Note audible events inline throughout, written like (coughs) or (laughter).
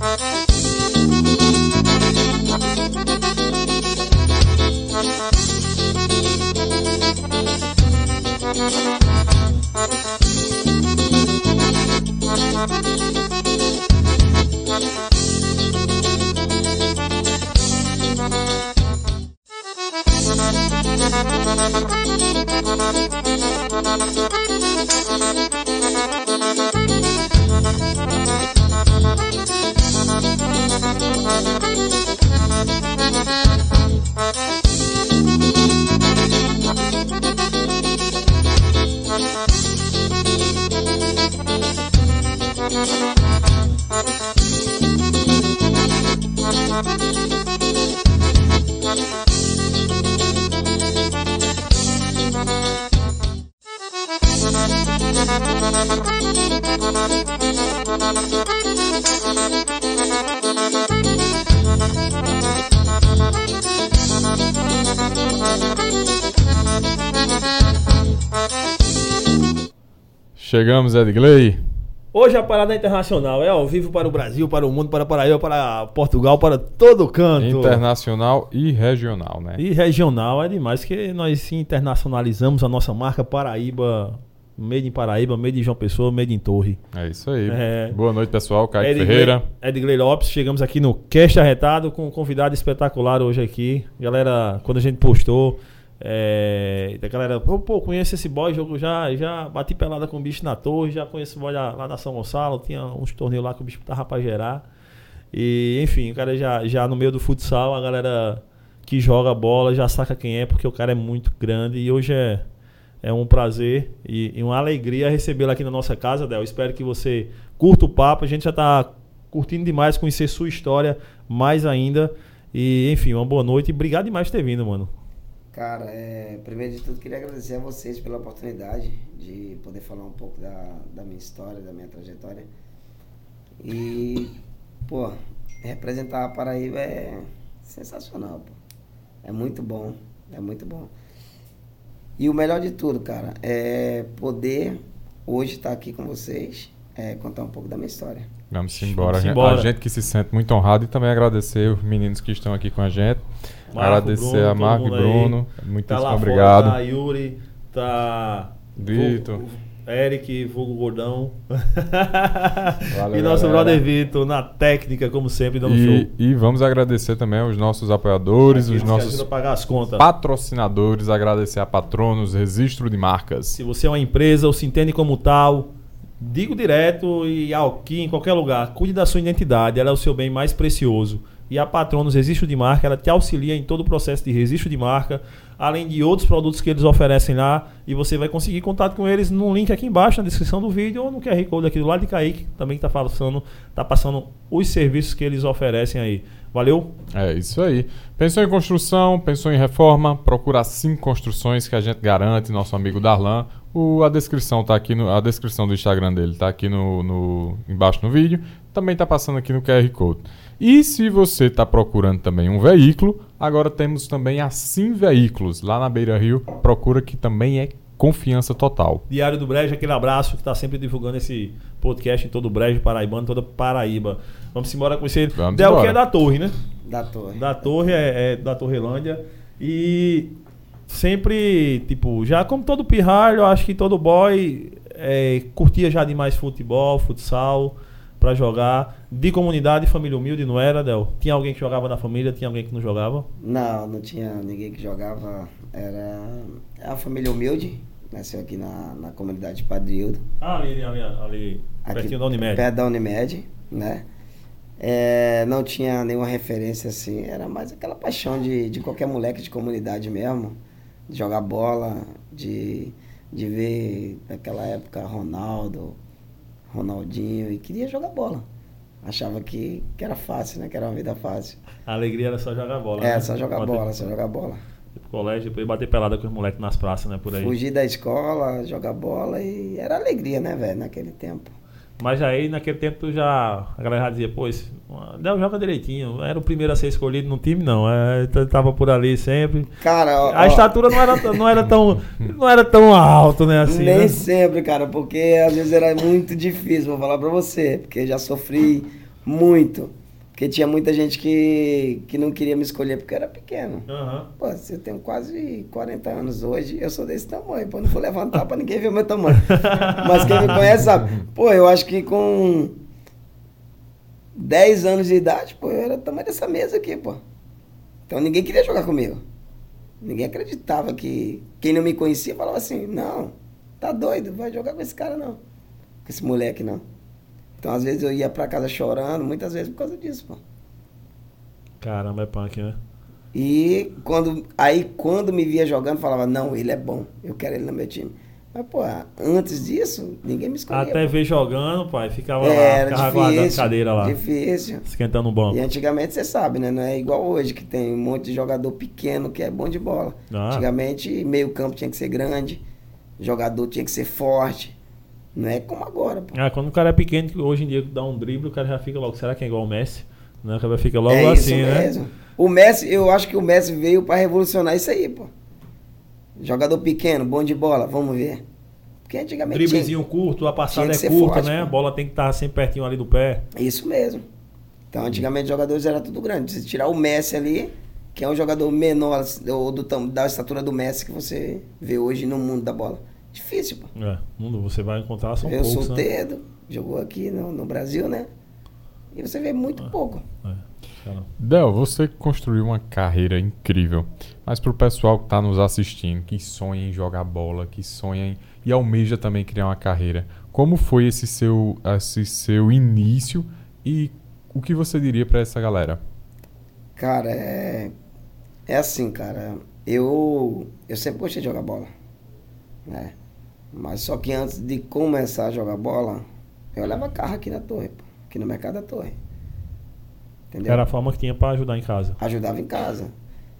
Thank you. Edgley. Hoje a parada é internacional é ao vivo para o Brasil, para o mundo, para Paraíba, para Portugal, para todo canto. Internacional e regional, né? E regional é demais, que nós internacionalizamos a nossa marca Paraíba, Made em Paraíba, Made em João Pessoa, Made em Torre. É isso aí. É. Boa noite, pessoal. Caio Edgley- Ferreira. Edgley Lopes, chegamos aqui no Cast Arretado com um convidado espetacular hoje aqui. Galera, quando a gente postou, é, a galera, pô, pô, conheço esse boy, jogo já, já bati pelada com o bicho na torre, já conheço o boy lá, lá na São Gonçalo, tinha uns torneios lá que o bicho tava pra gerar. E, enfim, o cara já, já no meio do futsal, a galera que joga bola já saca quem é, porque o cara é muito grande e hoje é, é um prazer e, e uma alegria recebê-lo aqui na nossa casa, Del. Espero que você curta o papo. A gente já está curtindo demais conhecer sua história mais ainda. E, enfim, uma boa noite obrigado demais por ter vindo, mano. Cara, é, primeiro de tudo, queria agradecer a vocês pela oportunidade de poder falar um pouco da, da minha história, da minha trajetória. E, pô, representar a Paraíba é sensacional, pô. É muito bom, é muito bom. E o melhor de tudo, cara, é poder hoje estar aqui com vocês, é, contar um pouco da minha história. Vamos embora. Vamos embora. A gente que se sente muito honrado e também agradecer os meninos que estão aqui com a gente. Marco, agradecer Bruno, a Marco e mundo aí. Bruno. Tá obrigado. fora, tá Yuri, tá. Vitor. Eric, Vulgo Gordão. Valeu, (laughs) e nosso galera. brother Vitor, na técnica, como sempre, dando E, show. e vamos agradecer também aos nossos apoiadores, os Aqueles nossos patrocinadores, agradecer a Patronos, Registro de Marcas. Se você é uma empresa ou se entende como tal, digo direto e aqui em qualquer lugar, cuide da sua identidade, ela é o seu bem mais precioso. E a Patronos Registro de Marca, ela te auxilia em todo o processo de registro de marca, além de outros produtos que eles oferecem lá. E você vai conseguir contato com eles no link aqui embaixo, na descrição do vídeo, ou no QR Code aqui do lado de Kaique, também está passando, tá passando os serviços que eles oferecem aí. Valeu? É isso aí. Pensou em construção, pensou em reforma, procura cinco construções que a gente garante, nosso amigo Darlan. O, a descrição tá aqui no, a descrição do Instagram dele tá aqui no, no- embaixo no vídeo. Também tá passando aqui no QR Code. E se você está procurando também um veículo, agora temos também a Sim Veículos lá na Beira Rio. Procura que também é confiança total. Diário do Brejo, aquele abraço que está sempre divulgando esse podcast em todo o Brejo, Paraibano, toda Paraíba. Vamos embora com esse. Vamos Del que embora. é da Torre, né? Da torre. Da Torre, é, é da Torrelândia. E sempre, tipo, já como todo pirralho, eu acho que todo boy é, curtia já demais futebol, futsal, pra jogar. De comunidade, família humilde, não era, Del? Tinha alguém que jogava na família, tinha alguém que não jogava? Não, não tinha ninguém que jogava. Era é uma família humilde, nasceu aqui na, na comunidade de Padrildo. Ah, ali, ali, ali aqui pertinho da Unimed. Perto da Unimed, né? É, não tinha nenhuma referência assim, era mais aquela paixão de, de qualquer moleque de comunidade mesmo, de jogar bola, de, de ver naquela época Ronaldo, Ronaldinho, e queria jogar bola. Achava que, que era fácil, né? Que era uma vida fácil. A alegria era só jogar bola. É, né? só jogar Bater- bola, só jogar bola. ir pro colégio, depois bater pelada com os moleques nas praças, né? Por aí. Fugir da escola, jogar bola e era alegria, né, velho, naquele tempo. Mas aí naquele tempo tu já. A galera já dizia, pô, esse, Del joga direitinho. Era o primeiro a ser escolhido no time, não. É, t- tava por ali sempre. Cara, ó, A estatura não era, não era tão. Não era tão alto, né? Assim, Nem né? sempre, cara, porque às vezes era muito difícil, vou falar pra você, porque já sofri Muito. Porque tinha muita gente que, que não queria me escolher porque eu era pequeno. Aham. Pô, eu tenho quase 40 anos hoje, eu sou desse tamanho. Pô, não vou levantar pra ninguém ver o meu tamanho. (laughs) Mas quem me conhece sabe. Pô, eu acho que com 10 anos de idade, pô, eu era o tamanho dessa mesa aqui, pô. Então ninguém queria jogar comigo. Ninguém acreditava que. Quem não me conhecia falava assim: não, tá doido, vai jogar com esse cara não. Com esse moleque não. Então às vezes eu ia pra casa chorando, muitas vezes por causa disso, pô. Caramba, é punk, né? E quando, aí quando me via jogando, falava, não, ele é bom, eu quero ele no meu time. Mas, pô, antes disso, ninguém me escolhia. Até pô. ver jogando, pai, ficava É, lá, ficava guardando difícil, cadeira lá, difícil. esquentando o banco. E antigamente você sabe, né? Não é igual hoje, que tem um monte de jogador pequeno que é bom de bola. Ah. Antigamente, meio campo tinha que ser grande, jogador tinha que ser forte. Não é como agora, pô. Ah, quando o cara é pequeno, que hoje em dia dá um drible, o cara já fica logo. Será que é igual o Messi? Né? O cara fica logo é assim, isso né? mesmo. O Messi, eu acho que o Messi veio pra revolucionar isso aí, pô. Jogador pequeno, bom de bola, vamos ver. Porque antigamente. tinha- Driblezinho curto, a passada tinha é curta, forte, né? pô. A bola tem que estar sempre pertinho ali do pé. Isso mesmo. Então, antigamente, os jogadores eram tudo grande. Se tirar o Messi ali, que é um jogador menor ou do, da estatura do Messi que você vê hoje no mundo da bola. Difícil, pô. É, mundo você vai encontrar são eu poucos, sou né? Tedo, jogou aqui no, no Brasil, né? E você vê muito Ah. pouco. É. Del, você construiu uma carreira incrível, mas pro pessoal que está nos assistindo, que sonha em jogar bola, que sonha em, e almeja também criar uma carreira, como foi esse seu, esse seu início e o que você diria para essa galera? Cara, é. É assim, cara. Eu. Eu sempre gostei de jogar bola. Né? Mas só que antes de começar a jogar bola, eu olhava carro aqui na torre, pô. Aqui no mercado da torre. Entendeu? Era a forma que tinha pra ajudar em casa. ajudava em casa.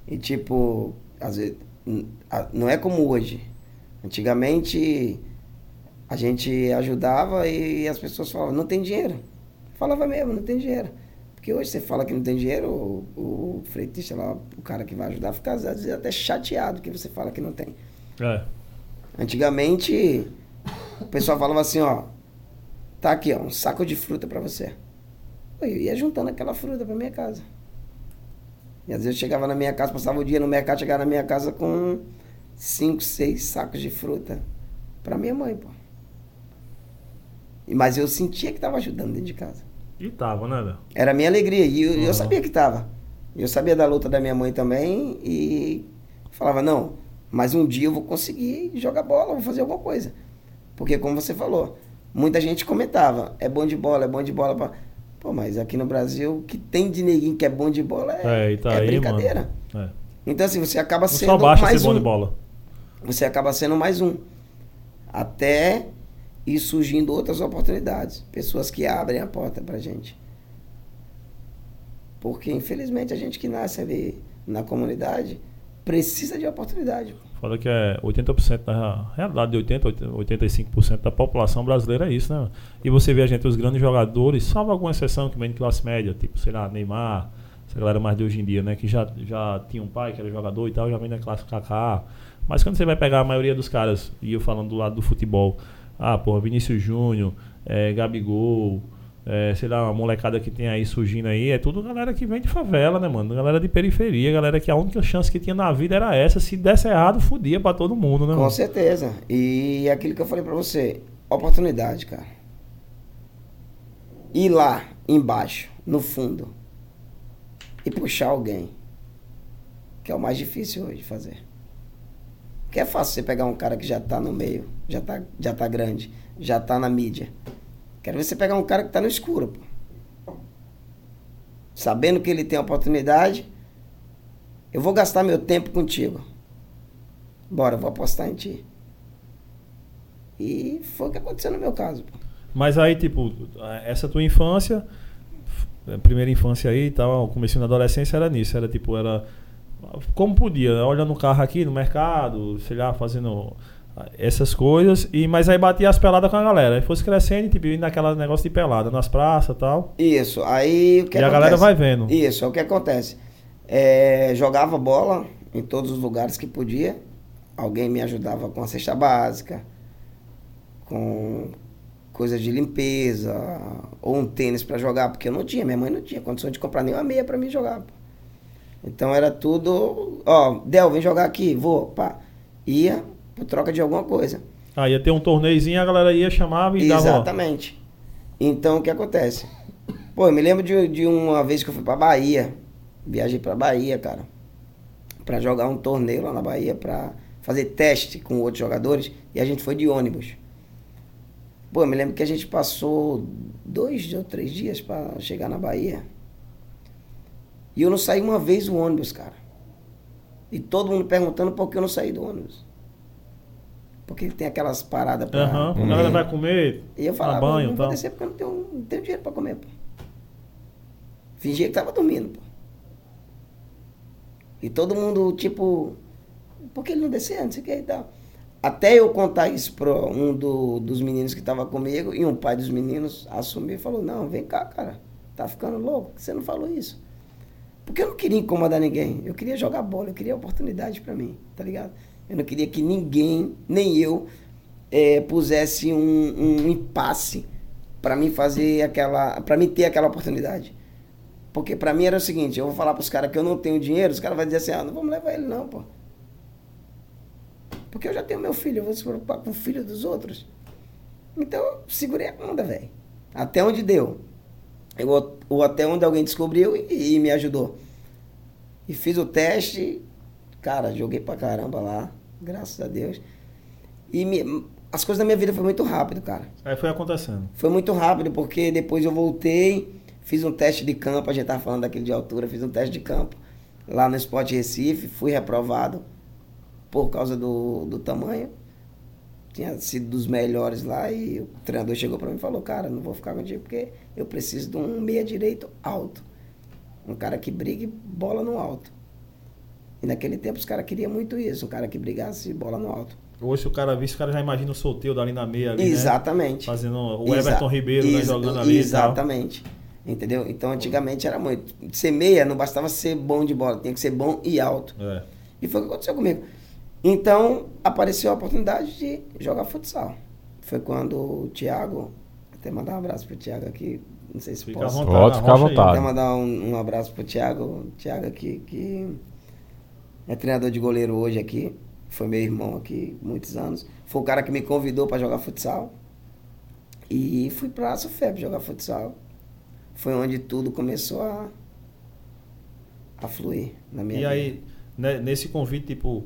E tipo, às vezes, não é como hoje. Antigamente a gente ajudava e as pessoas falavam, não tem dinheiro. Falava mesmo, não tem dinheiro. Porque hoje você fala que não tem dinheiro, o, o freitista lá, o cara que vai ajudar, fica às vezes até chateado que você fala que não tem. É. Antigamente, o pessoal falava assim, ó, tá aqui, ó, um saco de fruta pra você. Eu ia juntando aquela fruta pra minha casa. E às vezes eu chegava na minha casa, passava o dia no mercado, chegava na minha casa com cinco, seis sacos de fruta pra minha mãe, pô. E- Mas eu sentia que tava ajudando dentro de casa. E tava, né, velho? Era a minha alegria. E eu, eu Uhum. sabia que tava. Eu sabia da luta da minha mãe também e falava, não, mas um dia eu vou conseguir jogar bola, vou fazer alguma coisa. Porque como você falou, muita gente comentava, é bom de bola, é bom de bola. Pra... Pô, mas aqui no Brasil, o que tem de neguinho que é bom de bola é, É, tá é aí, brincadeira. É. Então assim, você acaba Não sendo só basta mais ser bom um. de bola. Você acaba sendo mais um. Até ir surgindo outras oportunidades. Pessoas que abrem a porta pra gente. Porque, infelizmente, a gente que nasce ali na comunidade precisa de oportunidade. Foda que é 80% da realidade de 80, 85% da população brasileira é isso, né? E você vê a gente, os grandes jogadores, salvo alguma exceção que vem de classe média, tipo, sei lá, Neymar, essa galera mais de hoje em dia, né? Que já, já tinha um pai que era jogador e tal, já vem da classe KK. Mas quando você vai pegar a maioria dos caras, e eu falando do lado do futebol, ah, porra, Vinícius Júnior, é, Gabigol, é, sei lá, uma molecada que tem aí surgindo aí, é tudo galera que vem de favela, né, mano? Galera de periferia, galera que a única chance que tinha na vida era essa. Se desse errado, fudia pra todo mundo, né, Com mano? certeza. E aquilo que eu falei pra você, oportunidade, cara. Ir lá embaixo, no fundo, e puxar alguém, que é o mais difícil hoje de fazer. Porque é fácil você pegar um cara que já tá no meio, já tá, já tá grande, já tá na mídia. Quero ver você pegar um cara que tá no escuro, pô. Sabendo que ele tem oportunidade, eu vou gastar meu tempo contigo. Bora, eu vou apostar em ti. E foi o que aconteceu no meu caso. pô. Mas aí, tipo, essa tua infância, primeira infância aí e tal, comecinho na adolescência era nisso, era tipo, era como podia, olhando o carro aqui no mercado, sei lá, fazendo essas coisas, e mas aí batia as peladas com a galera. Aí fosse crescendo, tipo, indo naquela negócio de pelada, nas praças e tal. Isso, aí o que e a acontece? galera vai vendo. Isso, é o que acontece. É, jogava bola em todos os lugares que podia. Alguém me ajudava com a cesta básica, com, coisa de limpeza, ou um tênis pra jogar, porque eu não tinha, minha mãe não tinha condição de comprar nem uma meia pra mim jogar. Então era tudo, ó, Del, vem jogar aqui, vou, pá. Ia por troca de alguma coisa. Ah, ia ter um torneiozinho, a galera ia, chamava e dava. ó. Exatamente. Então o que acontece? Pô, eu me lembro de, de uma vez que eu fui pra Bahia. Viajei pra Bahia, cara. Pra jogar um torneio lá na Bahia, pra fazer teste com outros jogadores. E a gente foi de ônibus. Pô, eu me lembro que a gente passou dois ou três dias pra chegar na Bahia. E eu não saí uma vez do ônibus, cara. E todo mundo perguntando por que eu não saí do ônibus. Porque tem aquelas paradas pra. Aham, Hum. a galera vai comer, E eu falava, banho não vou tal. descer porque eu não tenho, não tenho dinheiro pra comer, pô. Fingia que tava dormindo, pô. E todo mundo, tipo, por que ele não desceu? Não sei o que e tal. Até eu contar isso pra um do- dos meninos que tava comigo, e um pai dos meninos assumiu e falou, não, vem cá, cara. Tá ficando louco, você não falou isso. Porque eu não queria incomodar ninguém. Eu queria jogar bola, eu queria oportunidade pra mim, tá ligado? Eu não queria que ninguém, nem eu, eh, pusesse um, um impasse pra mim fazer aquela. para mim ter aquela oportunidade. Porque pra mim era o seguinte, eu vou falar pros caras que eu não tenho dinheiro, os caras vão dizer assim, ah, não vamos levar ele não, pô. Porque eu já tenho meu filho, eu vou se preocupar com o filho dos outros. Então eu segurei a onda, velho. Até onde deu. Eu, ou até onde alguém descobriu e, e me ajudou. E fiz o teste, cara, joguei pra caramba lá, graças a Deus. E me- as coisas da minha vida foi muito rápido, cara. Aí foi acontecendo. Foi muito rápido, porque depois eu voltei, fiz um teste de campo, a gente tava falando daquele de altura, fiz um teste de campo lá no Sport Recife, fui reprovado por causa do, do tamanho. Tinha sido dos melhores lá e o treinador chegou pra mim e falou, cara, não vou ficar contigo porque eu preciso de um meia direito alto. Um cara que brigue bola no alto. E naquele tempo os caras queriam muito isso, um cara que brigasse bola no alto. Hoje, se o cara visse, o cara já imagina o solteiro ali na meia ali, né? Exatamente. Fazendo o Exa- Everton Ribeiro né, exa- jogando ali Exatamente. Entendeu? Então antigamente era muito. Ser meia não bastava ser bom de bola, tinha que ser bom e alto. e. É. E foi o que aconteceu comigo. Então apareceu a oportunidade de jogar futsal. Foi quando o Thiago, até mandar um abraço pro Thiago aqui, não sei se Fica posso. vontade. Pode ficar à vontade. Até mandar um, um abraço pro Thiago, Thiago aqui, que é treinador de goleiro hoje aqui. Foi meu irmão aqui, muitos anos. Foi o cara que me convidou para jogar futsal. E fui pra Sufep jogar futsal. Foi onde tudo começou a, a fluir na minha E vida. aí, né, nesse convite, tipo,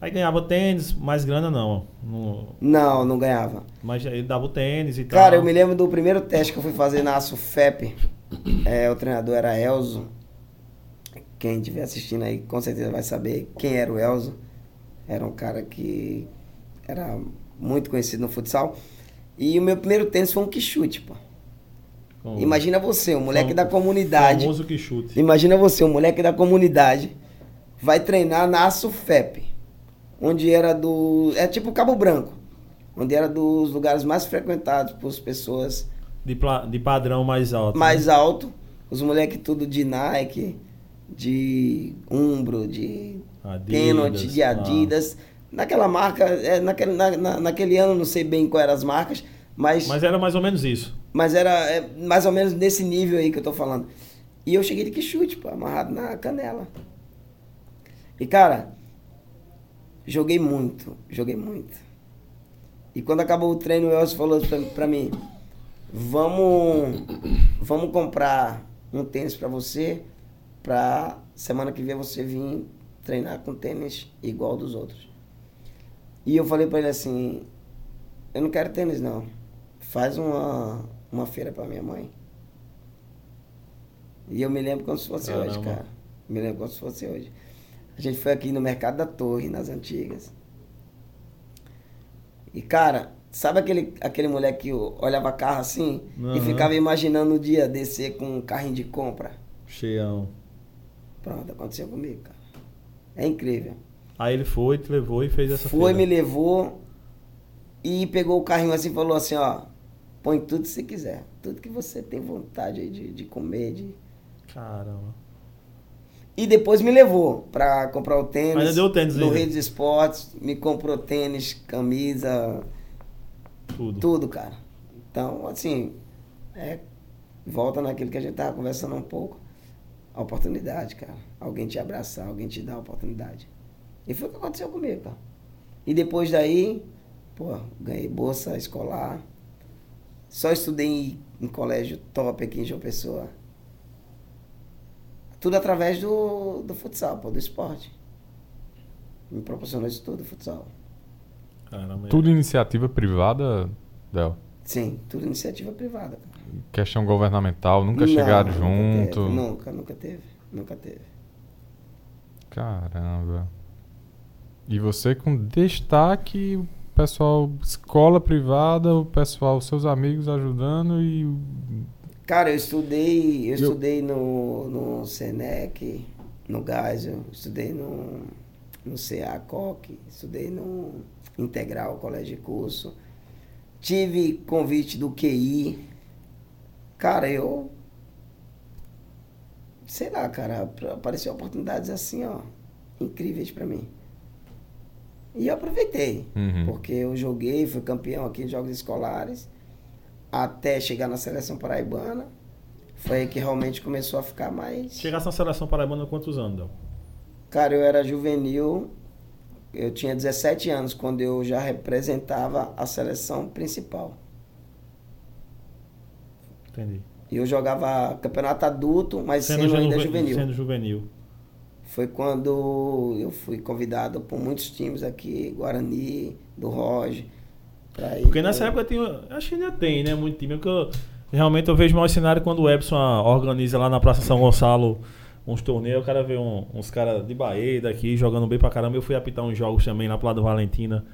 aí ganhava tênis, mais grana não. não Não, não ganhava. mas ele dava o tênis e tal. Cara, eu me lembro do primeiro teste que eu fui fazer na Sufep. É, o treinador era Elzo. Quem estiver assistindo aí com certeza vai saber quem era o Elzo. Era um cara que era muito conhecido no futsal. E o meu primeiro tênis foi um quichute, pô. Com- Imagina você, um moleque da comunidade. Famoso que chute. Imagina você, um moleque da comunidade, vai treinar na Sufep, onde era do. É tipo Cabo Branco, onde era dos lugares mais frequentados por pessoas De, pla- de padrão mais alto. mais né? alto. Os moleques tudo de Nike, de Umbro, de Pênalti, de ah. Adidas. Naquela marca, é, naquele, na- na- naquele ano, não sei bem qual eram as marcas, mas, Mas era mais ou menos isso. mas era é, mais ou menos nesse nível aí que eu tô falando. E eu cheguei de que chute, pô, amarrado na canela. E cara, joguei muito, joguei muito. E quando acabou o treino, o Elcio falou pra, pra mim: Vamos, vamos comprar um tênis pra você, pra semana que vem você vir treinar com tênis igual dos outros. E eu falei pra ele assim: Eu não quero tênis, não. Faz uma, uma feira pra minha mãe. E eu me lembro como se fosse hoje, Caramba. cara. Me lembro como se fosse hoje. A gente foi aqui no Mercado da Torre, nas antigas. E, cara, sabe aquele, aquele moleque que olhava carro assim e Aham. ficava imaginando o dia descer com um carrinho de compra? Cheião. Pronto, aconteceu comigo, cara. É incrível. Aí ele foi, te levou e fez essa Foi, me levou e pegou o carrinho assim e falou assim, ó, põe tudo que você quiser. Tudo que você tem vontade de, de comer, de... Caramba. E depois me levou pra comprar o tênis. Ainda deu o tênis No ainda? Redes Esportes, me comprou tênis, camisa, Tudo. tudo, cara. Então, assim, é, volta naquilo que a gente tava conversando um pouco. A oportunidade, cara. Alguém te abraçar, alguém te dar a oportunidade. E foi o que aconteceu comigo, cara. E depois daí, pô, ganhei bolsa escolar. Só estudei em, em colégio top aqui em João Pessoa. Tudo através do, do futsal, pô, do esporte. Me proporcionou isso tudo, futsal. Caramba. Tudo iniciativa privada, Del? Sim, tudo iniciativa privada. cara. Questão governamental, nunca Não, chegaram nunca junto. teve, nunca, nunca teve. Nunca teve. Caramba. E você com destaque, o pessoal, escola privada, o pessoal, seus amigos ajudando e. Cara, eu estudei, eu Eu- estudei no, no Senec, no Geisel, estudei no, no CA Coque, estudei no Integral Colégio de Curso. Tive convite do QI. Cara, eu. Sei lá, cara, apareceu oportunidades assim, ó, incríveis pra mim. E eu aproveitei, Uhum. porque eu joguei, fui campeão aqui em jogos escolares, até chegar na seleção paraibana. Foi aí que realmente começou a ficar mais. Chegasse na seleção paraibana quantos anos, Del? Cara, eu era juvenil, eu tinha 17 anos quando eu já representava a seleção principal. Entendi. E eu jogava campeonato adulto, mas sendo, ainda juve- juvenil. Sendo juvenil. Foi quando eu fui convidado por muitos times aqui, Guarani, do Roger. pra ir- Porque nessa época tem. Acho que ainda tem, né? Muito time. Porque eu- realmente eu vejo mais cenário quando o Epson organiza lá na Praça São Gonçalo uns torneios. O cara vê um- uns caras de Bahia daqui jogando bem pra caramba. Eu fui apitar uns jogos também pro lado do Valentina.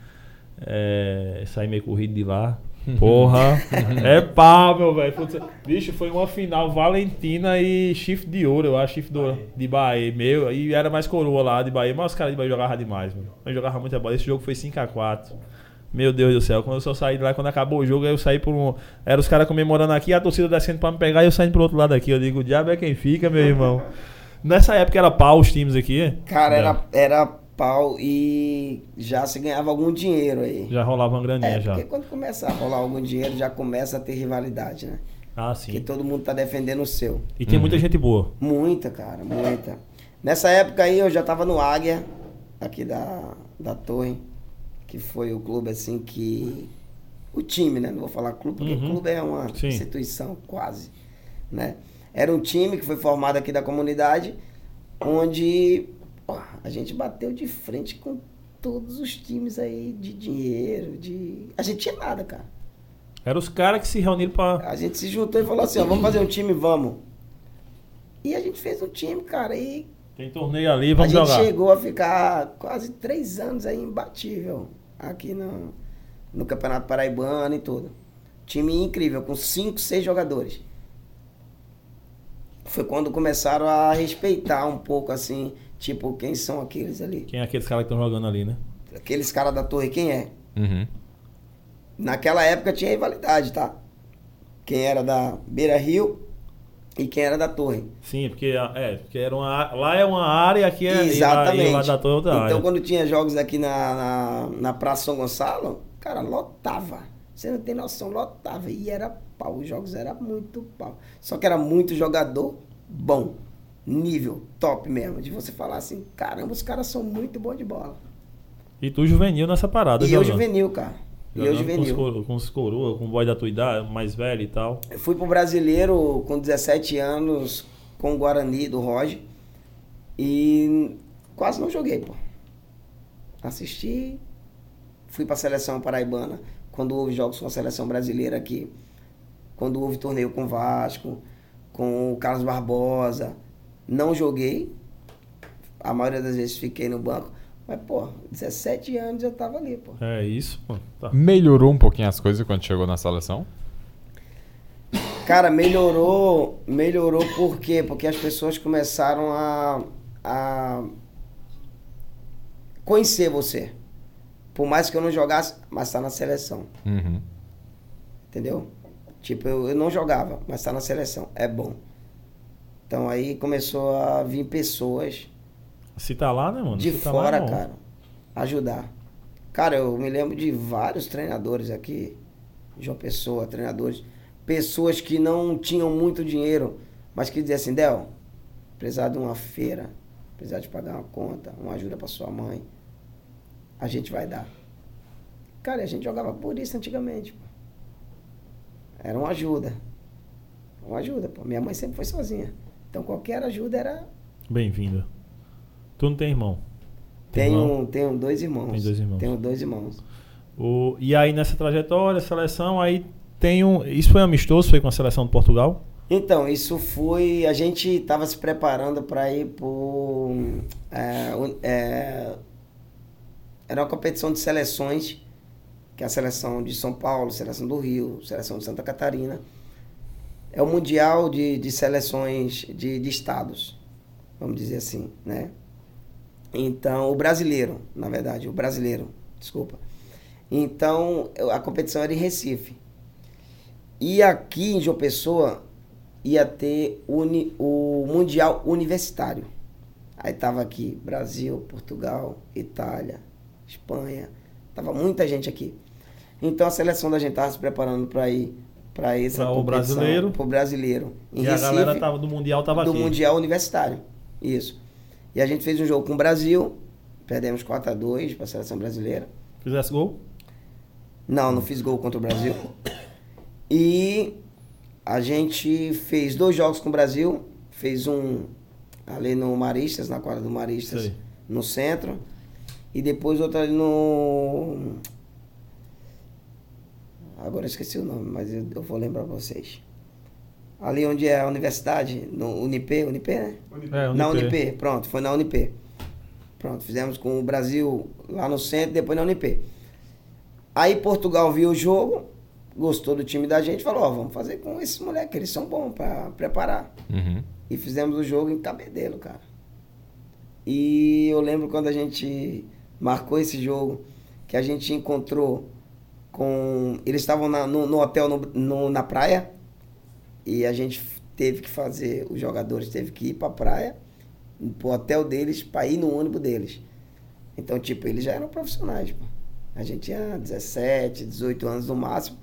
É, saí meio corrido de lá. Porra, é pau, meu velho. Bicho, foi uma final Valentina e Chifre de Ouro, eu acho, Chifre de Ouro de Bahia, meu. E era mais coroa lá de Bahia, mas os caras de Bahia jogavam demais, mano. Eu jogava muita bola. Esse jogo foi 5x4. Meu Deus do céu, quando eu só saí de lá, quando acabou o jogo, aí eu saí por um. Era os caras comemorando aqui, a torcida descendo pra me pegar e eu saindo pro outro lado aqui. Eu digo, o diabo é quem fica, meu irmão. Nessa época era pau os times aqui, é? Cara, era, era pau e já se ganhava algum dinheiro aí. Já rolava uma graninha É, já. porque quando começa a rolar algum dinheiro, já começa a ter rivalidade, né? Ah, Porque sim. todo mundo tá defendendo o seu. E tem muita gente boa. Muita, cara, muita. Nessa época aí eu já tava no Águia, aqui da, da Torre, que foi o clube assim que. O time, né? Não vou falar clube, porque Uhum. clube é uma Sim. instituição quase. Né? Era um time que foi formado aqui da comunidade, onde ó, a gente bateu de frente com todos os times aí de dinheiro, de. A gente tinha nada, cara. Eram os caras que se reuniram pra. A gente se juntou e falou assim, ó, vamos fazer um time, vamos. E a gente fez um time, cara, e Tem torneio ali, a vamos gente jogar. chegou a ficar quase três anos aí imbatível aqui no, no Campeonato Paraibano e tudo. Time incrível, com cinco, seis jogadores. Foi quando começaram a respeitar um pouco assim, tipo, quem são aqueles ali? Quem é aqueles caras que estão jogando ali, né? Aqueles caras da torre, quem é? Uhum. Naquela época tinha rivalidade, tá? Quem era da Beira Rio e quem era da torre. Sim, porque é, porque era uma, lá é uma área, aqui é Exatamente. E lá, e lá da torre é outra então, área. quando tinha jogos aqui na, na, na Praça São Gonçalo, cara, lotava. Você não tem noção, lotava. E era pau. Os jogos eram muito pau. Só que era muito jogador bom. Nível top mesmo. De você falar assim, caramba, os caras são muito bons de bola. E tu juvenil nessa parada, e eu juvenil, cara. E eu Jogando Com os, juvenil. coro- com os coroa, com o boy da tua idade, mais velho e tal. Eu fui pro brasileiro com 17 anos com o Guarani do Roger. E quase não joguei, pô. Assisti. Fui pra seleção paraibana. Quando houve jogos com a seleção brasileira aqui. Quando houve torneio com o Vasco, com o Carlos Barbosa. Não joguei. A maioria das vezes fiquei no banco. Mas, pô, 17 anos eu tava ali, pô. É isso, pô. Tá. Melhorou um pouquinho as coisas quando chegou na seleção? Cara, melhorou, melhorou por quê? Porque as pessoas começaram a, a conhecer você. Por mais que eu não jogasse, mas tá na seleção, Uhum. entendeu? Tipo, eu, eu não jogava, mas tá na seleção, é bom. Então aí começou a vir pessoas Se tá lá, né, mano? de tá lá, fora, bom. cara, ajudar. Cara, eu me lembro de vários treinadores aqui João Pessoa, treinadores, pessoas que não tinham muito dinheiro, mas que diziam assim, Del, precisar de uma feira, precisar de pagar uma conta, uma ajuda para sua mãe, a gente vai dar. Cara, a gente jogava por isso antigamente. Pô. Era uma ajuda. Uma ajuda, pô. Minha mãe sempre foi sozinha. Então qualquer ajuda era. Bem-vindo. Tu não tem irmão? Tem tenho, tenho dois irmãos. Tem dois irmãos. Tenho dois irmãos. O, e aí nessa trajetória, seleção, aí tem um. Isso foi amistoso? Foi com a seleção de Portugal? Então, isso foi. A gente estava se preparando para ir por. É, é, era uma competição de seleções, que é a seleção de São Paulo, seleção do Rio, seleção de Santa Catarina. É o Mundial de, de Seleções de, de Estados, vamos dizer assim, né? Então, o brasileiro, na verdade, o brasileiro, desculpa. Então, a competição era em Recife. E aqui em João Pessoa ia ter uni, o Mundial Universitário. Aí tava aqui Brasil, Portugal, Itália, Espanha. Tava muita gente aqui. Então a seleção da gente tava se preparando para ir para esse o brasileiro, pro brasileiro. Em e Recife, a galera tava do mundial tava do aqui. Do mundial universitário. Isso. E a gente fez um jogo com o Brasil, perdemos 4 a 2 para a seleção brasileira. Fizesse gol? Não, não fiz gol contra o Brasil. E a gente fez dois jogos com o Brasil. Fez um ali no Maristas, na quadra do Maristas, Sei. no centro. E depois outro ali no. Agora eu esqueci o nome, mas eu, eu vou lembrar pra vocês. Ali onde é a universidade, no Unip, Unip, né? Unip. É, Unip. Na Unip, pronto, foi na Unip. Pronto, fizemos com o Brasil lá no centro, depois na Unip. Aí Portugal viu o jogo, gostou do time da gente, falou, ó, vamos fazer com esses moleques, eles são bons para preparar. Uhum. E fizemos o jogo em Cabedelo, cara. E eu lembro quando a gente marcou esse jogo, que a gente encontrou com... Eles estavam no, no, hotel no, no, na praia, e a gente teve que fazer, os jogadores teve que ir pra praia, pro hotel deles, pra ir no ônibus deles. Então, tipo, eles já eram profissionais, pô. A gente tinha 17, 18 anos no máximo.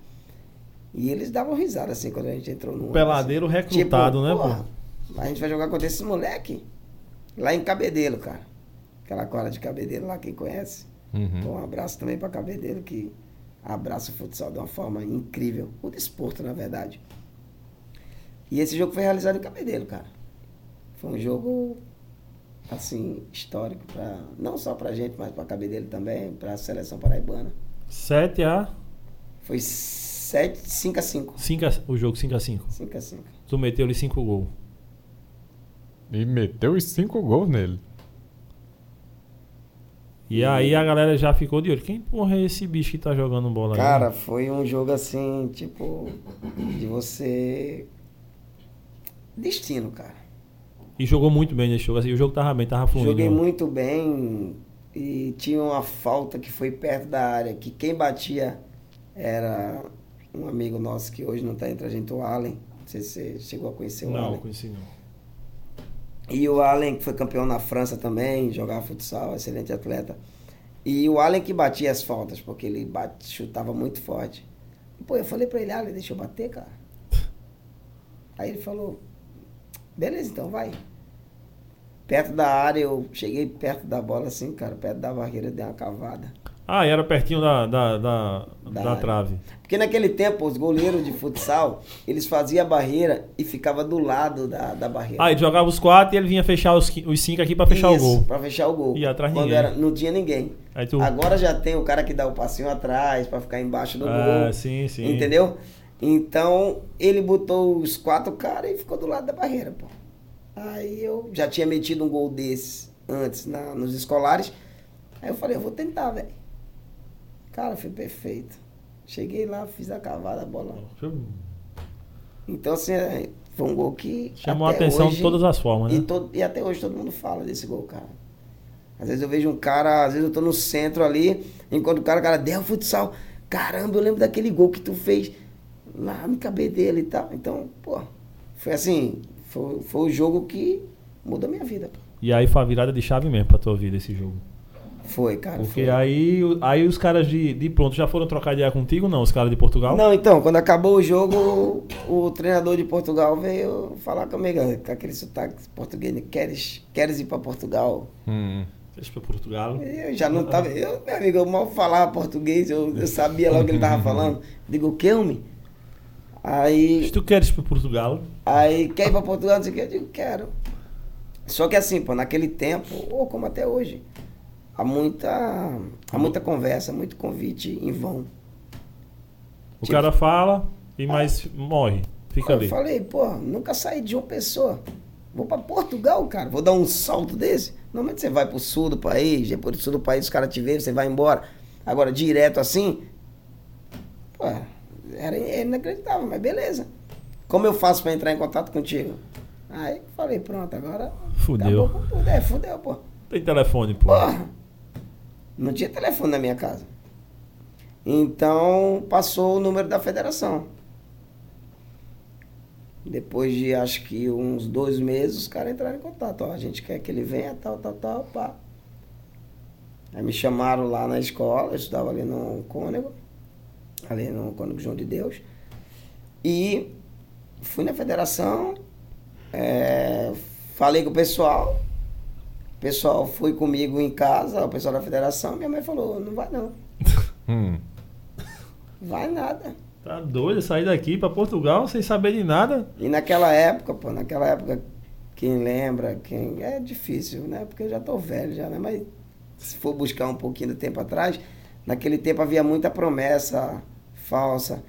E eles davam risada assim quando a gente entrou no. Peladeiro assim. recrutado, tipo, né, pô? A gente vai jogar contra esses moleque lá em Cabedelo, cara. Aquela cola de Cabedelo lá, quem conhece. Uhum. Então, um abraço também para Cabedelo, que abraça o futsal de uma forma incrível. O desporto, na verdade. E esse jogo foi realizado em Cabedelo, cara. Foi um jogo assim, histórico para não só pra gente, mas pra Cabedelo também, pra seleção paraibana. 7 a Foi 7, 5 a 5. 5 a, o jogo 5 a 5. 5 a 5. Tu meteu ali 5 gols. E meteu os 5 gols nele. E, aí a galera já ficou de olho. Quem porra é esse bicho que tá jogando bola Cara, aí? foi um jogo assim, tipo, de você. Destino, cara. E jogou muito bem nesse jogo. Assim, o jogo tava bem, tava fluindo. Joguei muito bem e tinha uma falta que foi perto da área, que quem batia era um amigo nosso que hoje não está entre a gente, o Allen. Não sei se você chegou a conhecer o não, Allen. Não, conheci não. E o Allen, que foi campeão na França também, jogava futsal, excelente atleta. E o Allen que batia as faltas, porque ele bate, chutava muito forte. E, pô, eu falei pra ele, Allen, deixa eu bater, cara. Aí ele falou, Beleza, então vai. Perto da área, eu cheguei perto da bola assim, cara, perto da barreira, dei uma cavada. Ah, e era pertinho da, da, da, da, da trave. Porque naquele tempo, os goleiros de futsal, eles faziam a barreira e ficava do lado da, da barreira. Ah, ele jogava os quatro e ele vinha fechar os, os cinco aqui para fechar Isso, o gol. Pra fechar o gol. E atrás Quando ninguém. Era, não tinha ninguém. Tu... Agora já tem o cara que dá o passinho atrás para ficar embaixo do ah, gol. sim, sim. Entendeu? Então, ele botou os quatro caras e ficou do lado da barreira, pô. Aí eu já tinha metido um gol desse antes na, nos escolares. Aí eu falei, eu vou tentar, velho. Cara, foi perfeito. Cheguei lá, fiz a cavada, a bola. Então, assim, é, foi um gol que. Chamou a atenção hoje, de todas as formas, né? E, todo, e até hoje todo mundo fala desse gol, cara. Às vezes eu vejo um cara, às vezes eu tô no centro ali, enquanto o cara, o cara, der o futsal. Caramba, eu lembro daquele gol que tu fez lá no cabelo e tal. Então, pô, foi assim, foi, foi o jogo que mudou minha vida. E aí foi a virada de chave mesmo pra tua vida esse jogo. Foi, cara. Porque foi. aí, aí os caras de, de pronto já foram trocar ideia contigo, não? Os caras de Portugal? Não, então, quando acabou o jogo, o, treinador de Portugal veio falar comigo, com aquele sotaque português, né? queres, queres ir pra Portugal? Hum. Deixa pra Portugal. Eu já não tava, eu, meu amigo, eu mal falava português, eu, eu sabia logo o que ele tava falando. Digo, que, homem? Aí, Se tu queres ir pra Portugal, aí, quer ir pra Portugal? Não sei o que, eu digo, quero. Só que assim, pô, naquele tempo, ou como até hoje, há muita, há muita conversa, muito convite em vão. o Tipo- cara fala e mais morre. Fica Pô, ali. Eu falei, pô, nunca saí de uma pessoa. Vou pra Portugal, cara. Vou dar um salto desse. Normalmente você vai pro sul do país, depois do sul do país os caras te veem, você vai embora. Agora, direto assim, pô, era inacreditável, mas beleza. Como eu faço pra entrar em contato contigo? Aí falei, pronto, agora. Fudeu. acabou com tudo. É, fudeu, pô. Tem telefone, pô. Porra! Não tinha telefone na minha casa. Então passou o número da federação. Depois de acho que uns dois meses, os caras entraram em contato. Ó, a gente quer que ele venha, tal, tal, tal, pá. Aí me chamaram lá na escola, eu estudava ali no Cônego, ali no Cônego João de Deus. E fui na federação, é, falei com o pessoal, o pessoal foi comigo em casa, o pessoal da federação, minha mãe falou, não vai não, (laughs) Hum. vai nada. Tá doido sair daqui pra Portugal sem saber de nada? E naquela época, pô, naquela época, quem lembra, quem. É difícil, né? Porque eu já tô velho já, né? Mas se for buscar um pouquinho do tempo atrás, naquele tempo havia muita promessa falsa.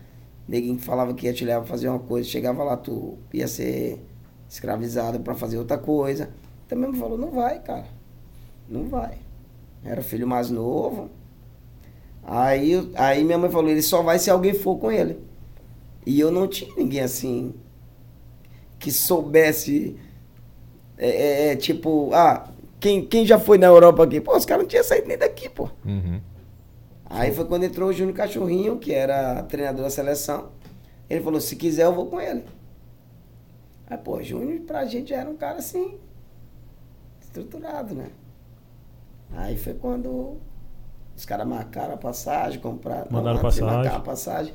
Ninguém que falava que ia te levar pra fazer uma coisa, chegava lá, tu ia ser escravizado pra fazer outra coisa. Também me falou, não vai, cara. Não vai. Era o filho mais novo. Aí, aí minha mãe falou, ele só vai se alguém for com ele. E eu não tinha ninguém assim que soubesse, é, é, é, tipo, ah, quem, quem já foi na Europa aqui? Pô, os caras não tinham saído nem daqui, pô. Uhum. Aí foi quando entrou o Júnior Cachorrinho, que era treinador da seleção. Ele falou, se quiser eu vou com ele. Aí, pô, Júnior pra gente era um cara assim, estruturado, né? Aí foi quando os caras marcaram a passagem, compraram. Mandaram passagem. a passagem.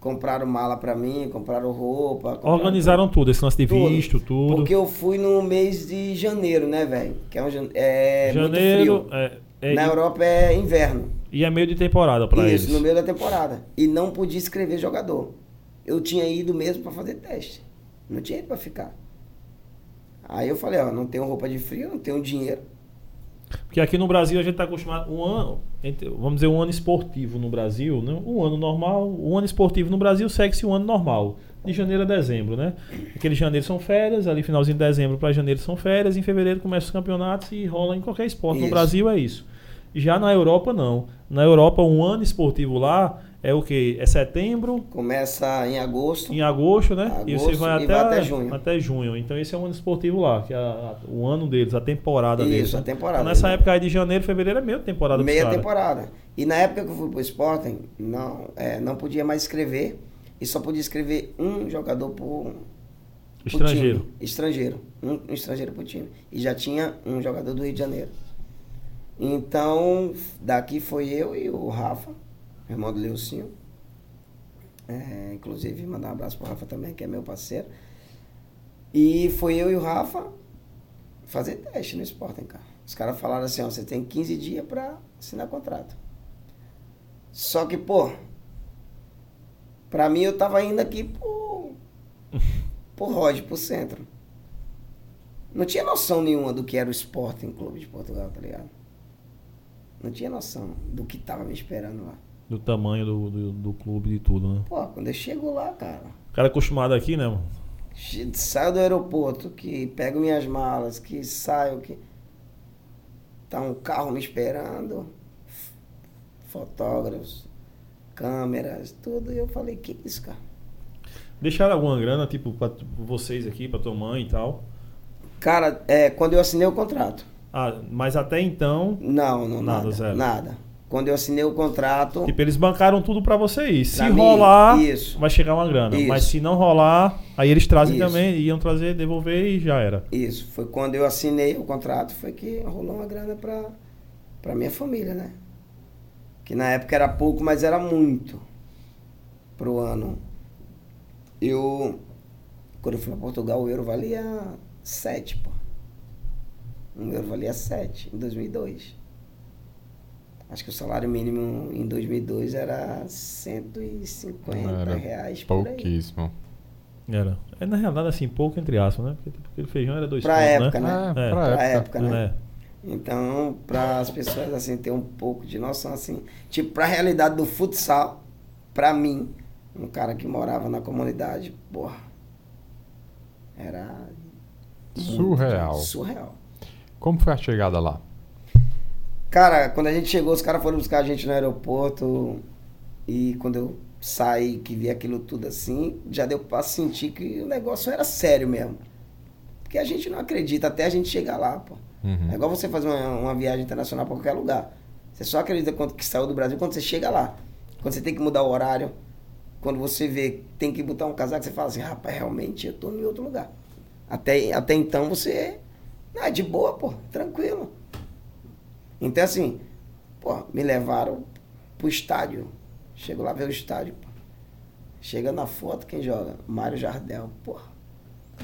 Compraram mala pra mim, compraram roupa. compraram Organizaram tudo, esse lance de Tudo. visto, tudo. Porque eu fui no mês de janeiro, né, velho? Que é, um, é Janeiro é, é- Na Europa é inverno. e é meio de temporada pra Isso, eles. no meio da temporada. E não podia escrever jogador. Eu tinha ido mesmo pra fazer teste. Não tinha ido pra ficar. Aí eu falei, ó, não tenho roupa de frio, não tenho dinheiro. Porque aqui no Brasil a gente tá acostumado. Um ano, vamos dizer, um ano esportivo no Brasil, né? um ano normal. Um ano esportivo no Brasil segue-se um ano normal. De janeiro a dezembro, né? Aquele janeiro são férias, ali finalzinho de dezembro para janeiro são férias, em fevereiro começam os campeonatos e rola em qualquer esporte. No Isso. Brasil é isso. Já na Europa, não. Na Europa, um ano esportivo lá é o quê? É setembro, Começa em agosto. em agosto, né? e você Agosto vai e até, vai até junho. até junho. Então esse é o ano esportivo lá, que é a- a- o ano deles, a temporada deles. Isso, a né? temporada. Então, nessa época aí de janeiro, fevereiro é meio temporada Meia temporada. E na época que eu fui pro Sporting, não, é, não podia mais escrever. E só podia escrever um jogador por, Estrangeiro. Estrangeiro. Um, um estrangeiro por time. E já tinha um jogador do Rio de Janeiro. Então, daqui foi eu e o Rafa, irmão do Leucinho. É, inclusive, mandar um abraço pro Rafa também, que é meu parceiro. E foi eu e o Rafa fazer teste no Sporting, cara. Os caras falaram assim, ó, você tem 15 dias pra assinar contrato. Só que, pô, pra mim eu tava indo aqui pro, pro Roger, pro centro. Não tinha noção nenhuma do que era o Sporting Clube de Portugal, tá ligado? Não tinha noção do que tava me esperando lá. Do tamanho do, do, do clube e tudo, né? Pô, quando eu chego lá, cara, O cara é acostumado aqui, né, mano? saio do aeroporto, que pego minhas malas, que saio, que tá um carro me esperando, fotógrafos, câmeras, tudo. E eu falei, que isso, cara? Deixaram alguma grana, tipo, pra vocês aqui, pra tua mãe e tal? Cara, é, quando eu assinei o contrato. Ah, mas até então, Não, não, Nada, nada. zero. Nada. Quando eu assinei o contrato. tipo, eles bancaram tudo pra você ir. Se mim, rolar, vai chegar uma grana. Isso. Mas se não rolar, aí eles trazem Isso. também, iam trazer, devolver e já era. Isso, foi quando eu assinei o contrato, foi que rolou uma grana pra, pra minha família, né? Que na época era pouco, mas era muito pro ano. Eu, quando eu fui pra Portugal, o euro valia 7, pô. Um euro valia 7 em 2002. Acho que o salário mínimo em 2002 era 150 Era reais por aí. Pouquíssimo. Era. É na realidade assim, pouco entre aspas, né? Porque tipo, aquele feijão era dois Pra contos, época, né? É, É. pra Pra época. época, né? É. Então, para as pessoas assim ter um pouco de noção assim, tipo, para a realidade do futsal, para mim, um cara que morava na comunidade, porra, era Surreal. Surreal. Como foi a chegada lá? Cara, quando a gente chegou, os caras foram buscar a gente no aeroporto e quando eu saí, que vi aquilo tudo assim, já deu pra sentir que o negócio era sério mesmo. Porque a gente não acredita até a gente chegar lá, pô. Uhum. É igual você fazer uma, uma viagem internacional pra qualquer lugar. Você só acredita quando que saiu do Brasil quando você chega lá. Quando você tem que mudar o horário, quando você vê que tem que botar um casaco, você fala assim, rapaz, realmente eu tô em outro lugar. Até, até então você. É de boa, pô, tranquilo. Então assim, pô, me levaram pro estádio. Chego lá ver o estádio, pô. Chega na foto, quem joga? Mário Jardel. Porra.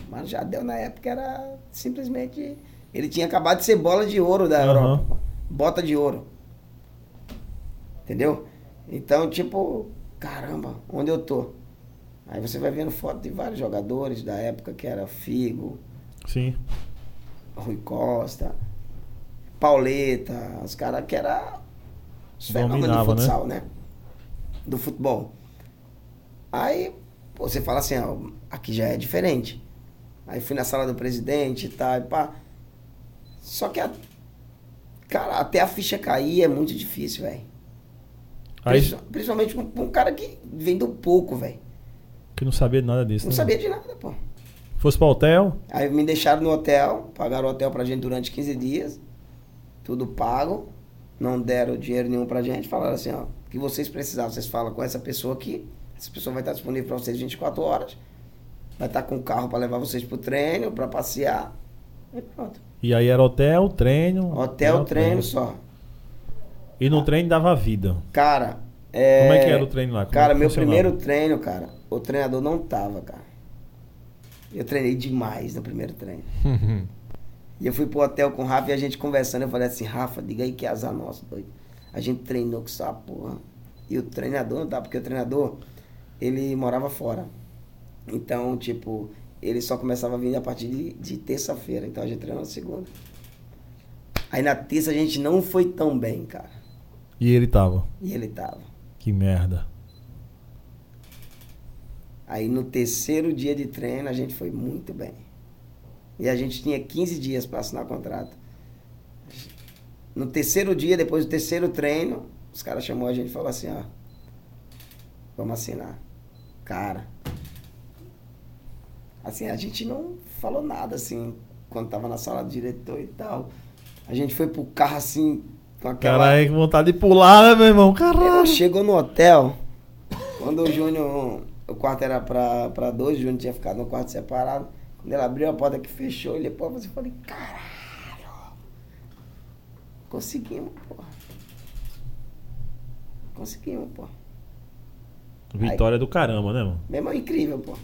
Mário Jardel na época era simplesmente. Ele tinha acabado de ser bola de ouro da Aham. Europa. pô. Bota de ouro. Entendeu? Então, tipo, caramba, onde eu tô? Aí você vai vendo foto de vários jogadores da época que era Figo, Sim. Rui Costa, Pauleta, os caras que era os fenômenos do Dominava, né? futsal, né? Do futebol. Aí, pô, você fala assim, ó, aqui já é diferente. Aí fui na sala do presidente e tal, e pá. Só que, a, cara, até a ficha cair é muito difícil, velho. Aí, Princi- Principalmente um, um cara que vem do pouco, velho. que não sabia de nada disso. Não né? sabia de nada, pô. Fosse pro hotel, Aí me deixaram no hotel, pagaram o hotel pra gente durante 15 dias, tudo pago, não deram dinheiro nenhum pra gente, falaram assim, ó, o que vocês precisavam, vocês falam com essa pessoa aqui, essa pessoa vai estar disponível pra vocês 24 horas, vai estar com o carro pra levar vocês pro treino, pra passear, e pronto. e aí era hotel, treino. Hotel, treino só. E no treino dava vida. Cara, é... Como é que era o treino lá? Como é Cara, meu primeiro treino, cara, o treinador não tava, cara. Eu treinei demais no primeiro treino. (laughs) E eu fui pro hotel com o Rafa e a gente conversando. Eu falei assim, Rafa, diga aí que azar nosso, doido. A gente treinou com essa porra. E o treinador não tá, porque o treinador, ele morava fora. Então, tipo, ele só começava a vir a partir de, de terça-feira. Então a gente treinou na segunda. Aí na terça a gente não foi tão bem, cara. E ele tava. E ele tava. Que merda. Aí no terceiro dia de treino a gente foi muito bem. E a gente tinha 15 dias para assinar contrato. No terceiro dia, depois do terceiro treino, os caras chamou a gente e falou assim, ó. Vamos assinar. Cara. Assim, a gente não falou nada assim, quando tava na sala do diretor e tal. A gente foi pro carro assim, com aquela. Caralho, que vontade de pular, né, meu irmão? Caralho. chegou no hotel, quando o Júnior, o quarto era pra, pra dois, o Júnior tinha ficado no quarto separado. Quando ela abriu a porta que fechou, ele pô, você falei, caralho. Conseguimos, porra. Conseguimos, pô. Vitória do caramba, né, mano? Mesmo é incrível, pô.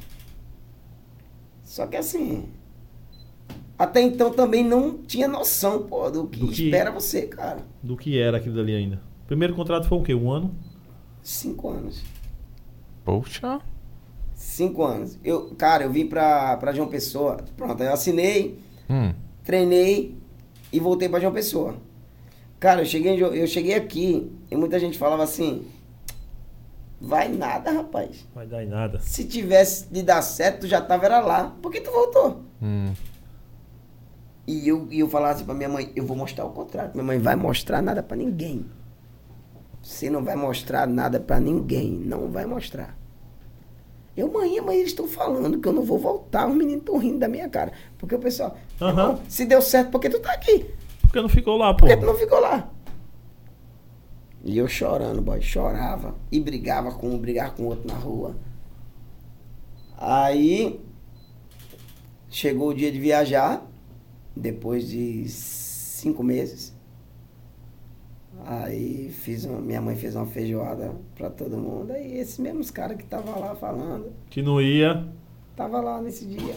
Só que assim. Até então também não tinha noção, pô, do que, Do que- espera você, cara. Do que era aquilo dali ainda. Primeiro contrato foi o quê? Um ano? Cinco anos. Poxa. Cinco anos. Eu, cara, eu vim pra, pra João Pessoa. Pronto, eu assinei, Hum. treinei e voltei pra João Pessoa. Cara, eu cheguei, eu cheguei aqui e muita gente falava assim: vai nada, rapaz. Vai dar em nada. Se tivesse de dar certo, tu já tava era lá. Por que tu voltou? Hum. E eu, e eu falava assim pra minha mãe: eu vou mostrar o contrato. Minha mãe vai mostrar nada pra ninguém. Você não vai mostrar nada pra ninguém. Não vai mostrar. Eu, mãe, mãe, eles estão falando que eu não vou voltar. Os meninos estão rindo da minha cara. Porque o pessoal. "Irmão, se deu certo, por que tu tá aqui? Porque não ficou lá, pô. Por que tu não ficou lá? E eu chorando, boy, chorava. E brigava com um, brigava com o outro na rua. Aí chegou o dia de viajar, depois de cinco meses. Aí fiz uma, minha mãe fez uma feijoada pra todo mundo. Aí esses mesmos caras que estavam lá falando, Que não ia. tava lá nesse dia.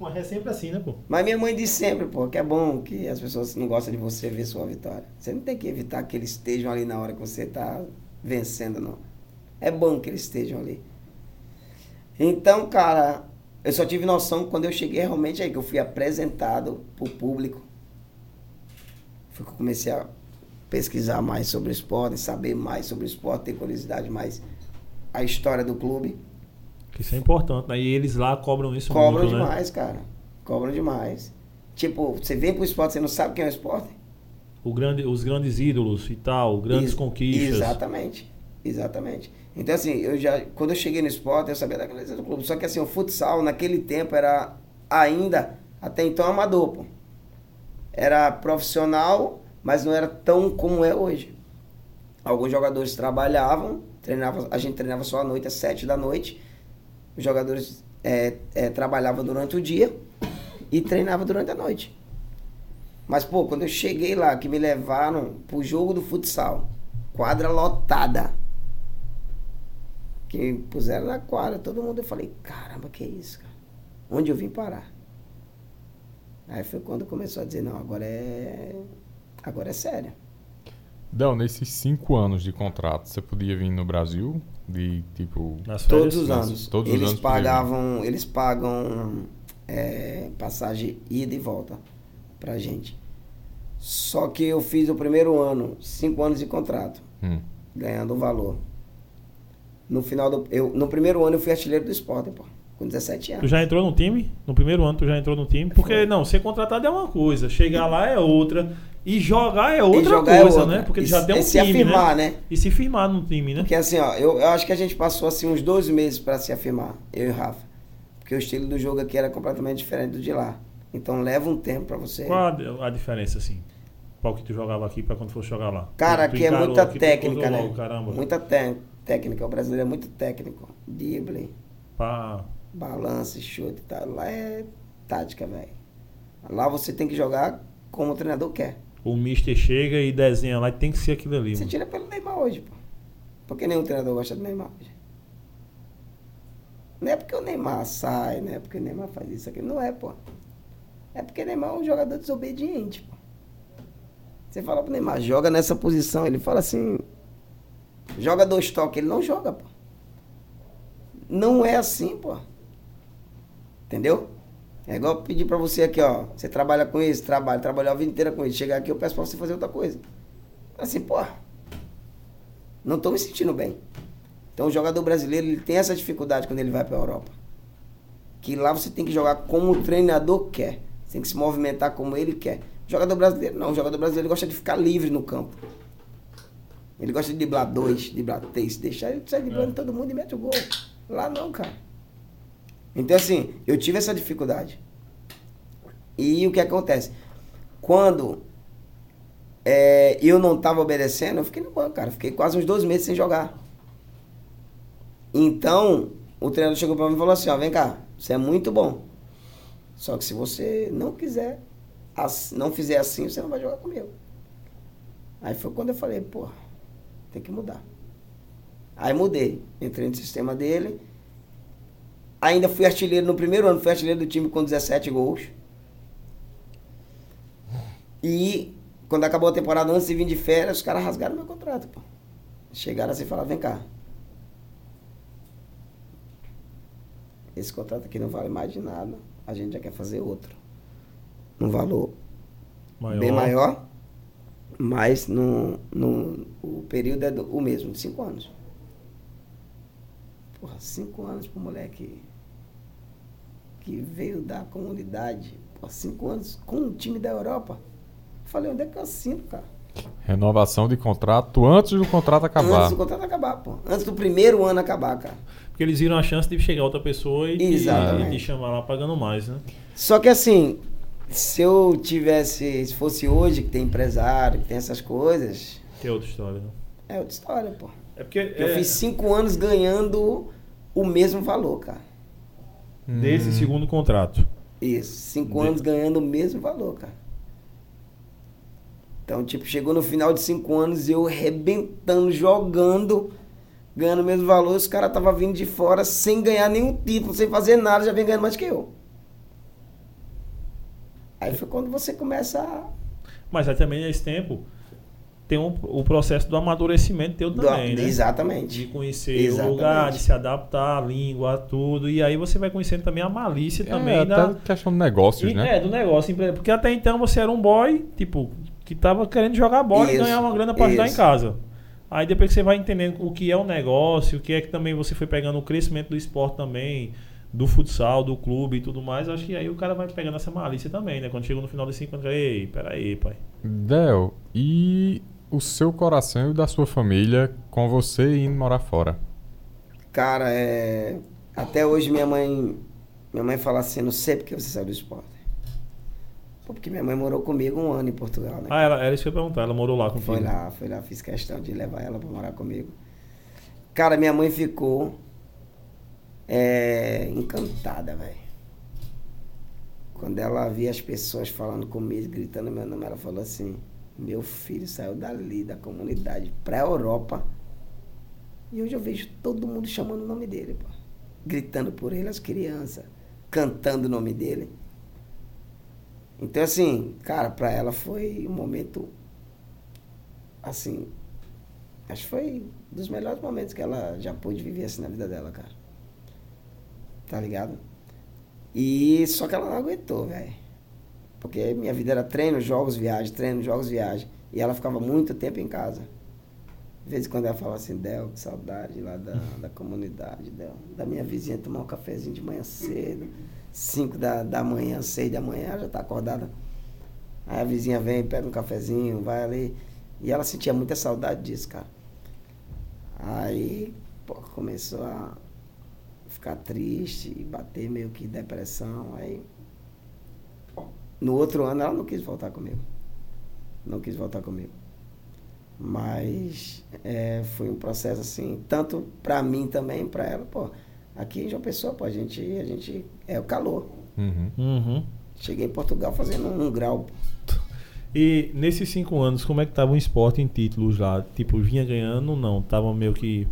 Mas é sempre assim, né, pô? Mas minha mãe diz sempre, pô, que é bom que as pessoas não gostam de você ver sua vitória. Você não tem que evitar que eles estejam ali na hora que você tá vencendo, não. É bom que eles estejam ali. Então, cara, eu só tive noção quando eu cheguei realmente aí, que eu fui apresentado pro público. Foi que eu comecei a pesquisar mais sobre o esporte, saber mais sobre o esporte, ter curiosidade mais a história do clube. Isso é importante, né? E eles lá cobram isso Cobram muito, né? demais, cara. Cobram demais. Tipo, você vem pro esporte, você não sabe quem é o esporte? O grande, os grandes ídolos e tal, grandes Ex- conquistas. Exatamente. Exatamente. Então, assim, eu já, quando eu cheguei no esporte, eu sabia da grandeza do clube. Só que, assim, o futsal, naquele tempo, era ainda, até então, amador, pô. Era profissional, mas não era tão como é hoje. Alguns jogadores trabalhavam, treinavam, a gente treinava só à noite, às sete da noite. Os jogadores é, é, trabalhavam durante o dia e treinavam durante a noite. Mas, pô, quando eu cheguei lá, que me levaram pro jogo do futsal, quadra lotada. Que me puseram na quadra, todo mundo, eu falei, caramba, que isso, cara? Onde eu vim parar? Aí foi quando começou a dizer, não, agora é. Agora é sério. Del, nesses cinco anos de contrato, você podia vir no Brasil? De tipo. Nas. Todos os anos. todos os eles anos podia pagavam, eles pagam é, passagem ida e volta pra gente. Só que eu fiz o primeiro ano, cinco anos de contrato, Hum. ganhando o valor. No final do. Eu, no primeiro ano eu fui artilheiro do esporte, pô. Com 17 Tu anos. já entrou no time? No primeiro ano tu já entrou no time? Porque, Foi. não, ser contratado é uma coisa, chegar lá é outra. E jogar é outra jogar é coisa, outra. né? Porque E já tem um e se time, afirmar, né? né? E se firmar no time, né? Porque assim, ó, eu, eu acho que a gente passou assim uns dois meses pra se afirmar, eu e o Rafa. Porque o estilo do jogo aqui era completamente diferente do de lá. Então leva um tempo pra você. Qual a, a diferença, assim? Qual que tu jogava aqui pra quando fosse jogar lá? Cara, Tu- aqui é muita aqui, técnica, né? Caramba. Muita té- técnica. O brasileiro é muito técnico. Drible, Pá. balance, chute e tal. Lá é tática, velho. Lá você tem que jogar como o treinador quer. O Mister chega e desenha lá e tem que ser aquilo ali. Você mano. tira pelo Neymar hoje, pô. Porque nenhum treinador gosta do Neymar hoje. Não é porque o Neymar sai, não é porque o Neymar faz isso aqui. Não é, pô. É porque o Neymar é um jogador desobediente, pô. Você fala pro Neymar, joga nessa posição. Ele fala assim, joga dois toques. Ele não joga, pô. Não é assim, pô. Entendeu? É igual pedir pra você aqui, ó. Você trabalha com isso, trabalha, trabalhou a vida inteira com isso. Chegar aqui, eu peço pra você fazer outra coisa. Assim, pô. Não tô me sentindo bem. Então o jogador brasileiro ele tem essa dificuldade quando ele vai pra Europa. Que lá você tem que jogar como o treinador quer. Você tem que se movimentar como ele quer. O jogador brasileiro não. O jogador brasileiro gosta de ficar livre no campo. Ele gosta de driblar dois, driblar três, deixar ele sai driblando É. todo mundo e mete o gol. Lá não, cara. Então, assim, eu tive essa dificuldade. E o que acontece? Quando é, eu não estava obedecendo, eu fiquei no banco, cara. Fiquei quase uns dois meses sem jogar. Então, o treinador chegou para mim e falou assim: ó, vem cá, você é muito bom. Só que se você não quiser, não fizer assim, você não vai jogar comigo. Aí foi quando eu falei, pô, tem que mudar. Aí mudei. Entrei no sistema dele. Ainda fui artilheiro no primeiro ano, fui artilheiro do time com 17 gols. E quando acabou a temporada, antes de vir de férias, os caras rasgaram meu contrato, pô. Chegaram assim e falaram, vem cá. Esse contrato aqui não vale mais de nada. A gente já quer fazer outro. Um valor Maior. bem maior, mas no, no, o período é do- o mesmo, de cinco anos. Porra, cinco anos pro moleque que veio da comunidade, porra, cinco anos com um time da Europa. Falei, onde é que eu assino, cara? Renovação de contrato antes do contrato acabar. Antes do contrato acabar, pô. Antes do primeiro ano acabar, cara. Porque eles viram a chance de chegar outra pessoa e, Exatamente. te chamar lá pagando mais, né? Só que assim, se eu tivesse, se fosse hoje que tem empresário, que tem essas coisas, Que é outra história, né? é outra história, pô. É porque Eu é, fiz cinco anos ganhando o mesmo valor, cara. Desse Hum. segundo contrato. Isso, cinco De- anos ganhando o mesmo valor, cara. Então, tipo, chegou no final de cinco anos, eu rebentando, jogando, ganhando o mesmo valor, os caras estavam vindo de fora sem ganhar nenhum título, sem fazer nada, já vem ganhando mais que eu. Aí foi quando você começa a. Mas aí também nesse tempo tem um, o processo do amadurecimento teu do- também, né? De Exatamente. conhecer Exatamente. o lugar, de se adaptar, a língua, tudo. E aí você vai conhecendo também a malícia também é, da. até questão de negócios, E- né? É, do negócio. Porque até então você era um boy, tipo, que tava querendo jogar bola e Isso, ganhar uma grana pra ajudar em casa. Aí depois que você vai entendendo o que é o negócio, o que é que também você foi pegando o crescimento do esporte também, do futsal, do clube e tudo mais, acho que aí o cara vai pegando essa malícia também, né? Quando chegou no final dos cinco anos, ei, peraí, pai. Del, e o seu coração e o da sua família com você indo morar fora? Cara, é. Até hoje minha mãe. Minha mãe fala assim, não sei porque você saiu do esporte. Pô, porque minha mãe morou comigo um ano em Portugal, né? Ah, ela, era isso que eu ia perguntar, ela morou lá contigo. Foi lá, foi lá, fiz questão de levar ela pra morar comigo. Cara, minha mãe ficou é, encantada, velho. Quando ela via as pessoas falando comigo, gritando meu nome, ela falou assim: Meu filho saiu dali, da comunidade, pra Europa. E hoje eu vejo todo mundo chamando o nome dele, pô. Gritando por ele, as crianças, cantando o nome dele. Então, assim, cara, pra ela foi um momento. Assim. Acho que foi um dos melhores momentos que ela já pôde viver assim na vida dela, cara. Tá ligado? E só que ela não aguentou, velho. Porque minha vida era treino, jogos, viagem, treino, jogos, viagem. E ela ficava muito tempo em casa. De vez em quando ela falava assim, Del, que saudade lá da, (laughs) da comunidade, Del. Da minha vizinha tomar um cafezinho de manhã cedo. 5 da, da manhã, 6 da manhã, ela já tá acordada. Aí a vizinha vem, pega um cafezinho, vai ali. E ela sentia muita saudade disso, cara. Aí, pô, começou a ficar triste, bater meio que depressão. Aí, no outro ano ela não quis voltar comigo. Não quis voltar comigo. Mas é, foi um processo assim, tanto pra mim também, pra ela, pô. Aqui em João Pessoa, pô, a gente, a gente é o calor. Uhum. Uhum. Cheguei em Portugal fazendo um grau. E nesses cinco anos, como é que tava o esporte em títulos lá? Tipo, vinha ganhando ou não? Tava meio que.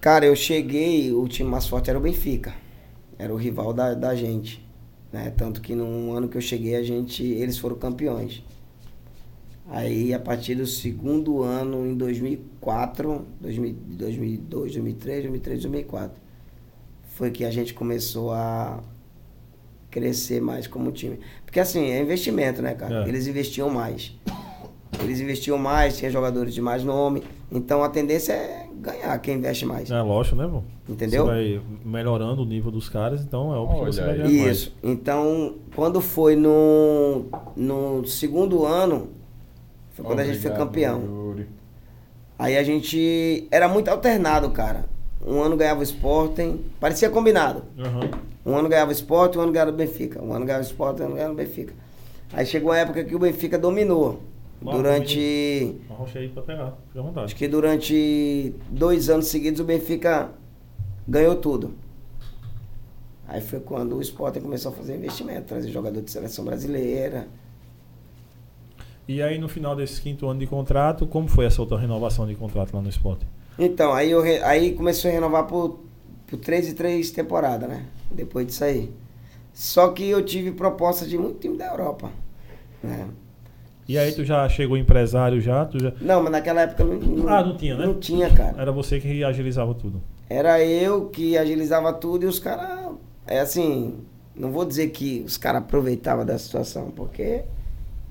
Cara, eu cheguei, o time mais forte era o Benfica. Era o rival da, da gente. Né? Tanto que no ano que eu cheguei, a gente, eles foram campeões. Aí, a partir do segundo ano, em 2004, 2000, 2002, 2003, 2003, 2004, foi que a gente começou a crescer mais como time. Porque assim, é investimento, né, cara? É. Eles investiam mais. Eles investiam mais, tinha jogadores de mais nome. Então a tendência é ganhar quem investe mais. É lógico, né, pô? Entendeu? Você vai melhorando o nível dos caras, então é óbvio que você Olha vai ganhar mais. Isso. Então, quando foi no, no segundo ano, foi quando a gente foi Obrigado, campeão. Yuri. Aí a gente era muito alternado, cara. Um ano ganhava o Sporting, parecia combinado. Aham. Um ano ganhava o Sport, um ano ganhava o Benfica. Um ano ganhava o Sport, um ano ganhava o Benfica. Aí chegou uma época que o Benfica dominou. Durante. Aí pra pegar, fica à vontade. Acho que durante dois anos seguidos o Benfica ganhou tudo. Aí foi quando o Sporting começou a fazer investimento, trazer jogador de seleção brasileira. E aí no final desse quinto ano de contrato, como foi essa outra renovação de contrato lá no esporte? Então, aí, eu re- aí começou a renovar por, por três e três temporadas, né? Depois disso aí. Só que eu tive proposta de muito time da Europa. Né? E aí tu já chegou empresário já? Tu já... Não, mas naquela época não, não, Ah, não tinha, né? Não tinha, cara. Era você que agilizava tudo. Era eu que agilizava tudo e os caras. É assim, não vou dizer que os caras aproveitavam da situação, porque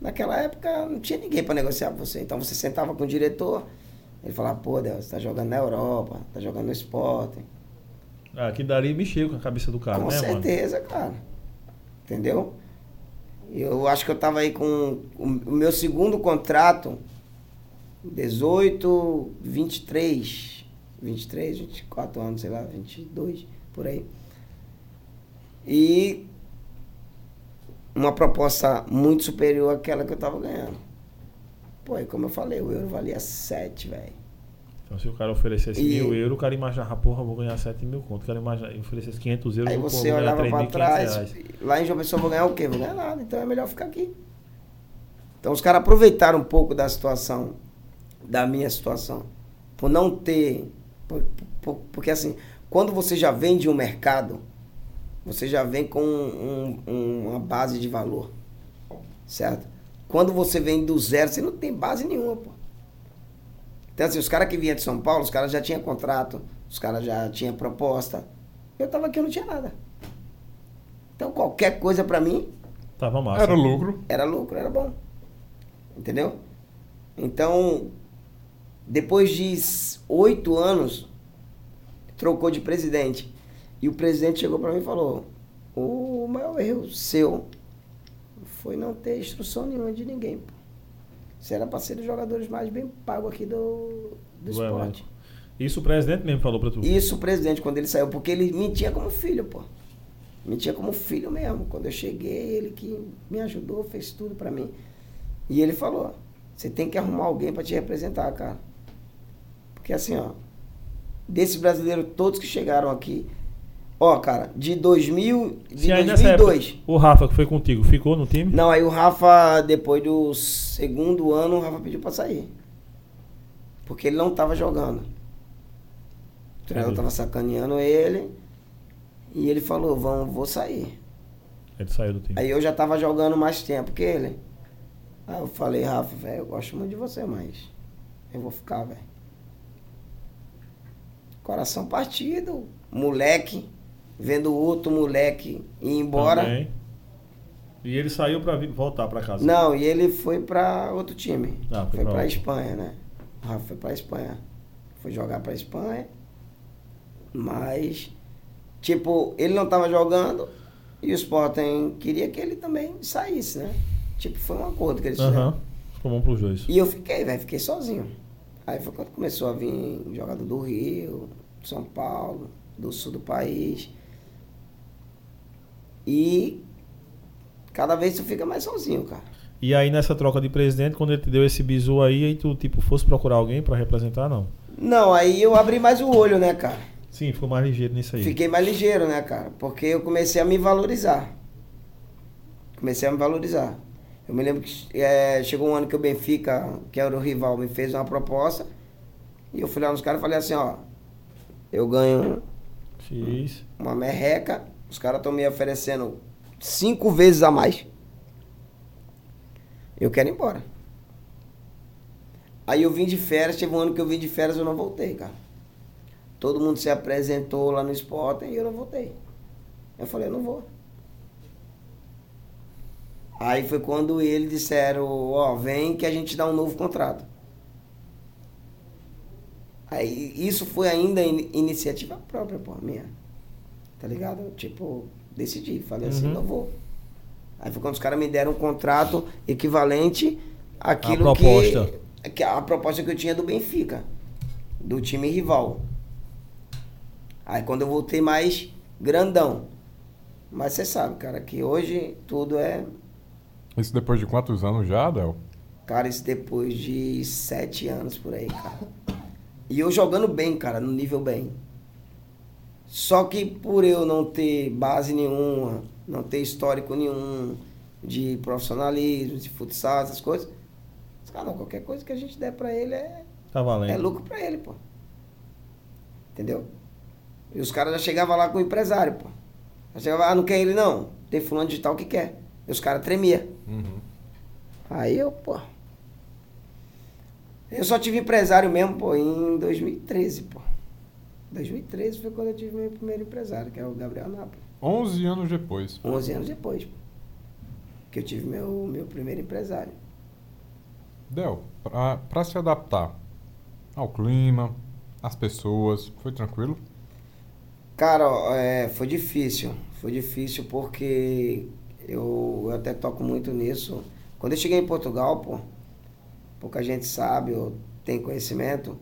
naquela época não tinha ninguém para negociar com você. Então você sentava com o diretor, ele falava, pô, Deus, você tá jogando na Europa, tá jogando no esporte. Ah, que dali mexeu com a cabeça do cara, com né, mano? certeza, cara. Entendeu? Eu acho que eu tava aí com o meu segundo contrato, 18, 23, 23, 24 anos, sei lá, 22, por aí. E uma proposta muito superior àquela que eu tava ganhando. Pô, aí como eu falei, o euro valia 7, velho. Então se o cara oferecesse E- mil euros, o cara imaginava, porra, vou ganhar 7 mil conto. O cara imaginava, oferecesse 500 euros, Aí pô, você vou ganhar olhava pra 3.500 trás, reais. lá em João Pessoa vou ganhar o quê? Vou ganhar nada, então é melhor ficar aqui. Então os caras aproveitaram um pouco da situação, da minha situação, por não ter. por- por- porque assim, quando você já vem de um mercado, você já vem com um- um- uma base de valor. Certo? Quando você vem do zero, você não tem base nenhuma, pô. Então, assim, os caras que vinham de São Paulo, os caras já tinham contrato, os caras já tinham proposta. Eu tava aqui, eu não tinha nada. Então, qualquer coisa pra mim Tava massa. Era lucro. era lucro, era bom. Entendeu? Então, depois de oito anos, trocou de presidente. E o presidente chegou pra mim e falou: o maior erro seu foi não ter instrução nenhuma de ninguém. Pô. Você era pra ser dos jogadores mais bem pagos aqui do, do Do esporte. Isso o presidente mesmo falou pra tu. Isso o presidente, quando ele saiu, porque ele me tinha como filho, pô. Me tinha como filho mesmo. Quando eu cheguei, ele que me ajudou, fez tudo pra mim. E ele falou: você tem que arrumar alguém pra te representar, cara. Porque assim, ó, desses brasileiros todos que chegaram aqui, ó, cara, de 2000, de Se aí nessa 2002. época, o Rafa que foi contigo, ficou no time? Não, aí o Rafa, depois do segundo ano, o Rafa pediu pra sair. Porque ele não tava jogando. O treinador tava sacaneando ele. E ele falou, vamos, vou sair. Ele saiu do time. Aí eu já tava jogando mais tempo que ele. Aí eu falei, Rafa, velho, eu gosto muito de você, mas eu vou ficar, velho. Coração partido, moleque, vendo outro moleque ir embora. Também. E ele saiu vir- voltar pra casa. Não, e ele foi pra outro time. Ah, foi outro. Espanha, né? O Rafa foi pra Espanha. Foi jogar pra Espanha. Mas, tipo, ele não tava jogando e o Sporting queria que ele também saísse, né? Tipo, foi um acordo que eles fizeram. Aham. Ficou bom pros dois. E eu fiquei, velho, fiquei sozinho. Aí foi quando começou a vir jogador do Rio, São Paulo, do sul do país. E cada vez tu fica mais sozinho, cara. E aí nessa troca de presidente, quando ele te deu esse bizu aí, aí tu tipo fosse procurar alguém pra representar, não? Não, aí eu abri mais o olho, né, cara? Sim, ficou mais ligeiro nisso aí. Fiquei mais ligeiro, né, cara? Porque eu comecei a me valorizar. Comecei a me valorizar. Eu me lembro que eh, chegou um ano que o Benfica, que era o rival, me fez uma proposta. E eu fui lá nos caras e falei assim, ó. Eu ganho X. uma merreca, os caras estão me oferecendo cinco vezes a mais. Eu quero ir embora. Aí eu vim de férias, teve um ano que eu vim de férias e eu não voltei, cara. Todo mundo se apresentou lá no Sporting e eu não voltei. Eu falei, eu não vou. Aí foi quando eles disseram, ó, vem que a gente dá um novo contrato. Aí isso foi ainda in- iniciativa própria, pô, minha. Tá ligado? Tipo, decidi, falei assim, Uhum. não vou. Aí foi quando os caras me deram um contrato equivalente àquilo proposta. que, que a proposta que eu tinha do Benfica, do time rival. Aí quando eu voltei mais grandão. Mas você sabe, cara, que hoje tudo é Isso depois de quantos anos já, Del? Cara, isso depois de sete anos por aí, cara. E eu jogando bem, cara, no nível bem. Só que por eu não ter base nenhuma, não ter histórico nenhum de profissionalismo, de futsal, essas coisas, os caras, não, qualquer coisa que a gente der pra ele é, Tá valendo. é lucro pra ele, pô. Entendeu? E os caras já chegavam lá com o empresário, pô. Já chegavam, ah, não quer ele não. Tem fulano de tal que quer. E os caras tremiam. Uhum. Aí eu, pô. Eu só tive empresário mesmo, pô, em 2013, pô. 2013 foi quando eu tive meu primeiro empresário, que é o Gabriel Napoli. 11 anos depois. 11 anos depois. Que eu tive meu, meu primeiro empresário. Del, pra, pra se adaptar ao clima, às pessoas, foi tranquilo? Cara, é, foi difícil. Foi difícil porque eu, eu até toco muito nisso. Quando eu cheguei em Portugal, pô, pouca gente sabe ou tem conhecimento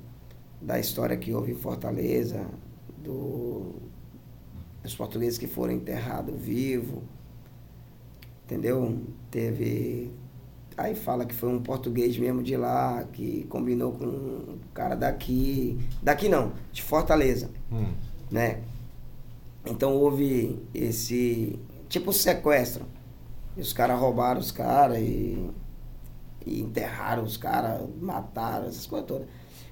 da história que houve em Fortaleza, do, dos portugueses que foram enterrados vivos. Entendeu? Teve. Aí fala que foi um português mesmo de lá, que combinou com um cara daqui. Daqui não, de Fortaleza Hum. né? Então houve esse tipo sequestro. E os caras roubaram os caras e, E enterraram os caras, mataram, essas coisas todas.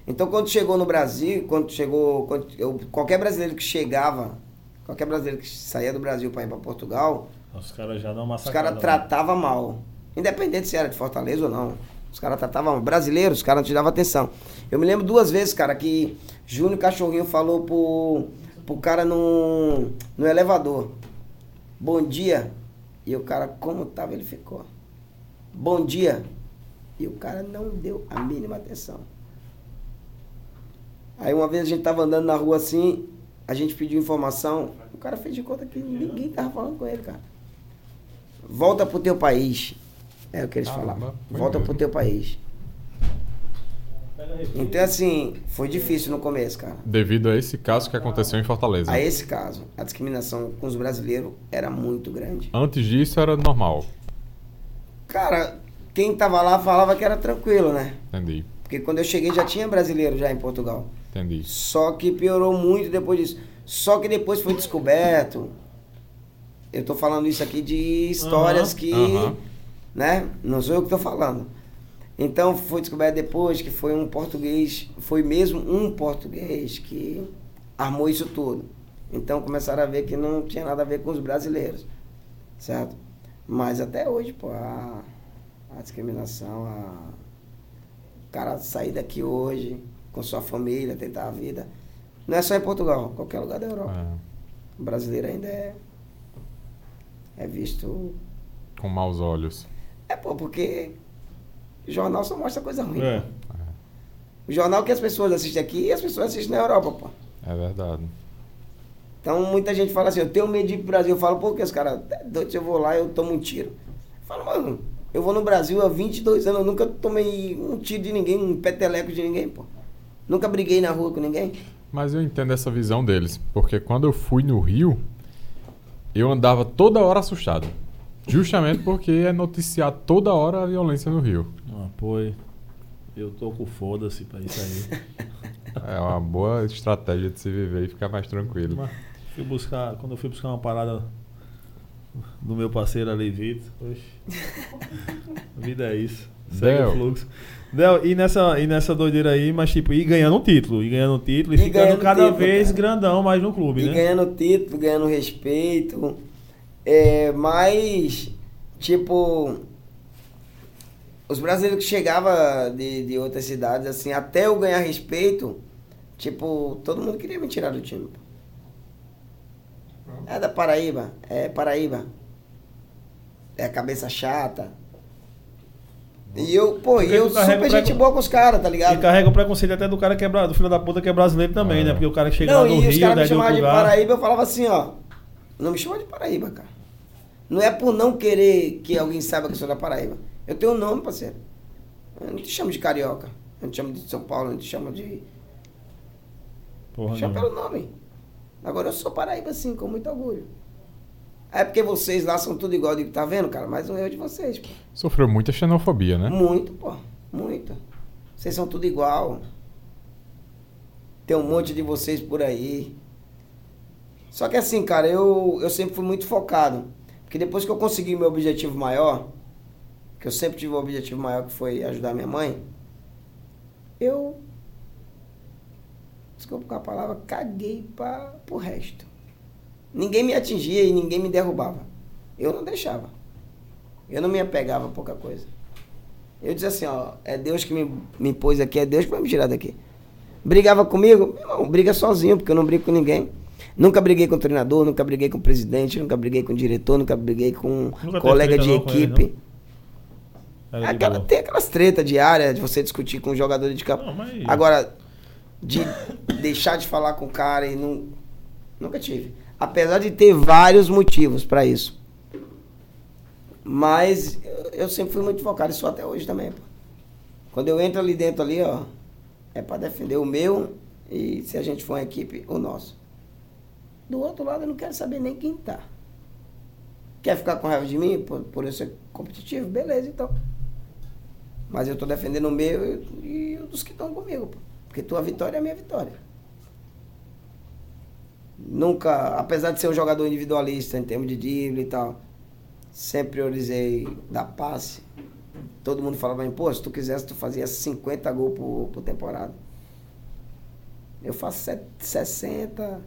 Então quando chegou no Brasil, quando chegou. Quando, eu, qualquer brasileiro que chegava, qualquer brasileiro que saía do Brasil para ir para Portugal, Os caras já dão uma os caras tratavam mal. Independente se era de Fortaleza ou não. Os caras tratavam mal. Brasileiros, os caras não te davam atenção. Eu me lembro duas vezes, cara, que Júnior Cachorrinho falou pro, pro cara no, no elevador. Bom dia. E o cara, como tava, ele ficou. Bom dia. E o cara não deu a mínima atenção. Aí uma vez a gente tava andando na rua assim, a gente pediu informação, o cara fez de conta que ninguém tava falando com ele, cara. Volta pro teu país. É o que eles falavam. foi Volta pro teu país. Então, assim, foi difícil no começo, cara. Devido a esse caso que aconteceu em Fortaleza. A esse caso, a discriminação com os brasileiros era muito grande. Antes disso era normal. Cara, quem tava lá falava que era tranquilo, né? Entendi. Porque quando eu cheguei já tinha brasileiro já em Portugal. Entendi. Só que piorou muito depois disso. Só que depois foi descoberto. Eu tô falando isso aqui de histórias Aham, que. aham. Né? Não sou eu que tô falando. Então foi descoberto depois que foi um português, foi mesmo um português que armou isso tudo. Então começaram a ver que não tinha nada a ver com os brasileiros. Certo? Mas até hoje, pô, a, a discriminação, a, cara sair daqui hoje com sua família, tentar a vida. Não é só em Portugal, qualquer lugar da Europa. É, O brasileiro ainda é, é visto. com maus olhos. É, pô, porque o jornal só mostra coisa ruim. É. pô. O jornal que as pessoas assistem aqui, as pessoas assistem na Europa, pô. É verdade. Então muita gente fala assim, eu tenho medo de ir pro Brasil. Eu falo, pô, que os caras, é se eu vou lá, eu tomo um tiro. Eu falo, mano, eu vou no Brasil há 22 anos, eu nunca tomei um tiro de ninguém, um peteleco de ninguém, pô. Nunca briguei na rua com ninguém. Mas eu entendo essa visão deles, porque quando eu fui no Rio, eu andava toda hora assustado. Justamente porque é noticiar toda hora a violência no Rio. Ah, pô, eu tô com foda-se pra isso aí. (laughs) É uma boa estratégia de se viver e ficar mais tranquilo. Mas fui buscar, quando eu fui buscar uma parada do meu parceiro ali, Vitor, (laughs) vida é isso. Segue Del. o fluxo. Del, e nessa, e nessa doideira aí, mas tipo, e ganhando um título, e ganhando um título, e, E ficando cada título, vez cara. grandão mais no clube, E né? ganhando título, ganhando respeito. É, mas, tipo, os brasileiros que chegavam de, de outras cidades, assim, até eu ganhar respeito, tipo, todo mundo queria me tirar do time. É da Paraíba, é Paraíba. É cabeça chata. E eu, pô, e eu super gente boa com os caras, tá ligado? E carrega o preconceito até do cara que é do filho da puta que é brasileiro também, É. né? Porque o cara que chega Não, lá no e os Rio, caras né, me chamavam de. Paraíba, eu falava assim, ó. Não me chama de Paraíba, cara. Não é por não querer que alguém saiba que eu sou da Paraíba. Eu tenho um nome, parceiro. Eu não te chamo de carioca. Eu não te chamo de São Paulo, eu não te chamo de. Porra, Chama pelo nome. Agora eu sou Paraíba, sim, com muito orgulho. É porque vocês lá são tudo igual. Eu digo, tá vendo, cara? Mais um erro de vocês, pô. Sofreu muita xenofobia, né? Muito, pô. Muito. Vocês são tudo igual. Tem um monte de vocês por aí. Só que assim, cara, eu, eu sempre fui muito focado. Porque depois que eu consegui meu objetivo maior, que eu sempre tive um objetivo maior que foi ajudar minha mãe, eu. Desculpa com a palavra, caguei pra, pro resto. Ninguém me atingia e ninguém me derrubava. Eu não deixava. Eu não me apegava a pouca coisa. Eu dizia assim, ó, é Deus que me, me pôs aqui, é Deus que vai me tirar daqui. Brigava comigo? Irmão, briga sozinho, porque eu não brigo com ninguém. Nunca briguei com o treinador, nunca briguei com o presidente, nunca briguei com o diretor, nunca briguei com um colega de não ele, equipe. De Aquela, tem aquelas tretas diárias de você discutir com o jogador de campo. Não, mas- Agora, de deixar de falar com o cara e não. Nunca tive. Apesar de ter vários motivos pra isso. Mas eu, sempre fui muito focado, e sou até hoje também, pô. Quando eu entro ali dentro ali, ó, é pra defender o meu e se a gente for uma equipe, o nosso. Do outro lado eu não quero saber nem quem tá. Quer ficar com raiva de mim por, por eu ser competitivo? Beleza, então. Mas eu tô defendendo o meu e, e os que estão comigo, pô. Porque tua vitória é a minha vitória. Nunca, apesar de ser um jogador individualista em termos de drible e tal, sempre priorizei dar passe, todo mundo falava pô, se tu quisesse, tu fazia 50 gols por, por temporada. Eu faço set- 60.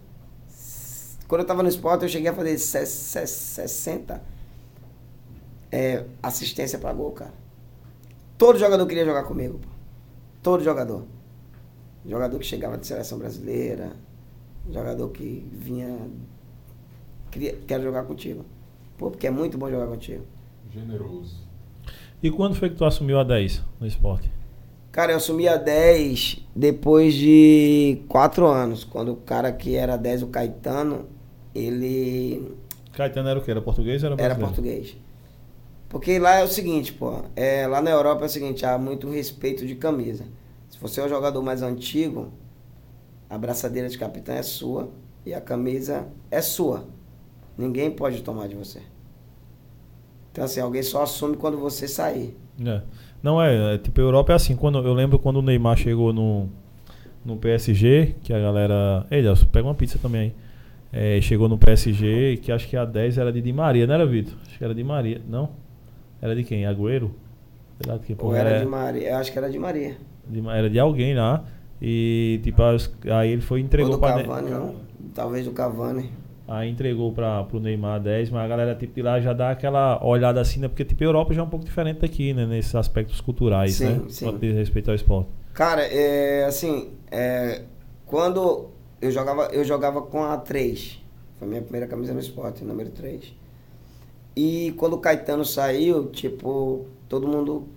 Quando eu tava no esporte, eu cheguei a fazer se- se- 60 é, assistência pra gol, cara. Todo jogador queria jogar comigo. Todo jogador. Jogador que chegava de seleção brasileira, jogador que vinha. Queria, quero jogar contigo. Pô, porque é muito bom jogar contigo. Generoso. E quando foi que tu assumiu a 10 no esporte? Cara, eu assumi a 10 depois de 4 anos. Quando o cara que era 10, o Caetano, ele Caetano era o quê? Era português ou era era brasileiro? português. Porque lá é o seguinte, pô. É, lá na Europa é o seguinte, há muito respeito de camisa. Se você é o jogador mais antigo, a braçadeira de capitão é sua e a camisa é sua. Ninguém pode tomar de você. Então assim, alguém só assume quando você sair. É. Não é, é, tipo, a Europa é assim. Quando, eu lembro quando o Neymar chegou no, no PSG, que a galera. Ei, pega uma pizza também aí. É, chegou no PSG, que acho que a 10 era de Di Maria, não era, Vitor? Acho que era de Maria. Não? Era de quem? Agüero? Sei lá de quem. Ou Pô, era é- de Maria, eu acho que era de Maria. De era de alguém lá. E tipo, aí ele foi e entregou Ou do pra Cavani, não. Talvez do Cavani. Aí entregou pra, pro Neymar 10, mas a galera tipo, de lá já dá aquela olhada assim, né? Porque tipo, a Europa já é um pouco diferente daqui, né? Nesses aspectos culturais, Sim, né? sim. Quanto diz respeito ao esporte. Cara, é assim, é, quando eu jogava, eu jogava com a 3. Foi a minha primeira camisa no esporte, número 3. E quando o Caetano saiu, tipo, todo mundo.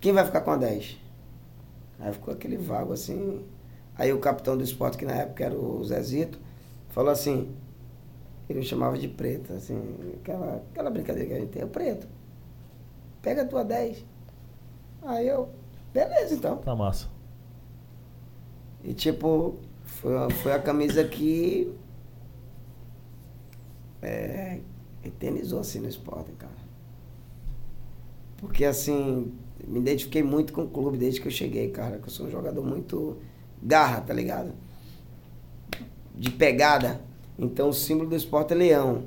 Quem vai ficar com a 10? Aí ficou aquele vago assim. Aí o capitão do esporte, que na época era o Zezito, falou assim, ele me chamava de preto, assim, aquela, aquela brincadeira que a gente tem, o preto. Pega a tua 10. Aí eu, beleza então. Tá massa. E tipo, foi, foi a camisa que é, eternizou assim no esporte, cara. Porque assim, me identifiquei muito com o clube desde que eu cheguei, cara. Que eu sou um jogador muito garra, tá ligado? De pegada. Então o símbolo do esporte é leão.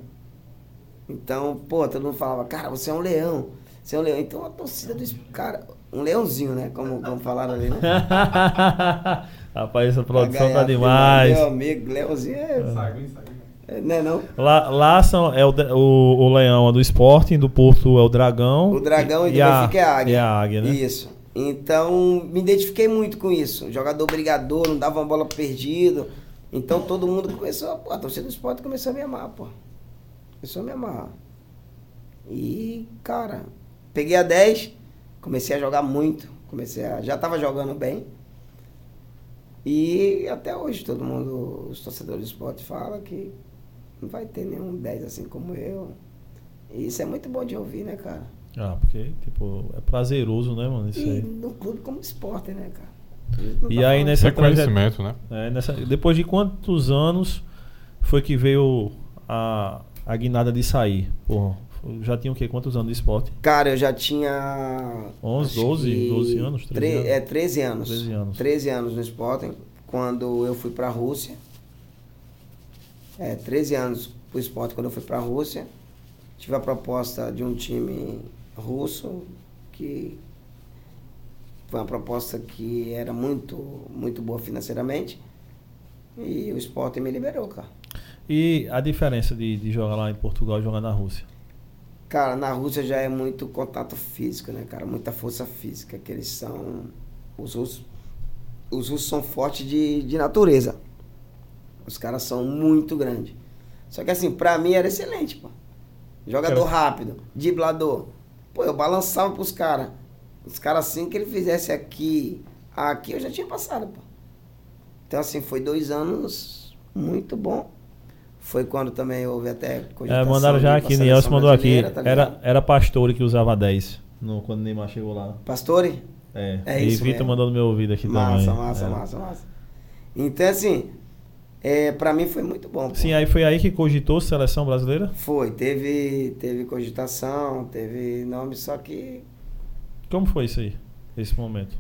Então, pô, todo mundo falava, cara, você é um leão. Você é um leão. Então a torcida do esporte. Cara, um leãozinho, né? Como, como falaram ali, né? (laughs) Rapaz, essa produção tá demais. Meu amigo, leãozinho é. é Não é não? Lá, lá são, é o, o, o leão é do esporte, do Porto é o dragão. O dragão e, do a, Benfica é a águia. E a águia, né? Isso. Então, me identifiquei muito com isso. Jogador brigador, não dava uma bola perdido. Então, todo mundo começou, pô, a torcida do esporte começou a me amar, pô. Começou a me amar. E, cara, peguei a 10, comecei a jogar muito. Comecei a, já tava jogando bem. E até hoje todo mundo, os torcedores do esporte falam que não vai ter nenhum 10 assim como eu. E isso é muito bom de ouvir, né, cara? Ah, porque, tipo, é prazeroso, né, mano? Isso E aí. no clube como esporte, né, cara? E tá aí nessa. Reconhecimento, né? É, nessa, depois de quantos anos foi que veio a, a guinada de sair? Pô, já tinha o quê? Quantos anos de esporte? Cara, eu já tinha. 11, acho 12, que 12 anos, 13 tre- anos? É, 13 anos. 13 anos. 13 anos no Sporting, quando eu fui pra Rússia. É, 13 anos pro Sporting quando eu fui pra Rússia. Tive a proposta de um time russo que foi uma proposta que era muito, muito boa financeiramente. E o Sporting me liberou, cara. E a diferença de, de jogar lá em Portugal e jogar na Rússia? Cara, na Rússia já é muito contato físico, né, cara? Muita força física, que eles são. Os russos, os russos são fortes de, de natureza. Os caras são muito grandes. Só que assim, pra mim era excelente, pô. Jogador rápido, driblador. Pô, eu balançava pros caras. Os caras assim que ele fizesse aqui, aqui eu já tinha passado, pô. Então assim, foi dois anos muito bom. Foi quando também houve até É, mandaram já aqui, Nielsen mandou aqui. tá era, era Pastore que usava 10 no, quando o Neymar chegou lá. Pastore? É, É e isso Vitor mandou no meu ouvido aqui Massa, também. massa, É. massa, massa. Então, assim, é, pra mim foi muito bom. pô. Sim, aí foi aí que cogitou seleção brasileira? Foi, teve, teve cogitação, teve nome, só que. Como foi isso aí? Esse momento?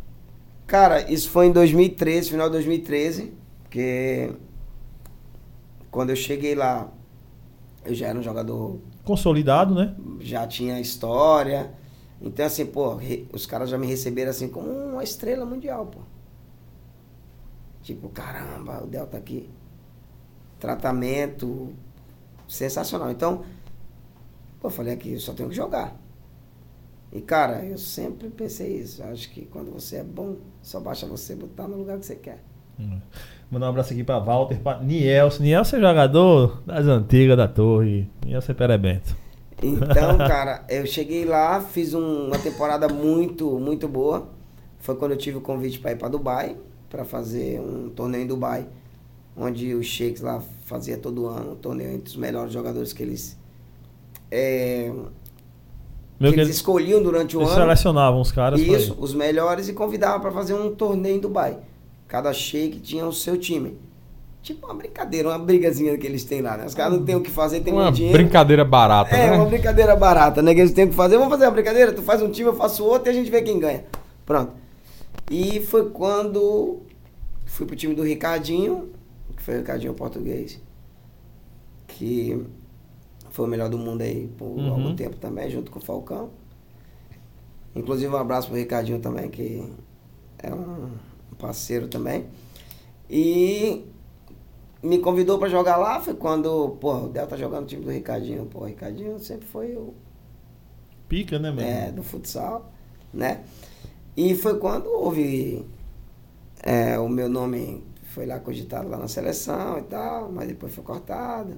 Cara, isso foi em 2013, final de 2013, porque quando eu cheguei lá, eu já era um jogador, Consolidado, né? já tinha história, Então, assim, pô, os caras já me receberam assim como uma estrela mundial, pô. Tipo, caramba, o Del tá aqui. Tratamento sensacional. Então, eu falei aqui, eu só tenho que jogar. E, cara, eu sempre pensei isso. Acho que quando você é bom, só basta você botar no lugar que você quer. Hum. Mandar um abraço aqui pra Walter, pra Nielson. Nielson é jogador das antigas da torre. Nielson é perebento. Então, (laughs) cara, eu cheguei lá, fiz um- uma temporada muito, muito boa. Foi quando eu tive o convite para ir para Dubai, para fazer um torneio em Dubai, onde os Sheiks lá fazia todo ano um torneio entre os melhores jogadores que eles é, que que eles eles, escolhiam durante o eles ano. selecionavam os caras. Isso, os melhores e convidavam para fazer um torneio em Dubai. Cada Sheik tinha o seu time. Tipo uma brincadeira, uma brigazinha que eles têm lá, né? Os caras não têm o que fazer, tem Uma muito dinheiro. brincadeira barata, É, né? uma brincadeira barata, né? Que eles têm que fazer. Vamos fazer uma brincadeira? Tu faz um time, eu faço outro e a gente vê quem ganha. Pronto. E foi quando fui pro time do Ricardinho, foi o Ricardinho português, que foi o melhor do mundo aí por Uhum. algum tempo também, junto com o Falcão. Inclusive um abraço pro Ricardinho também, que é um parceiro também. E me convidou pra jogar lá, foi quando, pô, o Del tá jogando no time do Ricardinho, pô, o Ricardinho sempre foi o Pica, né, mano? é, do futsal, né? E foi quando houve é, o meu nome foi lá cogitado lá na seleção e tal, mas depois foi cortado.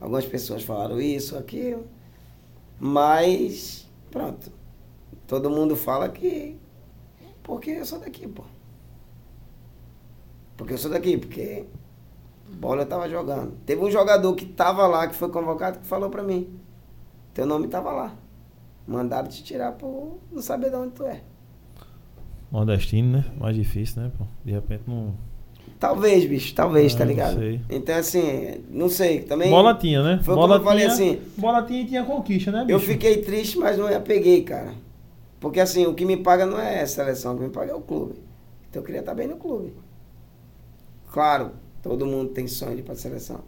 Algumas pessoas falaram isso, aquilo. Mas, pronto. Todo mundo fala que. Porque eu sou daqui, pô. Porque eu sou daqui, porque bola eu tava jogando. Teve um jogador que tava lá, que foi convocado, que falou pra mim. Teu nome tava lá. Mandaram te tirar por não saber de onde tu é. Nordestino, né? Mais difícil, né, pô? De repente não. Talvez, bicho, talvez, Ah, tá não ligado? sei. Então, assim, não sei. Também. Bola tinha, né? Foi bola como eu falei assim. Bola tinha e tinha conquista, né, bicho? Eu fiquei triste, mas não me apeguei, cara. Porque assim, o que me paga não é a seleção, o que me paga é o clube. Então eu queria estar bem no clube. Claro, todo mundo tem sonho de ir pra seleção.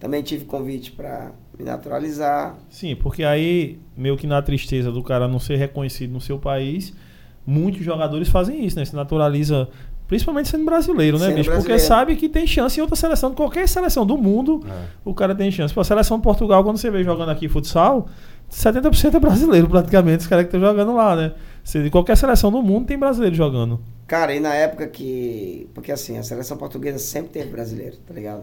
Também tive convite para me naturalizar. Sim, porque aí, meio que na tristeza do cara não ser reconhecido no seu país, muitos jogadores fazem isso, né? Se naturaliza, principalmente sendo brasileiro, né, Sendo bicho? Porque brasileiro. sabe que tem chance em outra seleção, qualquer seleção do mundo, É. o cara tem chance. Pô, a seleção de Portugal, quando você vê jogando aqui futsal, 70% é brasileiro, praticamente, os caras que estão jogando lá, né? Se, qualquer seleção do mundo tem brasileiro jogando. Cara, e na época que. Porque assim, a seleção portuguesa sempre teve brasileiro, tá ligado?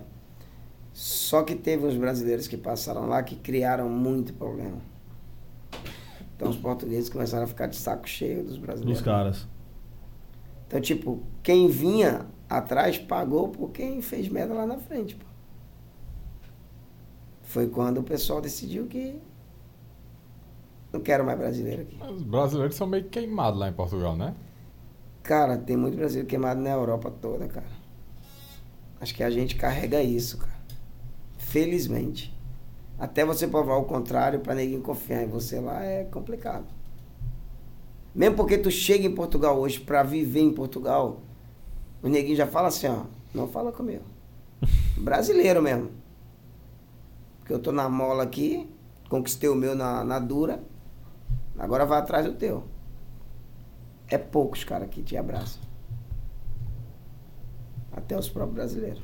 Só que teve uns brasileiros que passaram lá que criaram muito problema. Então os portugueses começaram a ficar de saco cheio dos brasileiros. Dos caras. Então, tipo, quem vinha atrás pagou por quem fez merda lá na frente, pô. Foi quando o pessoal decidiu que não quero mais brasileiro aqui. Os brasileiros são meio queimados lá em Portugal, né? Cara, tem muito brasileiro queimado na Europa toda, cara. Acho que a gente carrega isso, cara. Felizmente. Até você provar o contrário pra ninguém confiar em você lá é complicado. Mesmo porque tu chega em Portugal hoje pra viver em Portugal, o neguinho já fala assim, ó, não fala comigo. (laughs) Brasileiro mesmo. Porque eu tô na mola aqui, conquistei o meu na, na dura, agora vai atrás do teu. É poucos, cara, que te abraçam. Até os próprios brasileiros.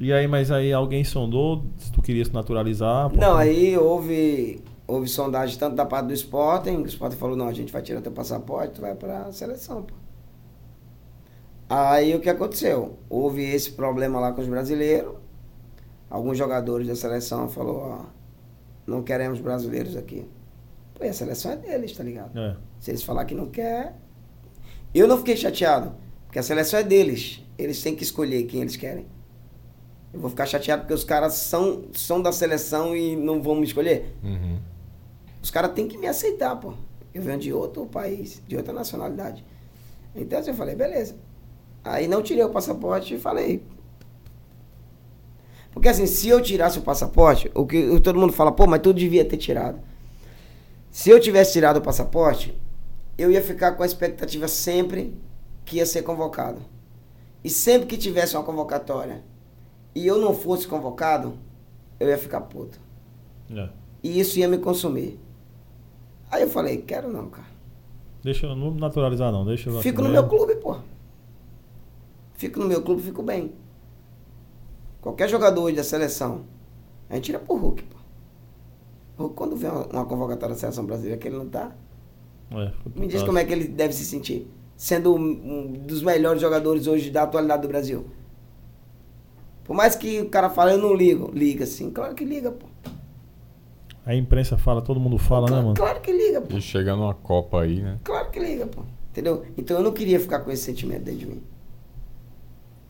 E aí, mas aí alguém sondou se tu queria se naturalizar? Não, aí houve, houve sondagem tanto da parte do Sporting, o Sporting falou, não, a gente vai tirar teu passaporte, tu vai pra seleção, pô. Aí o que aconteceu? Houve esse problema lá com os brasileiros. Alguns jogadores da seleção falou, ó, não queremos brasileiros aqui. Pô, e a seleção é deles, tá ligado? É. Se eles falar que não quer. Eu não fiquei chateado, porque a seleção é deles. Eles têm que escolher quem eles querem. Eu vou ficar chateado porque os caras são, são da seleção e não vão me escolher. Uhum. Os caras têm que me aceitar, pô. Eu venho de outro país, de outra nacionalidade. Então assim, eu falei, beleza. Aí não tirei o passaporte e falei. Porque assim, se eu tirasse o passaporte, o que todo mundo fala, pô, mas tu devia ter tirado. Se eu tivesse tirado o passaporte, eu ia ficar com a expectativa sempre que ia ser convocado. E sempre que tivesse uma convocatória e eu não fosse convocado, eu ia ficar puto. É. E isso ia me consumir. Aí eu falei, quero não, cara. Deixa eu não naturalizar, não. Deixa eu Fico no meu clube, pô. Fico no meu clube, fico bem. Qualquer jogador hoje da seleção, a gente tira pro Hulk, pô. O Hulk, quando vê uma, uma convocatória da seleção brasileira que ele não tá, É, me diz como é que ele deve se sentir. Sendo um, um dos melhores jogadores hoje da atualidade do Brasil. Por mais que o cara fale, eu não ligo. Liga sim, claro que liga, pô. A imprensa fala, todo mundo fala, né, claro, mano? claro que liga, pô. E chega numa Copa aí, né? Claro que liga, pô. Entendeu? Então eu não queria ficar com esse sentimento dentro de mim.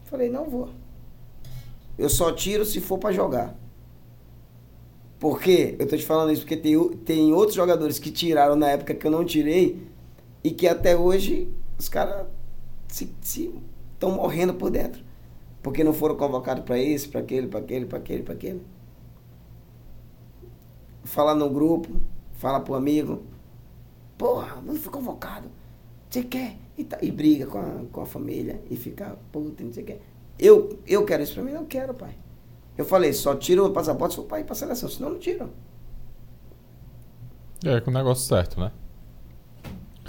Falei, não vou. Eu só tiro se for pra jogar. Por quê? Eu tô te falando isso porque tem, tem outros jogadores que tiraram na época que eu não tirei e que até hoje os caras se estão morrendo por dentro. Porque não foram convocados pra isso, pra aquele, pra aquele, pra aquele, pra aquele. Fala no grupo, fala pro amigo. Porra, não fui convocado. Você quer? E, tá- e briga com a, com a família e fica puta, não sei o que. Eu, eu quero isso pra mim? Não quero, pai. Eu falei, só tiro o passaporte se for pra ir pra seleção, senão não tiro. É, com o negócio certo, né?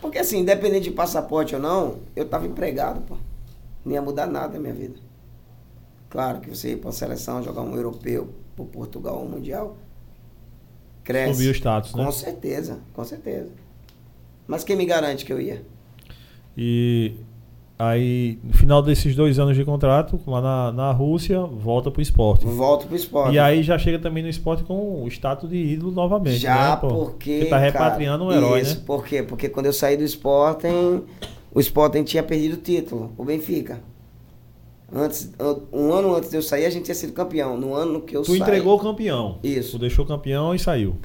Porque assim, independente de passaporte ou não, eu tava empregado, pô. Não ia mudar nada na minha vida. Claro que você ir pra seleção, jogar um europeu, pro Portugal, um mundial, cresce. Subir o status, né? Com certeza, com certeza. Mas quem me garante que eu ia? E aí, no final desses dois anos de contrato, lá na, na Rússia, volta pro esporte. Volto pro esporte. E aí já chega também no esporte com o status de ídolo novamente. Já, né, porque. tá repatriando cara, um herói, isso, né? por quê? Porque quando eu saí do Sporting, o Sporting tinha perdido o título, o Benfica. Antes, an- um ano antes de eu sair, a gente tinha sido campeão. No ano que eu Tu saí. entregou o campeão. Isso. Tu deixou o campeão e saiu.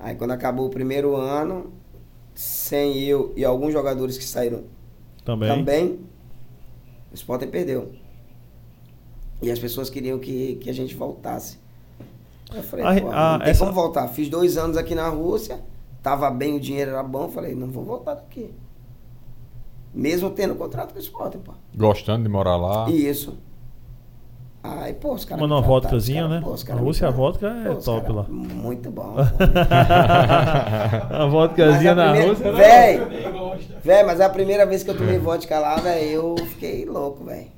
Aí quando acabou o primeiro ano, sem eu e alguns jogadores que saíram Também. também, o Sporting perdeu. E as pessoas queriam que, que a gente voltasse. Eu falei, A- pô, a- não tem essa- como voltar. Fiz dois anos aqui na Rússia, tava bem, o dinheiro era bom. Falei, não vou voltar daqui. Mesmo tendo contrato com o Sporting, pô. Gostando de morar lá. Isso. Aí, pô, os caras. Manda uma vodkazinha, né? pô, A Rússia, a vodka é Pô, top caras- lá. Muito bom. (laughs) a vodkazinha na primeira- Rússia. Véi, véi, mas a primeira vez que eu tomei vodka lá, velho, eu fiquei louco, velho.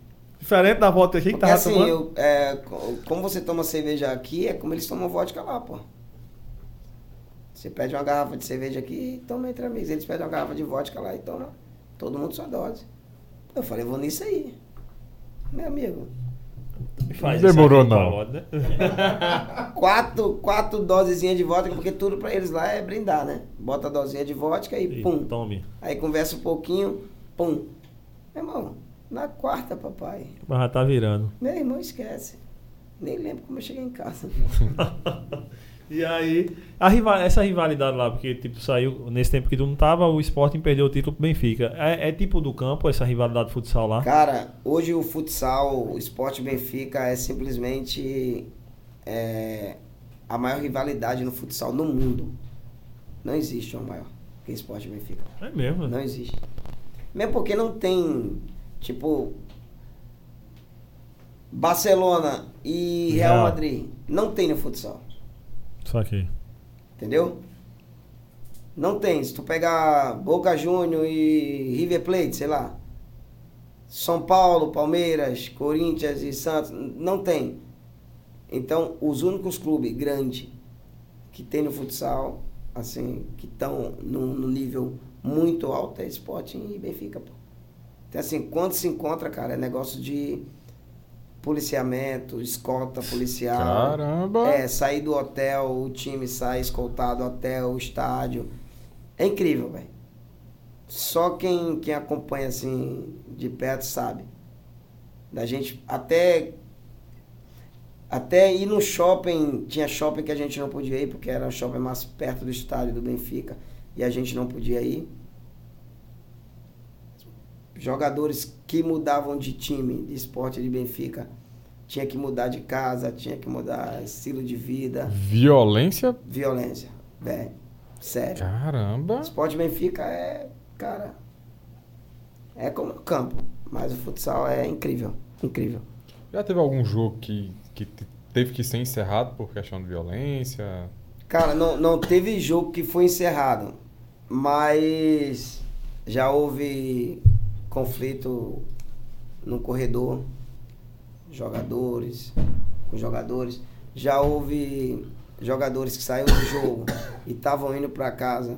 Diferente da vodka aqui que Porque tava assim, tomando. eu, é, co- como você toma cerveja aqui, é como eles tomam vodka lá, pô. Você pede uma garrafa de cerveja aqui e toma entre amigos. Eles pedem uma garrafa de vodka lá e toma todo mundo sua dose. Eu falei, vou nisso aí. Meu amigo, Faz Não demorou, isso aqui não. quatro, quatro dosezinhas de vodka, porque tudo pra eles lá é brindar, né? Bota a dosinha de vodka e E pum. Tome. Aí conversa um pouquinho, pum. Meu irmão, na quarta, papai. Mas já tá virando. Meu irmão esquece. Nem lembro como eu cheguei em casa. (laughs) E aí, rival- essa rivalidade lá, porque tipo, saiu nesse tempo que tu não tava, o Sporting perdeu o título pro Benfica. É, é tipo do campo essa rivalidade de futsal lá? Cara, hoje o futsal, o esporte Benfica é simplesmente é, a maior rivalidade no futsal no mundo. Não existe uma maior que o esporte Benfica. É mesmo. Não existe. Mesmo porque não tem, tipo, Barcelona e Real Real. Madrid. Não tem no futsal. Só que. Entendeu? Não tem. Se tu pegar Boca Júnior e River Plate, sei lá. São Paulo, Palmeiras, Corinthians e Santos, não tem. Então, os únicos clubes grandes que tem no futsal, assim, que estão no nível muito alto é Sporting e Benfica, pô. Então, assim, quando se encontra, cara, é negócio de policiamento, escolta policial. Caramba! É, sair do hotel, o time sai escoltado até o estádio. É incrível, velho. Só quem, quem acompanha assim de perto sabe. Da gente até até ir no shopping, tinha shopping que a gente não podia ir porque era o shopping mais perto do estádio do Benfica e a gente não podia ir. Jogadores que mudavam de time, de esporte de Benfica, tinha que mudar de casa, tinha que mudar estilo de vida, Violência? violência, velho. Sério. Caramba! Esporte Benfica é, cara, é como no campo, mas o futsal é incrível, incrível. Já teve algum jogo que, que te- teve que ser encerrado por questão de violência? Cara, não, não teve jogo que foi encerrado, Mas já houve conflito no corredor, jogadores, com jogadores. Já houve jogadores que saíram do jogo e estavam indo para casa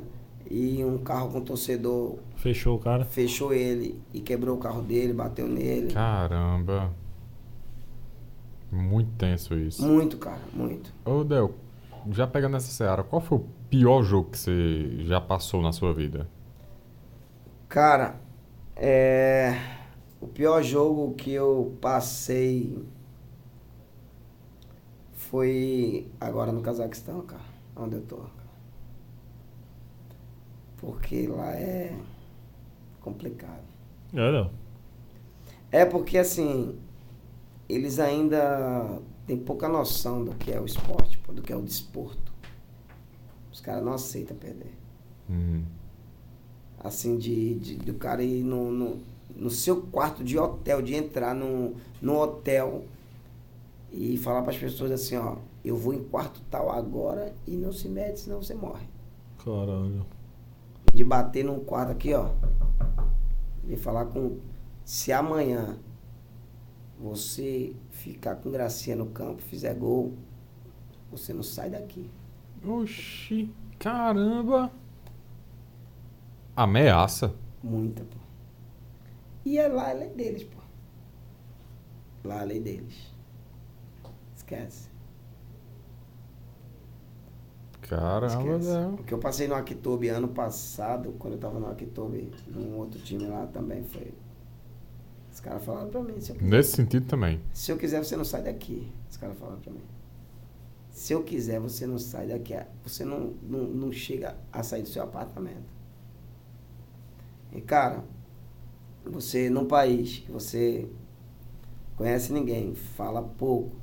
e um carro com torcedor Fechou o cara. fechou ele e quebrou o carro dele, bateu nele. Caramba. Muito tenso isso. Muito, cara, muito. Ô, Del, já pegando nessa seara, qual foi o pior jogo que você já passou na sua vida? Cara, é. O pior jogo que eu passei foi agora no Cazaquistão, cara. Onde eu tô. Cara. Porque lá é complicado. É, não. É porque assim, eles ainda têm pouca noção do que é o esporte, do que é o desporto. Os caras não aceitam perder. Hum. Assim, de, de- do cara ir no, no, no seu quarto de hotel, de entrar no, no hotel e falar para as pessoas assim, ó, eu vou em quarto tal agora e não se mete, senão você morre. Caralho. De bater num quarto aqui, ó, e falar com, se amanhã você ficar com gracinha no campo, fizer gol, você não sai daqui. Oxi, caramba. Ameaça? Muita, pô. E é lá a lei deles, pô. Lá a lei deles. Esquece. Caramba, Esquece. O que eu passei no Akitobe ano passado, quando eu tava no Akitobe, num outro time lá também, foi. Os caras falaram pra mim, se quiser, Nesse sentido também. se eu quiser, você não sai daqui. Os caras falaram pra mim. Se eu quiser, você não sai daqui. Você não, não, não chega a sair do seu apartamento. E cara, você num país que você conhece ninguém, fala pouco,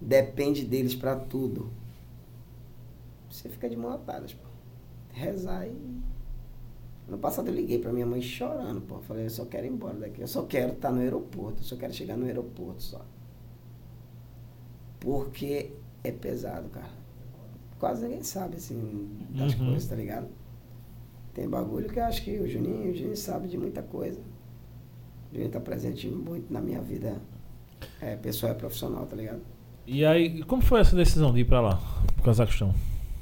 depende deles pra tudo. Você fica de mão atadas, pô. Rezar e. No passado eu liguei pra minha mãe chorando, pô. Falei, eu só quero ir embora daqui. Eu só quero estar no aeroporto. Eu só quero chegar no aeroporto só. Porque é pesado, cara. Quase ninguém sabe, assim, das Uhum. coisas, tá ligado? Tem bagulho que eu acho que o Juninho, o Juninho sabe de muita coisa. O Juninho tá presente muito na minha vida é, pessoal e profissional, tá ligado? E aí, como foi essa decisão de ir pra lá, pro Cazaquistão?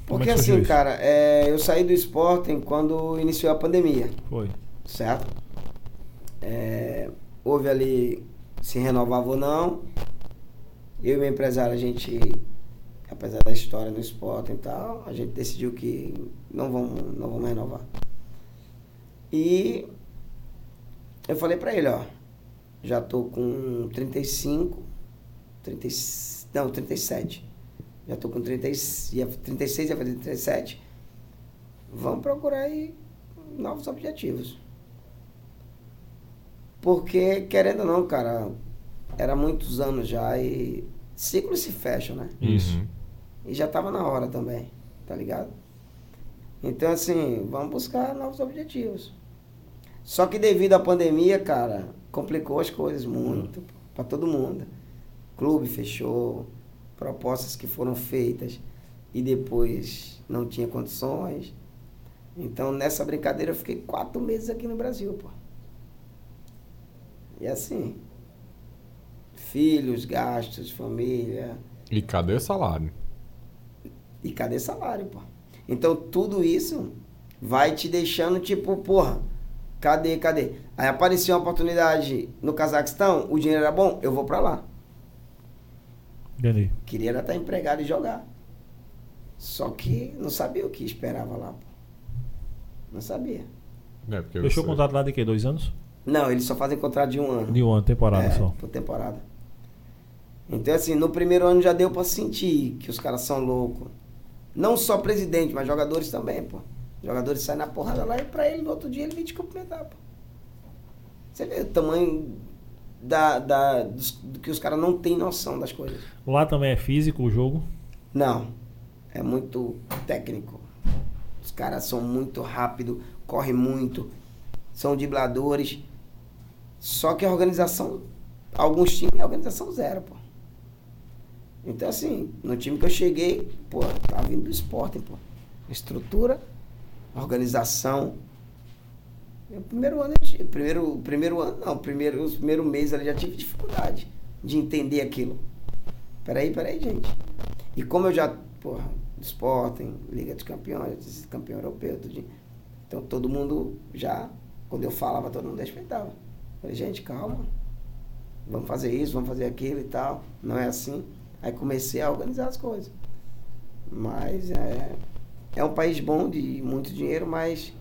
Como é Porque que surgiu assim, isso? cara, é, eu saí do Sporting quando iniciou a pandemia, Foi. certo? É, houve ali se renovava ou não. Eu e meu empresário, a gente, apesar da história no Sporting e tal, a gente decidiu que não vamos, não vamos renovar. E eu falei pra ele, ó, já tô com 35, 30, e- não, 37. Já tô com 30, e- ia- 36, ia fazer 37. Vamos procurar aí novos objetivos. Porque, querendo ou não, cara, era muitos anos já e ciclos se fecham, né? Isso. Uhum. E já tava na hora também, tá ligado? Então, assim, vamos buscar novos objetivos. Só que devido à pandemia, cara, complicou as coisas muito pra todo mundo. Clube fechou, propostas que foram feitas e depois não tinha condições. Então, nessa brincadeira, eu fiquei quatro meses aqui no Brasil, pô. E assim, filhos, gastos, família, E cadê salário? e cadê salário, pô? Então tudo isso vai te deixando tipo, porra, cadê, cadê? Aí apareceu uma oportunidade no Cazaquistão, o dinheiro era bom, eu vou pra lá. Entendi. Queria era estar empregado e jogar. Só que não sabia o que esperava lá, pô. Não sabia. É, Fechou o contrato lá de quê? Dois anos? Não, eles só fazem contrato de um ano. De um ano, temporada é, só. Por temporada. Então, assim, no primeiro ano já deu pra sentir que os caras são loucos. Não só presidente, mas jogadores também, pô. Jogadores saem na porrada lá e pra ele no outro dia ele vem te cumprimentar, pô. Você vê o tamanho da, da, dos- do que os caras não têm noção das coisas. Lá também é físico o jogo. Não. É muito técnico. Os caras são muito rápidos, correm muito, são dribladores. Só que a organização, alguns times, a organização zero, pô. Então, assim, no time que eu cheguei, pô, tava vindo do esporte, pô. Estrutura organização. O primeiro ano, eu primeiro, primeiro ano, não, primeiro, os primeiros meses ali já tive dificuldade de entender aquilo. Peraí, peraí, gente. E como eu já, porra, Sporting, Liga dos Campeões, campeão europeu, tudo. Então todo mundo já, quando eu falava, todo mundo respeitava. Falei, gente, calma. Vamos fazer isso, vamos fazer aquilo e tal. Não é assim. Aí comecei a organizar as coisas. Mas é, é um país bom de muito dinheiro, mas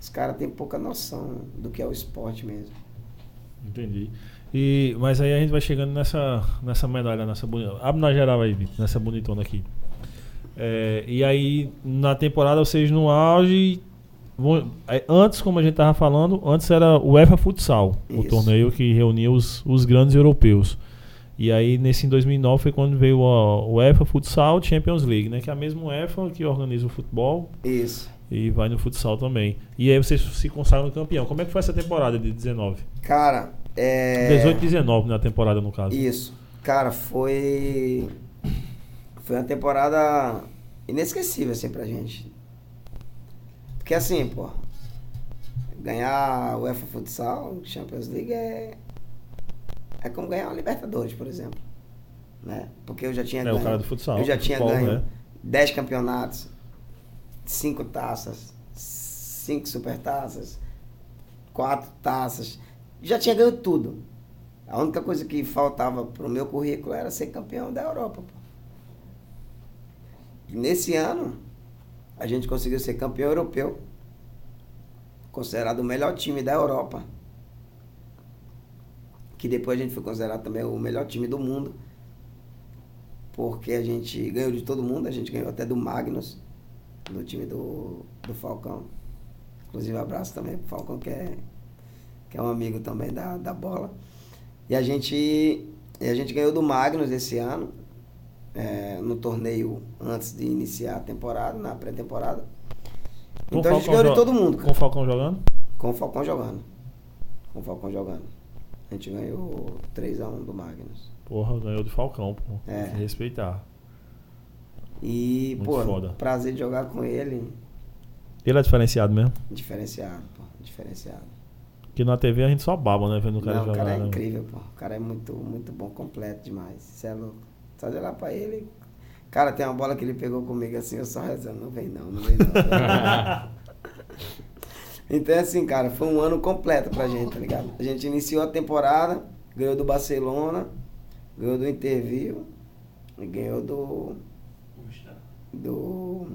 os caras têm pouca noção do que é o esporte mesmo. Entendi. E, mas aí a gente vai chegando nessa, nessa medalha, nessa bonita. Abre na geral aí, Vitor, nessa bonitona aqui. É, e aí, na temporada, vocês no auge. vão- é, Antes, como a gente tava falando, antes era o UEFA Futsal, o Isso. torneio que reunia os, os grandes europeus. E aí, nesse em 2009, foi quando veio a UEFA Futsal Champions League, né? Que é a mesma UEFA que organiza o futebol Isso. e vai no futsal também. E aí vocês se consagram campeão. Como é que foi essa temporada de 19? Cara, é. 18 e 19 na temporada, no caso. Isso. Cara, foi. Foi uma temporada inesquecível, assim, pra gente. Porque assim, pô. Ganhar o UEFA Futsal, Champions League é. É como ganhar uma Libertadores, por exemplo. Né? Porque eu já tinha É, ganho. o cara do futsal, Eu já tinha futebol, ganho né? 10 campeonatos, 5 taças, 5 supertaças, 4 taças. Já tinha ganho tudo. A única coisa que faltava pro meu currículo era ser campeão da Europa. Pô. E nesse ano, a gente conseguiu ser campeão europeu, considerado o melhor time da Europa. Que depois a gente foi considerado também o melhor time do mundo. Porque a gente ganhou de todo mundo, a gente ganhou até do Magnus, do time do, do Falcão. Inclusive, abraço também pro Falcão, que é, que é um amigo também da, da bola. E a gente, e a gente ganhou do Magnus esse ano, é, no torneio antes de iniciar a temporada, na pré-temporada. Então a gente ganhou de todo mundo, Com o Falcão jogando? Com o Falcão jogando. Com o Falcão jogando. A gente ganhou 3x1 do Magnus. Porra, ganhou do Falcão, pô. É. Tem que respeitar. E, Muito pô, foda. prazer de jogar com ele, Ele é diferenciado mesmo. diferenciado, pô, diferenciado. Porque na TV a gente só baba, né? Vendo o cara Não, o jogar. cara é né? incrível, pô. O cara é muito, muito bom, completo demais. Você é louco. Só de olhar pra ele. Cara, tem uma bola que ele pegou comigo assim, eu só rezando. Não vem não, não vem não. (laughs) então, assim, cara, foi um ano completo pra gente, tá ligado? A gente iniciou a temporada, ganhou do Barcelona, ganhou do Interview e ganhou do. Do.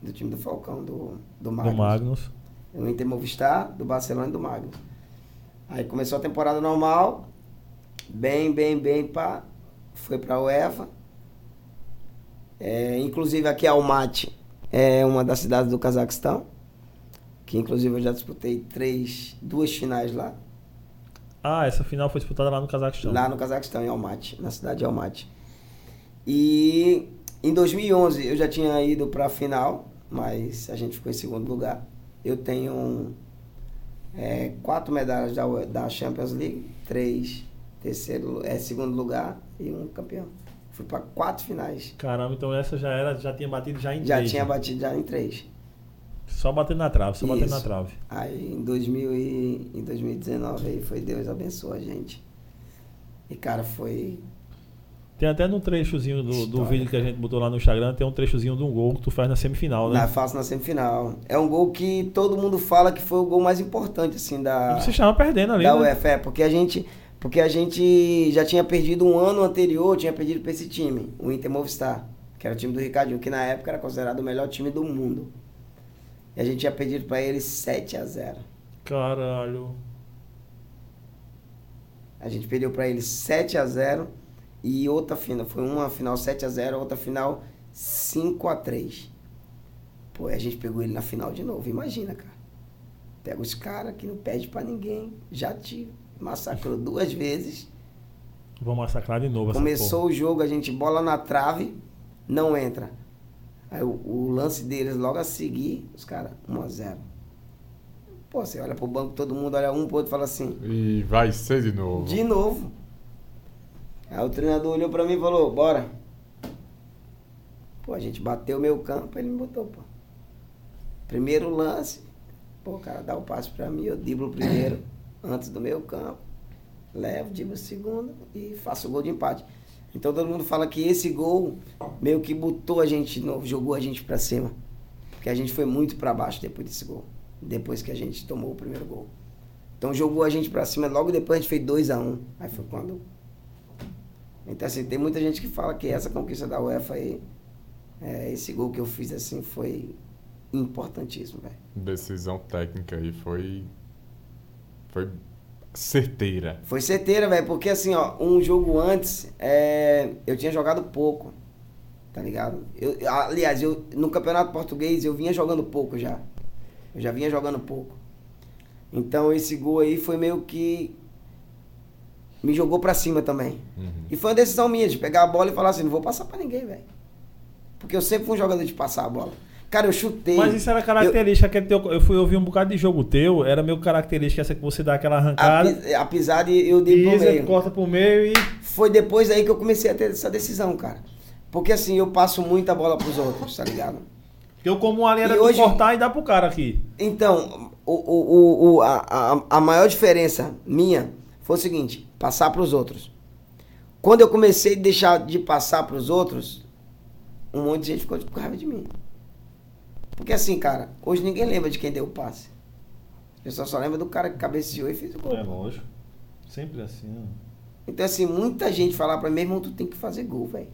Do time do Falcão, do, do Magnus. Do Magnus. O Inter Movistar, do Barcelona e do Magnus. Aí começou a temporada normal, bem, bem, bem, pá. Foi pra UEFA. É, inclusive aqui Almaty é uma das cidades do Cazaquistão. Que inclusive eu já disputei três, duas finais lá. Ah, essa final foi disputada lá no Cazaquistão. Lá no Cazaquistão, em Almaty, na cidade de Almaty. E em 2011 eu já tinha ido para a final, mas a gente ficou em segundo lugar. Eu tenho é, quatro medalhas da, da Champions League, três terceiro, é, segundo lugar e um campeão. Fui para quatro finais. Caramba, então essa já era, já tinha batido já em Já três, tinha né? batido já em três. Só batendo na trave, só batendo Isso. na trave. Aí em, 2000 e, em 2019 aí foi Deus abençoou a gente. E cara, foi Tem até no trechozinho do, do vídeo que a gente botou lá no Instagram, tem um trechozinho de um gol que tu faz na semifinal, né? Na fase na semifinal. É um gol que todo mundo fala que foi o gol mais importante, assim, da, Você estava perdendo ali, da né? UEFA. É, porque a gente. Porque a gente já tinha perdido um ano anterior, tinha perdido pra esse time, o Inter Movistar, que era o time do Ricardinho, que na época era considerado o melhor time do mundo. E a gente tinha perdido pra eles 7 a 0 Caralho. A gente perdeu pra eles 7 a 0 e outra final. Foi uma final 7 a 0 outra final 5 a 3 Pô, e a gente pegou ele na final de novo. Imagina, cara. Pega os caras que não pede pra ninguém. Já te massacrou duas vezes. Vou massacrar de novo Começou o jogo, a gente bola na trave, não entra. Aí o, o lance deles logo a seguir, os caras, 1 a 0 Pô, você olha pro banco, todo mundo olha um pro outro e fala assim, E vai ser de novo. de novo. Aí o treinador olhou pra mim e falou, bora. Pô, a gente bateu o meu campo, ele me botou, pô. Primeiro lance, pô, o cara dá o passe pra mim, eu driblo primeiro, (coughs) antes do meio campo, levo, driblo segundo e faço o gol de empate. Então todo mundo fala que esse gol meio que botou a gente jogou a gente pra cima. Porque a gente foi muito pra baixo depois desse gol. Depois que a gente tomou o primeiro gol. Então jogou a gente pra cima, logo depois a gente fez 2 a 1 um. Aí foi quando. Então assim, tem muita gente que fala que essa conquista da UEFA aí, é, esse gol que eu fiz assim foi importantíssimo, velho. Decisão técnica aí foi. Foi certeira. Foi certeira, velho, porque assim, ó, um jogo antes, é, eu tinha jogado pouco, tá ligado? Eu, aliás, eu, no Campeonato Português eu vinha jogando pouco já. Eu já vinha jogando pouco. Então esse gol aí foi meio que me jogou pra cima também. Uhum. E foi uma decisão minha de pegar a bola e falar assim, não vou passar pra ninguém, velho. Porque eu sempre fui um jogador de passar a bola. Cara, eu chutei. Mas isso era característica que teu, eu fui ouvir um bocado de jogo teu, era meio característica essa que você dá aquela arrancada. Apesar de eu dei pro meio. corta pro meio e. Foi depois aí que eu comecei a ter essa decisão, cara. Porque assim, eu passo muita bola pros outros, tá ligado? Eu como ali era hoje- cortar e dar pro cara aqui. Então, o, o, o- a, a, a maior diferença minha foi o seguinte, passar pros outros. Quando eu comecei a deixar de passar pros outros, um monte de gente ficou com raiva de mim. Porque assim, cara, hoje ninguém lembra de quem deu o passe. Pessoal só lembra do cara que cabeceou e fez o gol. É lógico. Sempre assim, ó. Então, assim, muita gente fala pra mim, meu irmão, tu tem que fazer gol, velho.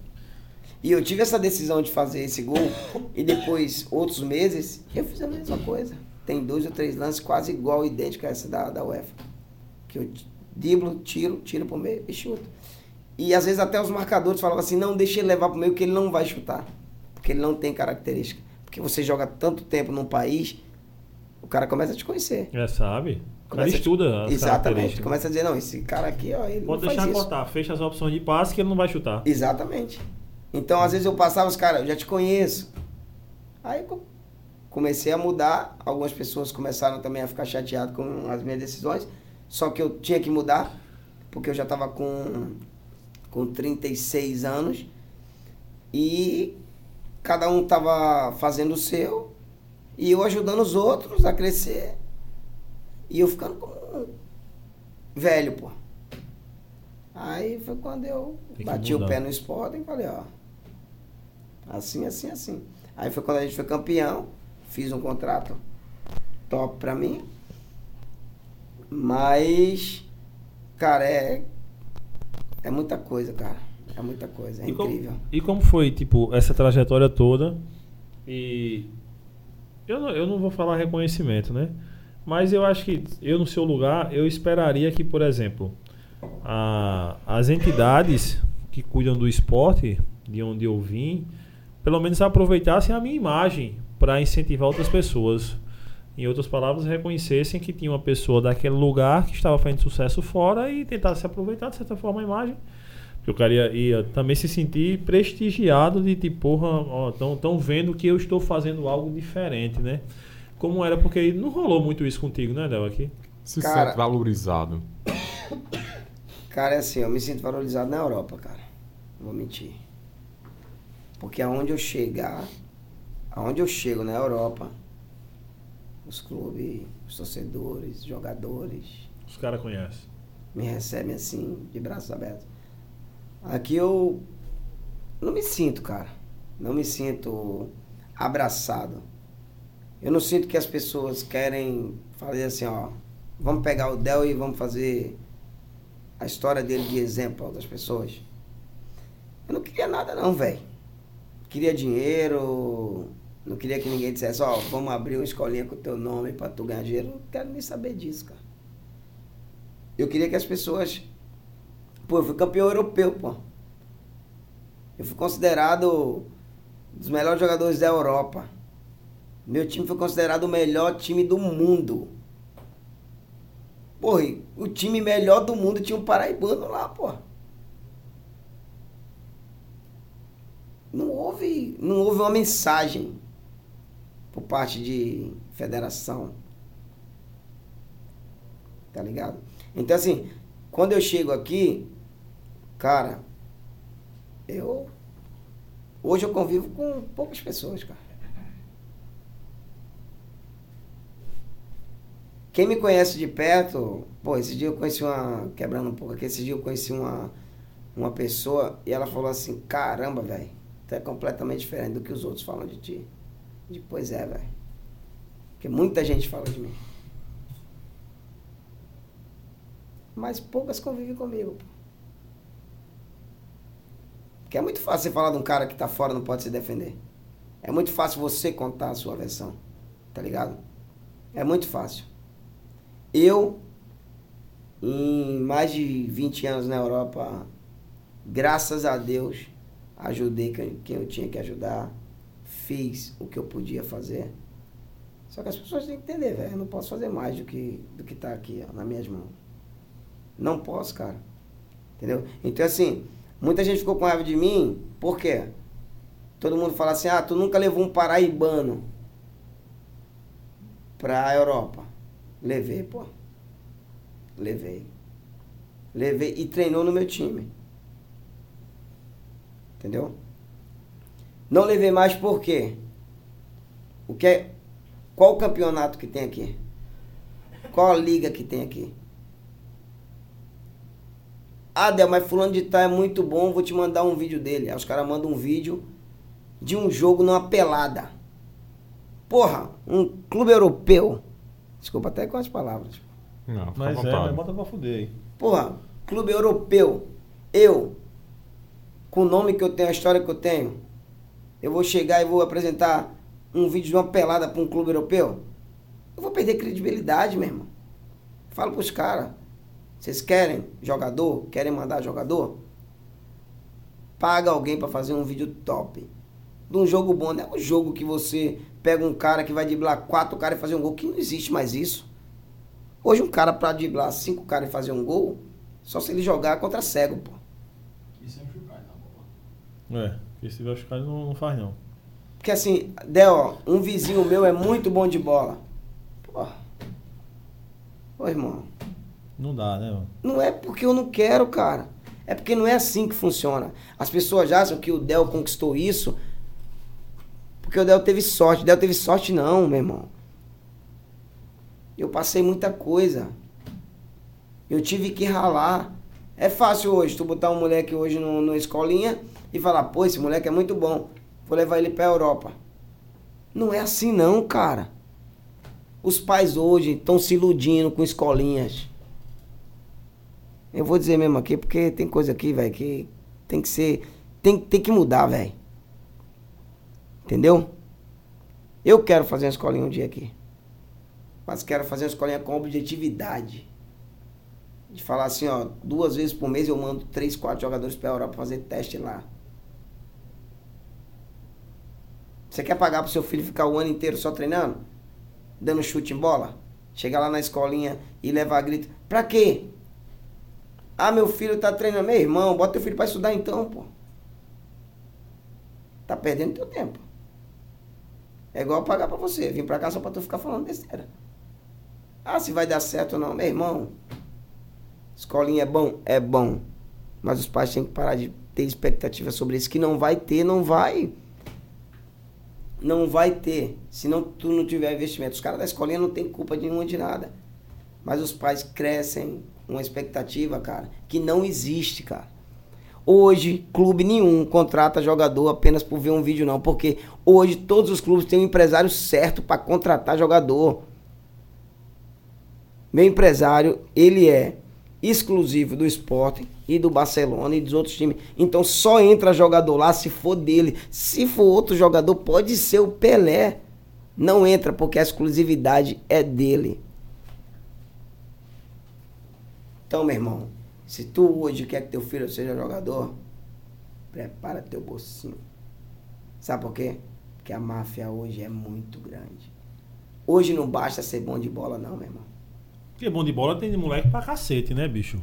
E eu tive essa decisão de fazer esse gol, e depois, outros meses, eu fiz a mesma coisa. Tem dois ou três lances quase igual, idêntico a essa da, da UEFA. Que eu driblo, tiro, tiro pro meio e chuto. E às vezes até os marcadores falavam assim, não, deixa ele levar pro meio que ele não vai chutar. Porque ele não tem característica. Porque você joga tanto tempo num país, o cara começa a te conhecer. É, sabe? Começa te- estuda as Exatamente. Começa a dizer, não, esse cara aqui, ó, ele Pode deixar cortar, fecha as opções de passe que ele não vai chutar. Exatamente. Então, às vezes eu passava os caras, eu já te conheço. Aí co- comecei a mudar, algumas pessoas começaram também a ficar chateadas com as minhas decisões, só que eu tinha que mudar, porque eu já estava com, com 36 anos e cada um estava fazendo o seu e eu ajudando os outros a crescer e eu ficando como velho, pô. Aí foi quando eu Tem bati o pé no Sporting e falei, ó, assim, assim, assim. Aí foi quando a gente foi campeão, fiz um contrato top pra mim. Mas, cara, é, é muita coisa, cara. É muita coisa, é E como- incrível. E como foi, tipo, essa trajetória toda? E. Eu não, eu não vou falar reconhecimento, né? Mas eu acho que eu, no seu lugar, eu esperaria que, por exemplo, a- as entidades que cuidam do esporte, de onde eu vim, pelo menos aproveitassem a minha imagem para incentivar outras pessoas. Em outras palavras, reconhecessem que tinha uma pessoa daquele lugar que estava fazendo sucesso fora e tentasse aproveitar, de certa forma, a imagem. Porque o cara ia, ia também se sentir prestigiado de tipo, porra, ó, tão, tão vendo que eu estou fazendo algo diferente, né? Como era, porque não rolou muito isso contigo, né, Del, aqui? Se Cara- sente valorizado. Cara, é assim, eu me sinto valorizado na Europa, cara. Não vou mentir. Porque aonde eu chegar, aonde eu chego na Europa, os clubes, os torcedores, jogadores, Os caras conhecem. me recebem assim, de braços abertos. Aqui eu não me sinto, cara. Não me sinto abraçado. Eu não sinto que as pessoas querem fazer assim, ó. Vamos pegar o Del e vamos fazer a história dele de exemplo outras pessoas. Eu não queria nada não, velho. Queria dinheiro, não queria que ninguém dissesse, ó, vamos abrir uma escolinha com o teu nome para tu ganhar dinheiro. Não quero nem saber disso, cara. Eu queria que as pessoas. Pô, eu fui campeão europeu, pô. Eu fui considerado um dos melhores jogadores da Europa. Meu time foi considerado o melhor time do mundo. Porra, o time melhor do mundo tinha um paraibano lá, pô. Não houve, não houve uma mensagem por parte de federação. Tá ligado? Então assim, quando eu chego aqui, cara, eu hoje eu convivo com poucas pessoas, cara. Quem me conhece de perto, pô, esse dia eu conheci uma. Quebrando um pouco aqui, esse dia eu conheci uma, uma pessoa e ela falou assim: caramba, velho, tu é completamente diferente do que os outros falam de ti. De, pois é, velho. Porque muita gente fala de mim. Mas poucas convivem comigo, pô. Porque é muito fácil você falar de um cara que tá fora não pode se defender. É muito fácil você contar a sua versão. Tá ligado? É muito fácil. Eu, em mais de 20 anos na Europa, graças a Deus, ajudei quem eu tinha que ajudar, fiz o que eu podia fazer. Só que as pessoas têm que entender, velho. Eu não posso fazer mais do que, do que tá aqui, ó, nas minhas mãos. Não posso, cara. Entendeu? Então, assim, muita gente ficou com raiva de mim, por quê? Todo mundo fala assim, ah, tu nunca levou um paraibano pra Europa. Levei, pô. Levei. Levei e treinou no meu time. Entendeu? Não levei mais por quê? O que é, qual o campeonato que tem aqui? Qual a liga que tem aqui? Ah, Del, mas fulano de tal é muito bom, vou te mandar um vídeo dele. Aí os caras mandam um vídeo de um jogo numa pelada. Porra, um clube europeu Desculpa até com as palavras. Não, mas é, mas bota pra fuder aí. Porra, clube europeu. Eu, com o nome que eu tenho, a história que eu tenho, eu vou chegar e vou apresentar um vídeo de uma pelada pra um clube europeu? Eu vou perder credibilidade, meu irmão. Falo pros caras. Vocês querem jogador? Querem mandar jogador? Paga alguém para fazer um vídeo top. De um jogo bom. Não é um jogo que você pega um cara que vai driblar quatro caras e fazer um gol, que não existe mais isso. Hoje um cara pra driblar cinco caras e fazer um gol, só se ele jogar contra cego, pô. Isso é na bola. É, esse vai não, não faz não. Porque assim, Del, um vizinho meu é muito bom de bola. Pô. Ô irmão. Não dá, né? Não é porque eu não quero, cara. É porque não é assim que funciona. As pessoas acham que o Del conquistou isso porque o Del teve sorte. O Del teve sorte não, meu irmão. Eu passei muita coisa. Eu tive que ralar. É fácil hoje, tu botar um moleque hoje no, no escolinha e falar, pô, esse moleque é muito bom. Vou levar ele pra Europa. Não é assim não, cara. Os pais hoje estão se iludindo com escolinhas. Eu vou dizer mesmo aqui, porque tem coisa aqui, velho, que tem que ser. Tem, tem que mudar, velho. Entendeu? Eu quero fazer uma escolinha um dia aqui. Mas quero fazer uma escolinha com objetividade. De falar assim, ó, duas vezes por mês eu mando três, quatro jogadores para a Europa fazer teste lá. Você quer pagar pro seu filho ficar o ano inteiro só treinando? Dando chute em bola? Chegar lá na escolinha e levar grito. Pra quê? Ah, meu filho tá treinando. Meu irmão, bota teu filho pra estudar então, pô. Tá perdendo teu tempo. É igual pagar pra você. Vim pra cá só pra tu ficar falando besteira. Ah, se vai dar certo ou não. Meu irmão, escolinha é bom? É bom. Mas os pais têm que parar de ter expectativa sobre isso. Que não vai ter, não vai. Não vai ter. Se não, tu não tiver investimento. Os caras da escolinha não tem culpa de nenhuma de nada. Mas os pais crescem uma expectativa, cara, que não existe, cara. Hoje, clube nenhum contrata jogador apenas por ver um vídeo, não. Porque hoje todos os clubes têm um empresário certo para contratar jogador. Meu empresário, ele é exclusivo do Sporting e do Barcelona e dos outros times. Então só entra jogador lá se for dele. Se for outro jogador, pode ser o Pelé. Não entra porque a exclusividade é dele. Então, meu irmão, se tu hoje quer que teu filho seja jogador, prepara teu bolsinho. Sabe por quê? Porque a máfia hoje é muito grande. Hoje não basta ser bom de bola, não, meu irmão. Porque bom de bola tem de moleque pra cacete, né, bicho?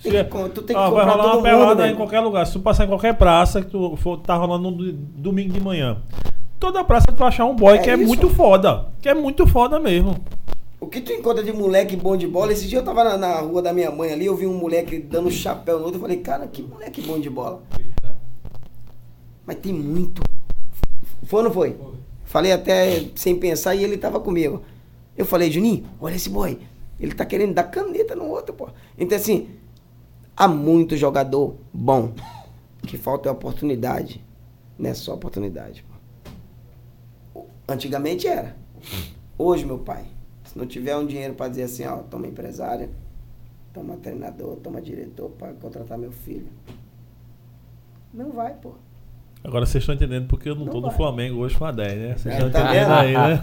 Tem que, tu tem que ah, vai rolar uma pelada em qualquer lugar. Se tu passar em qualquer praça que tu for, tá rolando no domingo de manhã, toda praça tu achar um boy é que é muito foda. Que é muito foda mesmo. O que tu encontra de moleque bom de bola? Esse dia eu tava na, na, rua da minha mãe ali, eu vi um moleque dando chapéu no outro. Eu falei, cara, que moleque bom de bola. Mas tem muito. Foi ou não foi? Falei até sem pensar e ele tava comigo. Eu falei, Juninho, olha esse boy. Ele tá querendo dar caneta no outro, pô. Então, assim, há muito jogador bom. Que falta é oportunidade. Não é só oportunidade, pô. Antigamente era. Hoje, meu pai, se não tiver um dinheiro para dizer assim, ó, toma empresário, toma treinador, toma diretor para contratar meu filho. Não vai, pô. Agora vocês estão entendendo porque eu não, Não tô no vai. Flamengo hoje com a 10, né? Vocês É, estão tá entendendo aí, né?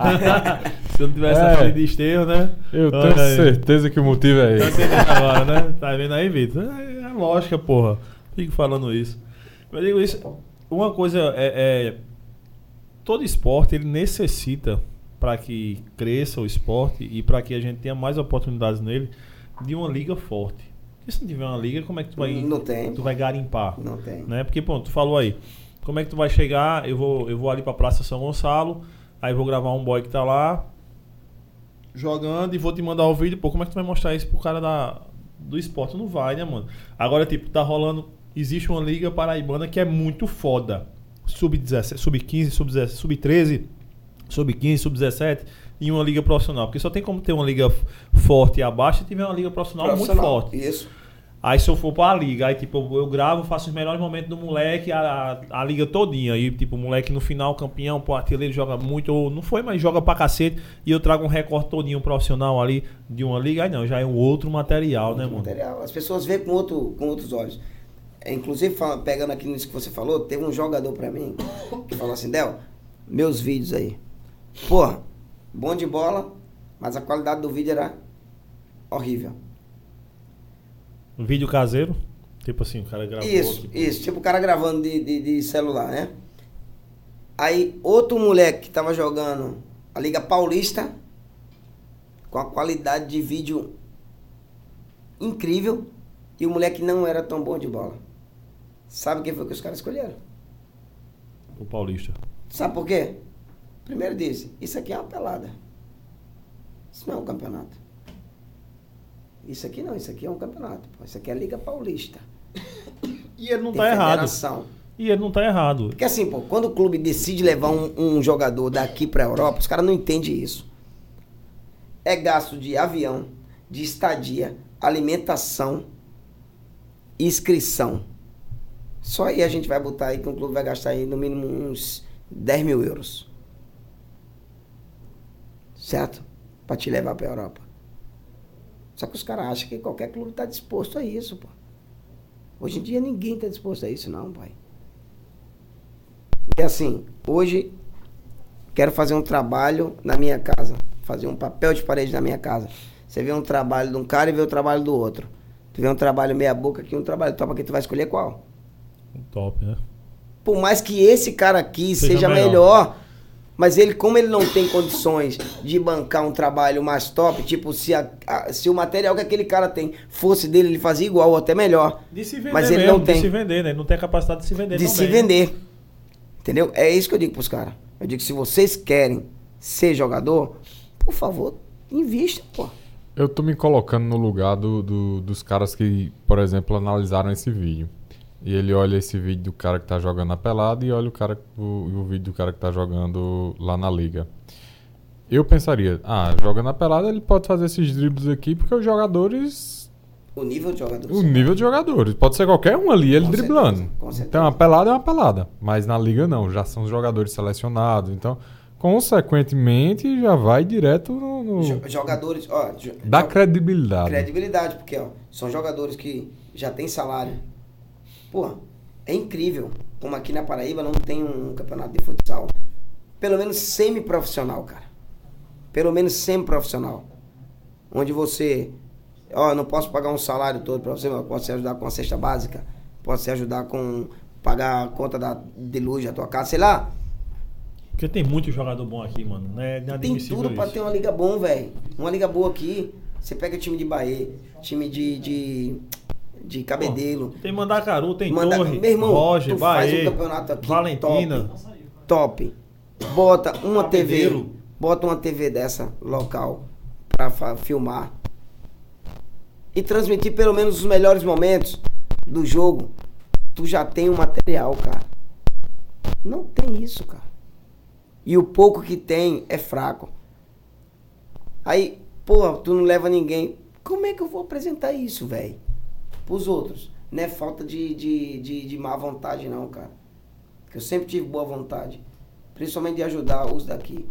(laughs) Se eu não tivesse É. essa frente de esterro, né? Eu Olha tenho aí. certeza que o motivo é Tá esse. entendendo agora, né? Tá vendo aí, Vitor? É, é lógica, porra. Fico falando isso. Eu digo isso. Uma coisa é, é- Todo esporte ele necessita para que cresça o esporte e para que a gente tenha mais oportunidades nele de uma liga forte. Porque se não tiver uma liga, como é que tu vai, Não tem. tu vai garimpar? Não tem. né? Porque, pô, tu falou aí, como é que tu vai chegar? Eu vou, eu vou ali pra Praça São Gonçalo, aí vou gravar um boy que tá lá jogando e vou te mandar o vídeo. Pô, como é que tu vai mostrar isso pro cara da, do esporte? Não vai, né, mano? Agora, tipo, tá rolando. Existe uma liga paraibana que é muito foda. Sub-17, sub-15, sub-17, sub-13, sub-15, sub-17 e uma liga profissional. Porque só tem como ter uma liga forte abaixo se tiver uma liga profissional, muito Profissional. forte. Isso. Aí se eu for pra liga, aí tipo, eu, gravo, faço os melhores momentos do moleque, a, a, a liga todinha. Aí, tipo, o moleque no final, campeão, pô, artilheiro joga muito, ou não foi, mas joga pra cacete. E eu trago um recorte todinho profissional ali de uma liga. Aí não, já é um outro material, né, Outro mano? material. As pessoas veem com, outro, com outros olhos. É, inclusive, pegando aqui nisso que você falou, teve um jogador pra mim que falou assim, Del, meus vídeos aí. Porra, bom de bola, mas a qualidade do vídeo era horrível. Vídeo caseiro. Tipo assim, o cara gravou. Isso, tipo, isso. Tipo o cara gravando de, de, de celular, né? Aí outro moleque que tava jogando a Liga Paulista com a qualidade de vídeo incrível e o moleque não era tão bom de bola. Sabe quem foi que os caras escolheram? O Paulista. Sabe por quê? Primeiro disse, isso aqui é uma pelada. Isso não é um campeonato. Isso aqui não, isso aqui é um campeonato. pô. Isso aqui é a Liga Paulista. (coughs) E ele não Tem tá errado. E ele não tá errado. Porque assim, pô, quando o clube decide levar um, um jogador daqui pra Europa, os caras não entendem isso. É gasto de avião, de estadia, alimentação, inscrição. Só aí a gente vai botar aí que um clube vai gastar aí no mínimo uns 10 mil euros. Certo? Pra te levar pra Europa. Só que os caras acham que qualquer clube tá disposto a isso, pô. Hoje em dia ninguém tá disposto a isso, não, pai. E assim, hoje quero fazer um trabalho na minha casa, fazer um papel de parede na minha casa. Você vê um trabalho de um cara e vê o trabalho do outro. Tu vê um trabalho meia boca aqui, um trabalho top aqui, tu vai escolher qual? Top, né? Por mais que esse cara aqui Seja seja, melhor. melhor. Mas ele, como ele não tem condições de bancar um trabalho mais top, tipo, se, a- a- se o material que aquele cara tem fosse dele, ele fazia igual ou até melhor. De se vender Mas ele mesmo, não tem. de se vender, né? Ele não tem a capacidade de se vender de também. se vender. Entendeu? É isso que eu digo pros caras. Eu digo, se vocês querem ser jogador, por favor, invista, pô. Eu tô me colocando no lugar do, do- dos caras que, por exemplo, analisaram esse vídeo. E ele olha esse vídeo do cara que tá jogando na pelada e olha o, cara, o, o vídeo do cara que tá jogando lá na liga. Eu pensaria, ah, joga na pelada, ele pode fazer esses dribles aqui porque os jogadores. O nível de jogador. O nível de jogadores. Pode ser qualquer um ali, ele Com driblando. certeza, com certeza. Então, uma pelada é uma pelada. Mas na liga não, já são os jogadores selecionados. Então, consequentemente, já vai direto no. no- Jo- Jogadores, ó. jo- credibilidade. credibilidade, porque ó, são jogadores que já têm salário. Pô, é incrível como aqui na Paraíba não tem um campeonato de futsal. Pelo menos semi-profissional, cara. Pelo menos semi-profissional. Onde você, ó, eu não posso pagar um salário todo pra você, mas eu posso te ajudar com a cesta básica, posso te ajudar com pagar a conta da, de luz da tua casa, sei lá. Porque tem muito jogador bom aqui, mano. Não é Tem tudo pra isso. ter uma liga bom, velho. Uma liga boa aqui. Você pega time de Bahia, time de, de, de Cabedelo. Tem Mandacaru, tem Manda- Torre, Meu irmão, Roger, tu faz Bahia, um campeonato aqui Valentina. Top. Bota uma Cabedelo. TV. Bota uma TV dessa local pra fa- filmar. E transmitir pelo menos os melhores momentos do jogo. Tu já tem o material, cara. Não tem isso, cara. E o pouco que tem é fraco. Aí, Pô, tu não leva ninguém. Como é que eu vou apresentar isso, velho? Pros outros. Não é falta de, de, de, de má vontade, não, cara. Porque eu sempre tive boa vontade. Principalmente de ajudar os daqui.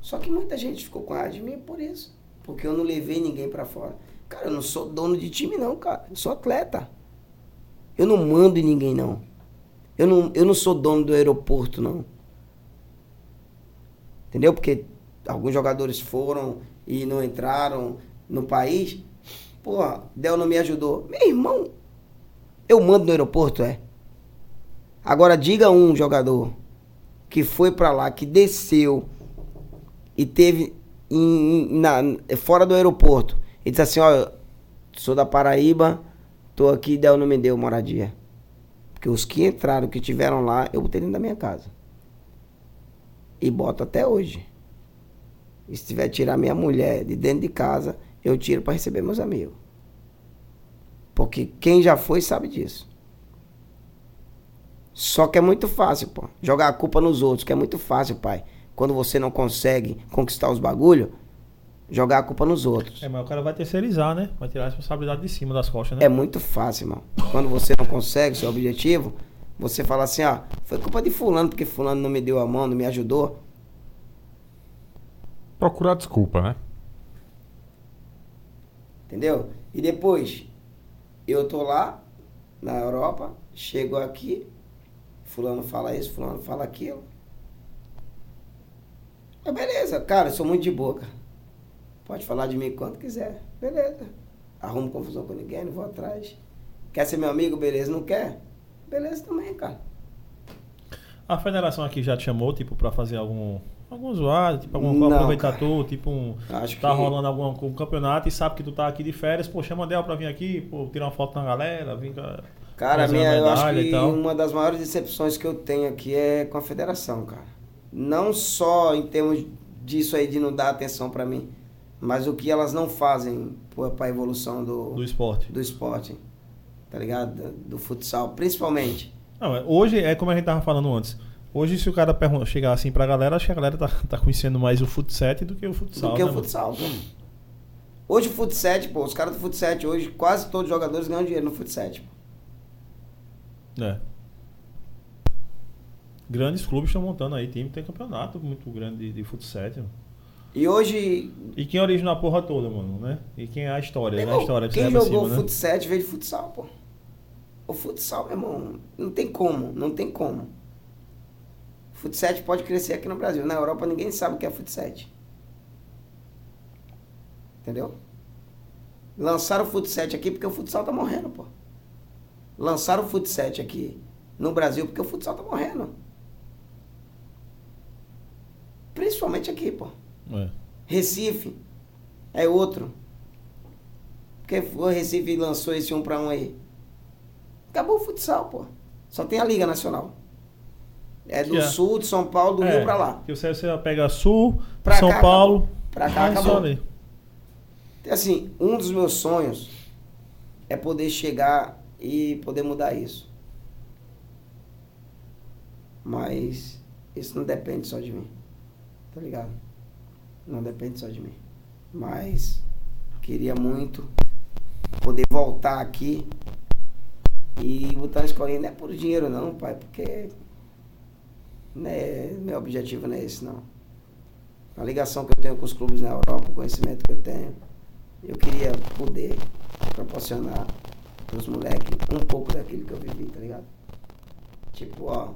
Só que muita gente ficou com raiva de mim por isso. Porque eu não levei ninguém pra fora. Cara, eu não sou dono de time, não, cara. Eu sou atleta. Eu não mando em ninguém, não. Eu não, eu não sou dono do aeroporto, não. Entendeu? Porque alguns jogadores foram e não entraram no país. Porra, Del não me ajudou. Meu irmão, eu mando no aeroporto, é. Agora diga um jogador que foi pra lá, que desceu e teve em, na, fora do aeroporto e disse assim, ó, sou da Paraíba, tô aqui, Del não me deu moradia. Porque os que entraram, que tiveram lá, eu botei dentro da minha casa. E boto até hoje. E se tiver tirar minha mulher de dentro de casa, eu tiro para receber meus amigos. Porque quem já foi sabe disso. Só que é muito fácil, pô. Jogar a culpa nos outros, que é muito fácil, pai. Quando você não consegue conquistar os bagulho, jogar a culpa nos outros. É, mas o cara vai terceirizar, né? Vai tirar a responsabilidade de cima das costas, né? É muito fácil, irmão. Quando você não consegue seu objetivo, você fala assim, ó, foi culpa de fulano, porque fulano não me deu a mão, não me ajudou. Procurar desculpa, né? Entendeu? E depois, eu tô lá, na Europa, chego aqui, fulano fala isso, fulano fala aquilo. Mas beleza, cara, eu sou muito de boca. Pode falar de mim quanto quiser. Beleza. Arrumo confusão com ninguém, não vou atrás. Quer ser meu amigo? Beleza. Não quer? Beleza também, cara. A federação aqui já te chamou, tipo, pra fazer algum. Algum zoado, tipo, alguma Não, coisa, aproveitar cara. tu, tipo, um, Acho tá que- rolando algum, algum campeonato e sabe que tu tá aqui de férias, pô, chama Del pra vir aqui, pô, tirar uma foto na galera, com a- Cara, minha, eu acho que uma das maiores decepções que eu tenho aqui é com a federação, cara. Não só em termos disso aí de não dar atenção pra mim, mas o que elas não fazem para a evolução do, do esporte. do esporte, tá ligado? Do, do futsal, principalmente. Não, é- hoje é como a gente tava falando antes. Hoje, se o cara chegar assim pra galera, acho que a galera tá, tá conhecendo mais o futsal do que o futsal. do que né, o mano? futsal, pô. Hoje o futsal, pô, os caras do futsal, hoje quase todos os jogadores ganham dinheiro no futsal. pô. É. Grandes clubes estão montando aí, time tem campeonato muito grande de, de futsal. E hoje, E quem originou a porra toda, mano, né? E quem é a história, né? meu A irmão, história que quem jogou acima, né? futsal veio de futsal, pô. O futsal, meu irmão, não tem como, não tem como. Futsal pode crescer aqui no Brasil. Na Europa ninguém sabe o que é futsal. Entendeu? Lançaram o futsal aqui porque o futsal tá morrendo, pô. Lançaram o futsal aqui no Brasil porque o futsal tá morrendo. Principalmente aqui, pô. É. Recife é outro. Porque o Recife lançou esse um pra um aí. Acabou o futsal, pô. Só tem a Liga Nacional. É do Que é- sul, de São Paulo, do É, Rio pra lá. Que você, você pega Sul, Pra São cá, Paulo. acabou. Pra cá, acabou. ali. Assim, um dos meus sonhos é poder chegar e poder mudar isso. Mas isso não depende só de mim. Tá ligado? Não depende só de mim. Mas queria muito poder voltar aqui e botar uma escolinha. Não é por dinheiro não, pai, porque né, meu objetivo não é esse não. A ligação que eu tenho com os clubes na Europa, o conhecimento que eu tenho, eu queria poder proporcionar pros moleques um pouco daquilo que eu vivi, tá ligado? Tipo, ó,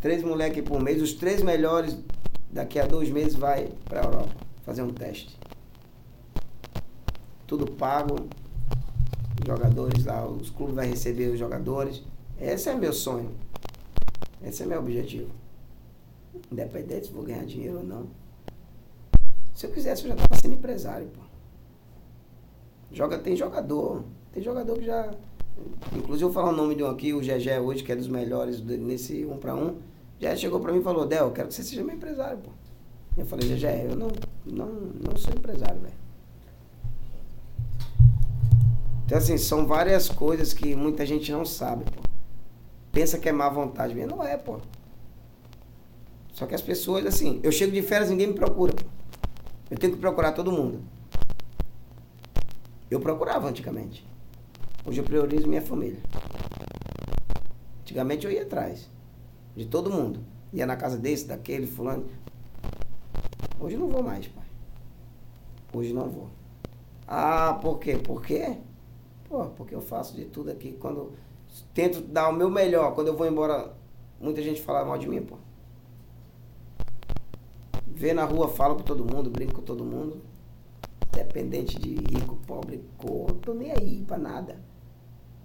três moleques por mês, os três melhores daqui a dois meses vai pra Europa fazer um teste. Tudo pago, jogadores lá, os clubes vão receber os jogadores. Esse é meu sonho. Esse é meu objetivo. Independente se vou ganhar dinheiro ou não. Se eu quisesse, eu já tava sendo empresário, pô. Joga, tem jogador. Tem jogador que já. Inclusive, eu vou falar o nome de um aqui, o GG hoje, que é dos melhores nesse um para um. Já chegou pra mim e falou: Del, eu quero que você seja meu empresário, pô. Eu falei: GG, eu não, não, não sou empresário, velho. Então, assim, são várias coisas que muita gente não sabe, pô. Pensa que é má vontade mesmo. Não é, pô. Só que as pessoas, assim, eu chego de férias ninguém me procura. Eu tenho que procurar todo mundo. Eu procurava antigamente. Hoje eu priorizo minha família. Antigamente eu ia atrás de todo mundo. Ia na casa desse, daquele, fulano. Hoje eu não vou mais, pai. Hoje não vou. Ah, por quê? Por quê? Pô, porque eu faço de tudo aqui. Quando tento dar o meu melhor, quando eu vou embora, muita gente fala mal de mim, pô. Vê na rua, falo com todo mundo, brinco com todo mundo. Dependente de rico, pobre, cor, não tô nem aí pra nada.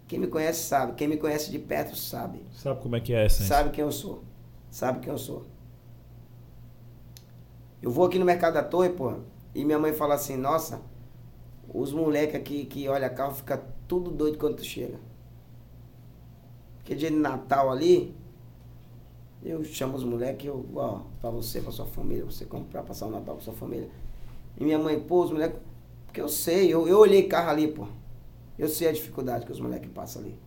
Quem me conhece sabe, quem me conhece de perto sabe. Sabe como é que é essa? Sabe quem eu sou. Sabe quem eu sou. Eu vou aqui no mercado da torre, pô, e minha mãe fala assim, nossa, os moleques aqui que olha carro fica tudo doido quando tu chega. Porque dia de Natal ali, eu chamo os moleques, eu, ó, pra você, pra sua família, você comprar, passar o Natal com sua família. E minha mãe, pô, os moleques. Porque eu sei, eu, eu olhei carro ali, pô. Eu sei a dificuldade que os moleques passam ali.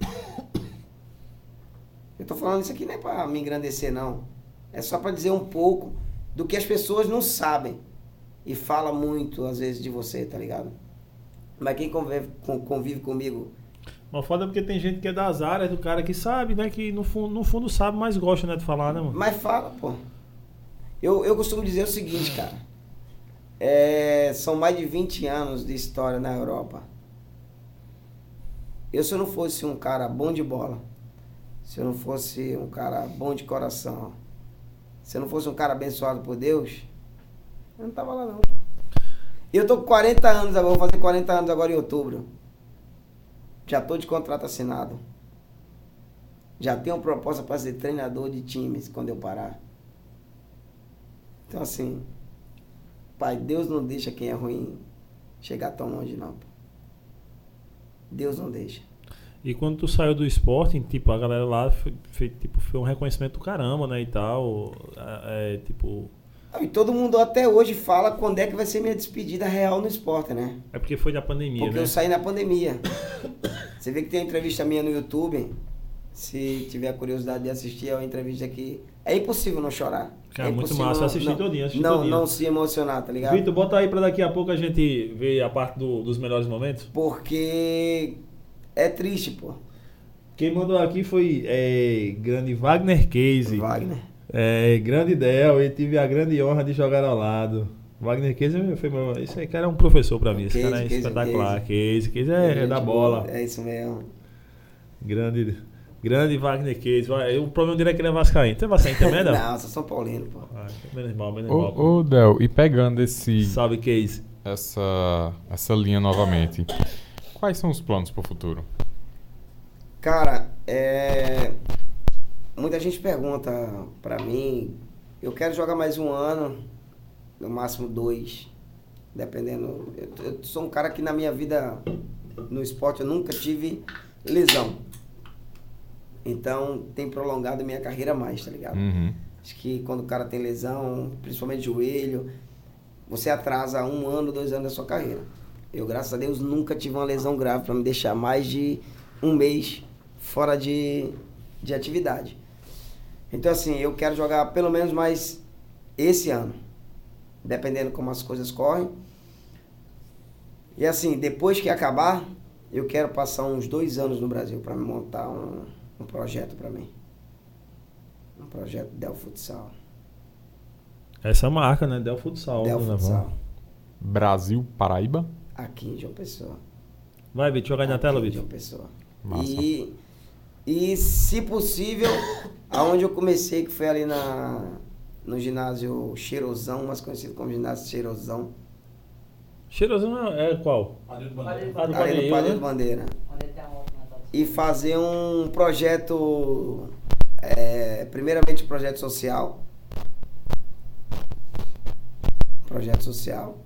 (coughs) Eu tô falando isso aqui não é pra me engrandecer, não. É só pra dizer um pouco do que as pessoas não sabem. E fala muito, às vezes, de você, tá ligado? Mas quem convive, convive comigo mas foda é porque tem gente que é das áreas do cara que sabe, né? Que no fundo, no fundo sabe, mas gosta, né, de falar, né, mano? Mas fala, pô. Eu, eu costumo dizer o seguinte, cara. É, são mais de 20 anos de história na Europa. Eu, se eu não fosse um cara bom de bola, se eu não fosse um cara bom de coração, se eu não fosse um cara abençoado por Deus, eu não tava lá, não. Eu tô com 40 anos agora, vou fazer 40 anos agora em outubro. Já estou de contrato assinado. Já tenho proposta para ser treinador de times quando eu parar. Então, assim, pai, Deus não deixa quem é ruim chegar tão longe, não. Deus não deixa. E quando tu saiu do esporte, tipo, a galera lá foi, foi, tipo, foi um reconhecimento do caramba, né, e tal. É, é, tipo, e todo mundo até hoje fala quando é que vai ser minha despedida real no esporte, né? É porque foi na pandemia, Porque né? eu saí na pandemia. Você vê que tem uma entrevista minha no YouTube. Se tiver curiosidade de assistir, é uma entrevista que é impossível não chorar. Cara, é muito massa. Eu assisti não, todinho, assisti não, todinho. não se emocionar, tá ligado? Vitor, bota aí pra daqui a pouco a gente ver a parte do, dos melhores momentos. Porque é triste, pô. Quem mandou aqui foi é, grande Wagner Case. Wagner. É, grande Del, e tive a grande honra de jogar ao lado. Wagner Case foi meu. Esse cara é um professor pra mim. Esse Case, cara é Case, espetacular. Case. Case, Case é, é da bola. É isso mesmo. Grande. Grande Wagner Case. O problema dele é que ele é Vascaíno. Tu é Vascaíno também, Del? (laughs) Não, sou São Paulino, pô. Ah, menos mal, menos mal. Ô, ô Del, e pegando esse, Salve, Case. essa, essa linha novamente, quais são os planos pro futuro? Cara, é. Muita gente pergunta pra mim, eu quero jogar mais um ano, no máximo dois, dependendo. Eu, eu sou um cara que na minha vida, no esporte, eu nunca tive lesão. Então tem prolongado minha carreira mais, tá ligado? Uhum. Acho que quando o cara tem lesão, principalmente joelho, você atrasa um ano, dois anos da sua carreira. Eu, graças a Deus, nunca tive uma lesão grave para me deixar mais de um mês fora de, de atividade. Então, assim, eu quero jogar pelo menos mais esse ano, dependendo como as coisas correm. E assim, depois que acabar, eu quero passar uns dois anos no Brasil para montar um, um projeto para mim. Um projeto Del Futsal. Essa marca, né? Del Futsal. Del né, Futsal. Brasil, Paraíba? Aqui em João Pessoa. Vai, Vitor, joga aí na Aqui tela, em Vitor. João Pessoa. Massa. E, e, se possível, aonde eu comecei, que foi ali na, no ginásio Cheirosão, mais conhecido como ginásio Cheirosão, Cheirosão é é qual? Padre do Bandeira. Padre né? Bandeira. Onde ele tem a moto na tua E fazer um projeto, é, primeiramente projeto social. Projeto social.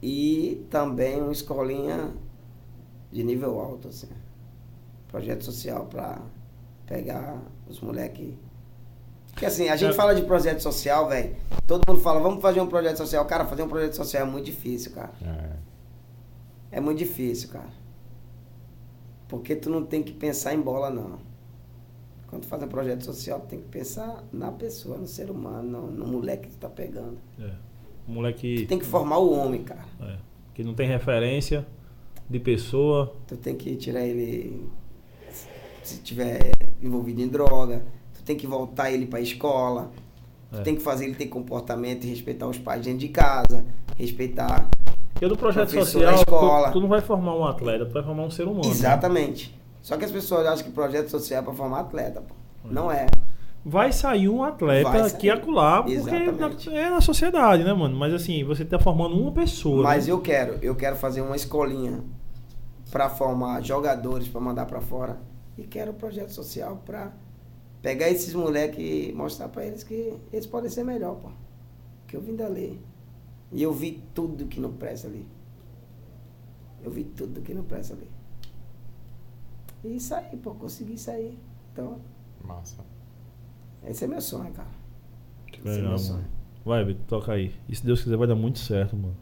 E também uma escolinha de nível alto, assim. Projeto social para pegar os moleques. Porque assim, a gente É. fala de projeto social, velho. Todo mundo fala, vamos fazer um projeto social. Cara, fazer um projeto social é muito difícil, cara. É. É muito difícil, cara. Porque tu não tem que pensar em bola, não. Quando tu faz um projeto social, tu tem que pensar na pessoa, no ser humano, no, no moleque que tu tá pegando. É. Moleque Tem que formar o homem, cara. é, que não tem referência de pessoa. Tu tem que tirar ele se tiver envolvido em droga. Tu tem que voltar ele pra escola. Tu É. tem que fazer ele ter comportamento e respeitar os pais dentro de casa. Respeitar. Porque no projeto Professor social, escola. tu, tu não vai formar um atleta, tu vai formar um ser humano. né? Exatamente. Só que as pessoas acham que projeto social é pra formar atleta, pô. Não é. Vai sair um atleta Vai sair. que acular, porque Exatamente. é na sociedade, né, mano? Mas assim, você tá formando uma pessoa. Mas né? eu quero, eu quero fazer uma escolinha pra formar jogadores pra mandar pra fora e quero um projeto social pra pegar esses moleques e mostrar pra eles que eles podem ser melhor, pô. Que eu vim dali e eu vi tudo que não presta ali. Eu vi tudo que não presta ali. E saí, pô, consegui sair. Então, Massa. esse é meu sonho, cara. Que Esse é legal, meu sonho. mano. Vai, Vitor, toca aí. E se Deus quiser, vai dar muito certo, mano.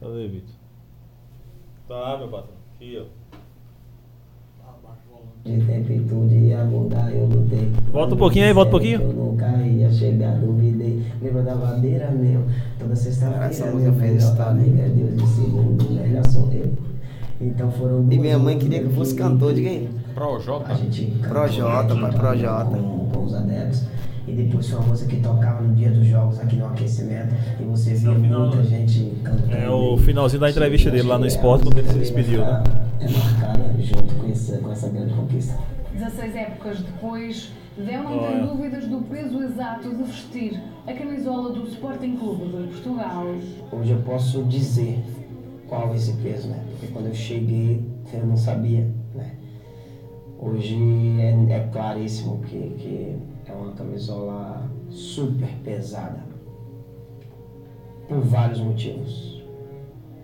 Cadê, Vitor? Tá, meu patrão. Aqui, ó. De tempo e tudo ia mudar, eu lutei. Volta um pouquinho aí, volta um pouquinho. Eu nunca ia chegar, duvidei. Lembra da madeira, meu? Toda sexta-feira, essa meu melhor amigo é Deus de segundo, o melhor sou eu. Então foram E minha mãe queria que eu fosse cantor, diga aí. Projota. Projota, pai, Projota. Com, com os adeptos. E depois foi uma música que tocava no dia dos jogos aqui no aquecimento. E você via é o final- muita gente cantando. É o finalzinho da entrevista dele lá no Esporte, quando ele se despediu, né? É marcada junto com essa, com essa grande conquista. 16 épocas depois, Del não tem dúvidas do peso exato de vestir a camisola do Sporting Clube de Portugal. Hoje eu posso dizer qual é esse peso, né? Porque quando eu cheguei, eu não sabia, né? Hoje é, é claríssimo que, que é uma camisola super pesada. Por vários motivos.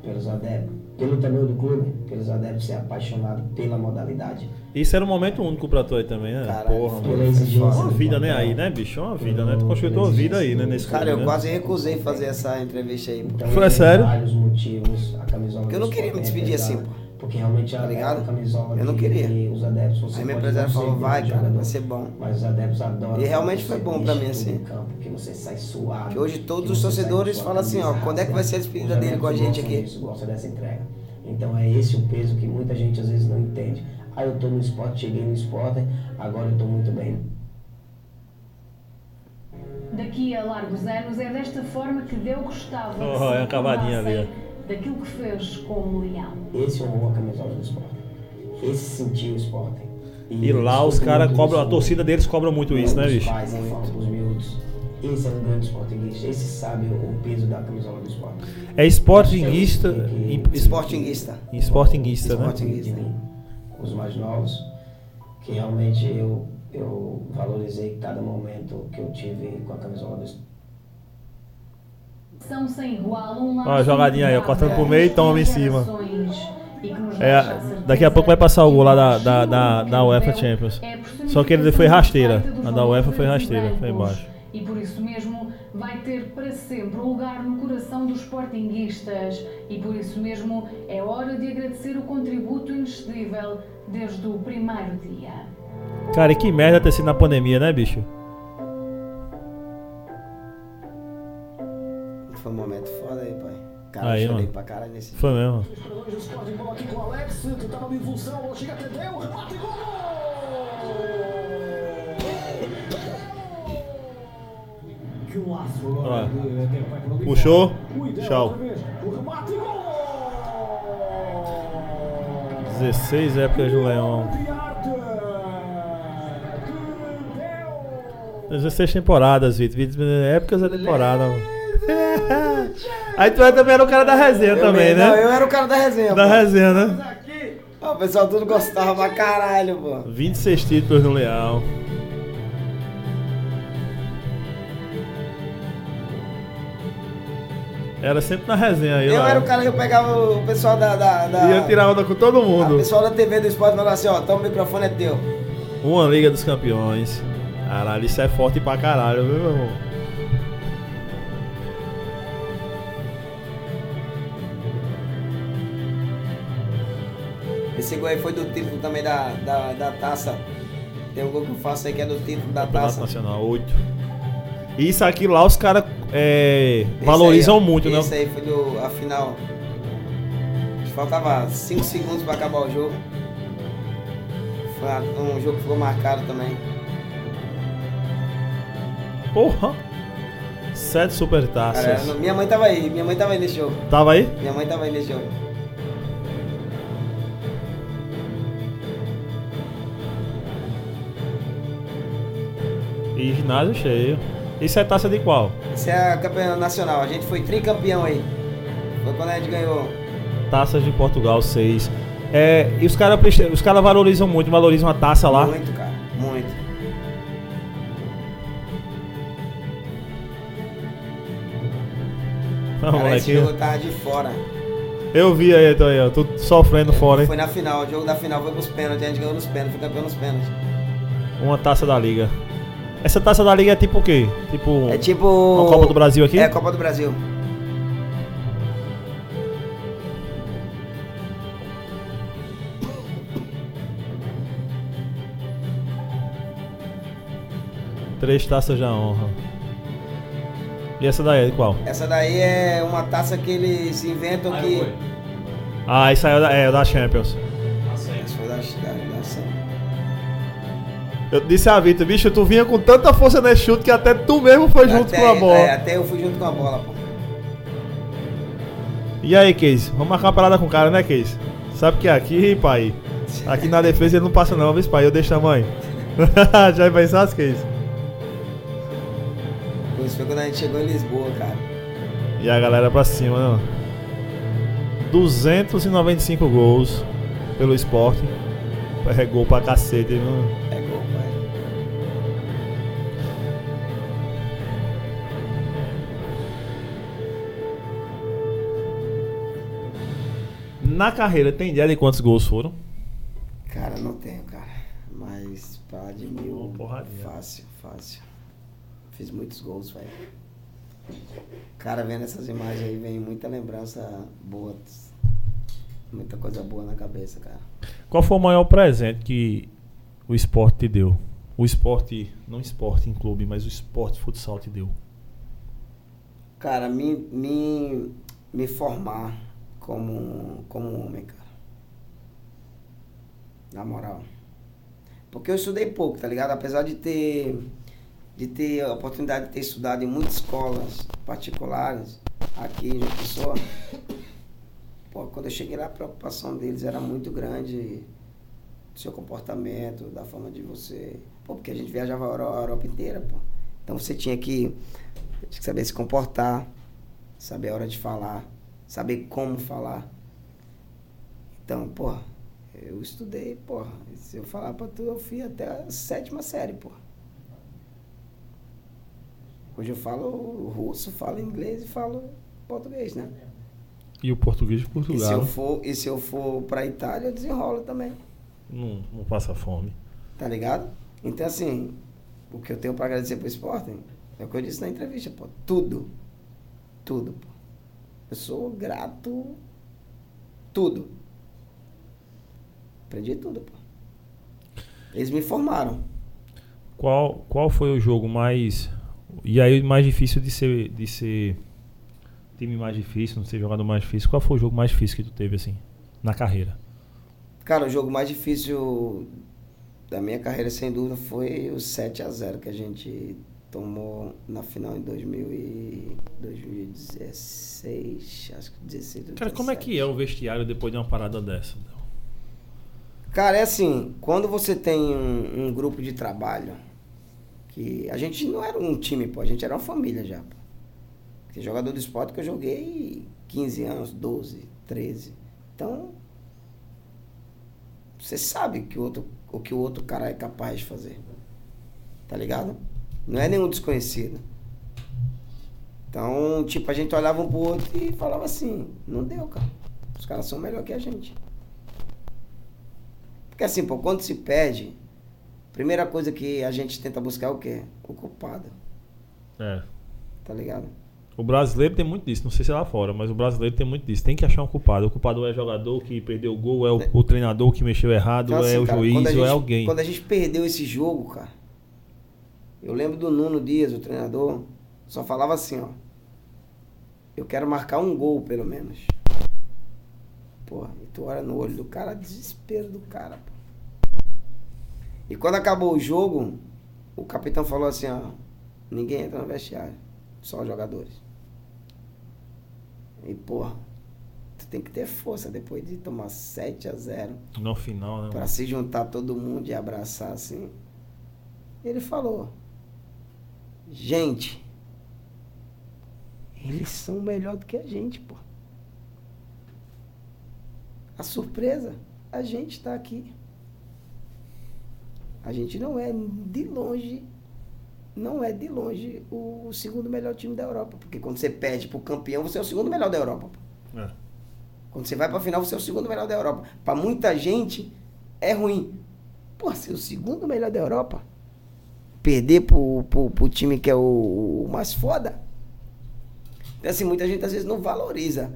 Pelos adeptos, pelo tamanho do clube, pelos adeptos ser apaixonados pela modalidade. Isso era um momento único pra tu aí também, né? Porra, Pela mano. exigência Uma vida, né? Aí, né, bicho? Uma vida, né? Tu construiu tua vida aí, né? Nesse Cara, clube, eu né? quase recusei fazer essa entrevista aí. Então, Foi tem sério? vários motivos. A camisola Porque eu não queria me é despedir assim, pô. Porque realmente a, Tá ligado? a camisola Eu não que- queria. que os adeptos você Aí meu empresário falou, vai, cara, jogador, vai ser bom. Mas os adeptos adoram. E realmente foi bom pra mim, assim. campo, que você sai suado. Que hoje todos os torcedores falam assim, ó, quando é que vai ser a despedida dele com a gente aqui? gostam dessa entrega. Então é esse o peso que muita gente às vezes não entende. Ah, eu tô no esporte, cheguei no esporte, agora eu tô muito bem. Daqui a largos anos é desta forma que Deu gostava que Oh, é a cavadinha ali, daquilo que fez com o Leão. Esse honrou a camisola do esporte. Esse sentiu o esporte. E lá os caras cobram, a torcida deles cobra muito isso, né, bicho? pais miúdos. Esse é um grande esportinguista. Esse sabe o peso da camisola do esporte. É esportinguista. em- Esportinguista. Esportinguista, né? Esportinguista. mim, os mais novos, que realmente eu, eu valorizei cada momento que eu tive com a camisola do esporte. São sem Ó, jogadinha aí, ó, cortando pro meio e toma em cima. É, É, daqui a pouco vai passar o gol lá da, da, da, da UEFA Champions. Só que ele foi rasteira. A da UEFA foi rasteira, foi embaixo. E por isso mesmo vai ter para sempre um lugar no coração dos sportinguistas. E por isso mesmo é hora de agradecer o contributo inexcedível desde o primeiro dia. Cara, e que merda ter sido na pandemia, né, bicho? Foi um momento foda aí, pai. Cara, Aí, eu chorei mano. pra caralho nesse Foi mesmo. Ó. Puxou, tchau. outra vez. O remate gol! 16 épocas do Leão. Piata! Que 16 temporadas. Vitor, Épocas é temporada, mano. Aí tu também era o cara da resenha Eu também, Não, né? eu era o cara da resenha, Da pô. resenha, né? O pessoal tudo gostava pra caralho, pô. 26 títulos no Leão. Era sempre na resenha aí, Eu lá. era o cara que eu pegava o pessoal da. da, da Ia tirar onda com todo O mundo. pessoal da TV do esporte falava assim, ó, toma o microfone é teu. Uma Liga dos Campeões. Caralho, isso é forte pra caralho, viu, meu irmão? Esse gol aí foi do título também da, da, da taça. Tem um gol que eu faço aí que é do título da Campeonato taça. Nacional 8. Isso aqui lá os caras é, valorizam aí, muito, né? Esse aí foi do, a final. Faltava 5 segundos pra acabar o jogo. Foi um jogo que ficou marcado também. Porra! Sete super Cara, taças. não- minha mãe tava aí, minha mãe tava aí nesse jogo. Tava aí? Minha mãe tava aí nesse jogo. E ginásio cheio. Isso é taça de qual? Isso é campeã nacional. A gente foi tricampeão aí. Foi quando a gente ganhou. Taças de Portugal, seis. É, e os caras os cara valorizam muito, valorizam a taça lá. Muito, cara. Muito. Ah, Cara, esse jogo tava de fora. eu vi aí, tô aí, ó, tu sofrendo fora, hein? Foi na final. O jogo da final foi pros pênaltis. A gente ganhou nos pênaltis. Foi campeão nos pênaltis. Uma taça da liga. Essa taça da liga é tipo o quê? Tipo. É tipo. Uma Copa do Brasil aqui? É, Copa do Brasil. Três taças da honra. E essa daí é de qual? Essa daí é uma taça que eles inventam que. Ah, isso aí é da, é da Champions. Eu disse a Vitor, bicho, tu vinha com tanta força nesse chute que até tu mesmo foi junto Até- com a bola. É, até eu fui junto com a bola, pô. E aí, Case? Vamos marcar uma parada com o cara, né, Case? Sabe que aqui, pai, aqui na defesa ele não passa não, viu, pai? Eu deixo tamanho. (laughs) Já pensasse, Case? Isso foi quando a gente chegou em Lisboa, cara. E a galera pra cima, né? 295 gols pelo esporte. É gol pra cacete, viu? Na carreira, tem ideia de quantos gols foram? Cara, não tenho, cara. Mas pra de mil. Porradinha. Fácil, fácil. Fiz muitos gols, velho. Cara, vendo essas imagens aí, vem muita lembrança boa. Muita coisa boa na cabeça, cara. Qual foi o maior presente que o esporte te deu? O esporte, não esporte em clube, mas o esporte futsal te deu. Cara, me, me, me formar como, como homem, cara. Na moral. Porque eu estudei pouco, tá ligado? Apesar de ter, de ter a oportunidade de ter estudado em muitas escolas particulares aqui em João Pessoa, pô, quando eu cheguei lá, a preocupação deles era muito grande do seu comportamento, da forma de você. Pô, porque a gente viajava a Euro- a Europa inteira, pô. Então você tinha que tinha que saber se comportar, saber a hora de falar, saber como falar. Então, porra, eu estudei, porra. Se eu falar pra tu, eu fui até a sétima série, porra. Hoje eu falo russo, falo inglês e falo português, né? E o português de E se Portugal eu for, e se eu for pra Itália, eu desenrolo também. não, não passa fome. Tá ligado? Então, assim, o que eu tenho pra agradecer pro esporte é o que eu disse na entrevista, pô. Tudo. Tudo, pô. Eu sou grato. Tudo. Aprendi tudo, pô. Eles me formaram. Qual, qual foi o jogo mais. E aí, mais difícil de ser. De ser time mais difícil, não ser jogador mais difícil. Qual foi o jogo mais difícil que tu teve, assim, na carreira? Cara, o jogo mais difícil da minha carreira, sem dúvida, foi o 7 a 0 que a gente tomou na final em 2000 e 2016, acho que 16, Cara, como é que é o vestiário depois de uma parada dessa? Cara, é assim, quando você tem um, um grupo de trabalho, que a gente não era um time, pô, a gente era uma família já, pô. Porque jogador do esporte que eu joguei 15 anos, 12, 13. Então, você sabe que o, outro, o que o outro cara é capaz de fazer. Tá ligado? Não é nenhum desconhecido. Então, tipo, a gente olhava um pro outro e falava assim, não deu, cara. Os caras são melhor que a gente. Porque assim, pô, quando se perde, primeira coisa que a gente tenta buscar é o quê? O culpado, É. tá ligado? O brasileiro tem muito disso, não sei se é lá fora, mas o brasileiro tem muito disso. Tem que achar um culpado. O culpado é jogador que perdeu o gol, é o, o treinador que mexeu errado, Então, é assim, o cara, juiz, a ou é gente- alguém. Quando a gente perdeu esse jogo, cara, Eu lembro do Nuno Dias, o treinador, só falava assim, ó. Eu quero marcar um gol, pelo menos. Porra, e tu olha no olho do cara, desespero do cara, pô. E quando acabou o jogo, o capitão falou assim, ó. Ninguém entra no vestiário, só os jogadores. E, porra, tu tem que ter força depois de tomar 7 a 0 No final, né? Pra se juntar todo mundo e abraçar assim. Ele falou: Gente, eles são melhor do que a gente, pô. A surpresa, a gente tá aqui. A gente não é de longe, não é de longe o segundo melhor time da Europa. Porque quando você perde pro campeão, você é o segundo melhor da Europa. pô. É. Quando você vai pra final, você é o segundo melhor da Europa. Pra muita gente, é ruim. Pô, ser o segundo melhor da Europa, perder pro, pro, pro time que é o, o mais foda. Então, assim, muita gente às vezes não valoriza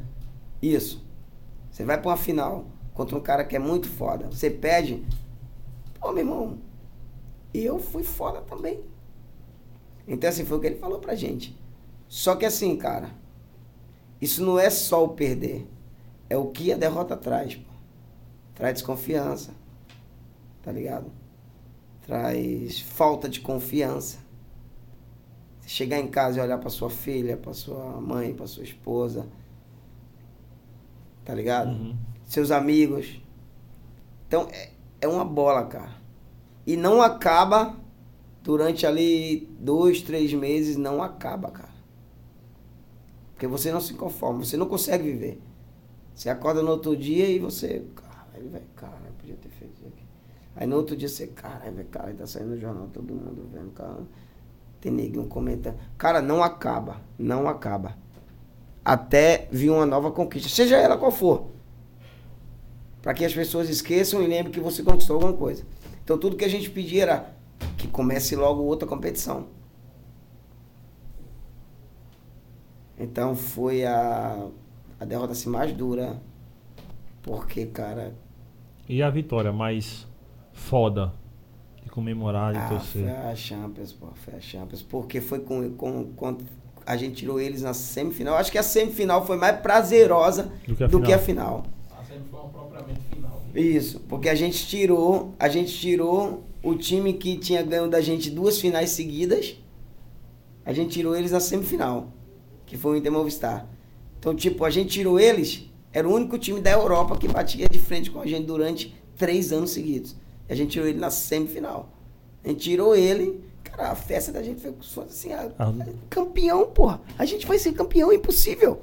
isso. Você vai pra uma final contra um cara que é muito foda. Você perde. Pô, meu irmão, eu fui foda também. Então, assim, foi o que ele falou pra gente. Só que assim, cara, isso não é só o perder. É o que a derrota traz, pô. Traz desconfiança. Tá ligado? Traz falta de confiança. Você chegar em casa e olhar pra sua filha, pra sua mãe, pra sua esposa. Tá ligado? Uhum. Seus amigos. Então, é, é uma bola, cara. E não acaba durante ali dois, três meses, não acaba, cara. Porque você não se conforma, você não consegue viver. Você acorda no outro dia e você, caralho, velho, caralho, podia ter feito isso aqui. Aí no outro dia você, caralho, caralho, tá saindo no jornal, todo mundo vendo, cara. Tem neguinho comentando. Cara, não acaba, não acaba. Até vir uma nova conquista, seja ela qual for. Para que as pessoas esqueçam e lembrem que você conquistou alguma coisa. Então tudo que a gente pedia era que comece logo outra competição. Então foi a, a derrota assim, mais dura. Porque, cara, E a vitória mais foda de comemorar, de ah, foi torcer? a Champions, pô, foi a Champions. Porque foi com, com, com a gente tirou eles na semifinal. Acho que a semifinal foi mais prazerosa Do que a do final. que a final. A semifinal propriamente final. Isso, porque a gente tirou, a gente tirou o time que tinha ganho da gente duas finais seguidas. A gente tirou eles na semifinal, que foi o Inter Movistar. Então, tipo, a gente tirou eles, era o único time da Europa que batia de frente com a gente durante três anos seguidos. A gente tirou ele na semifinal. A gente tirou ele, cara, a festa da gente foi assim, ah, Ah. campeão, porra. A gente vai ser campeão, é impossível.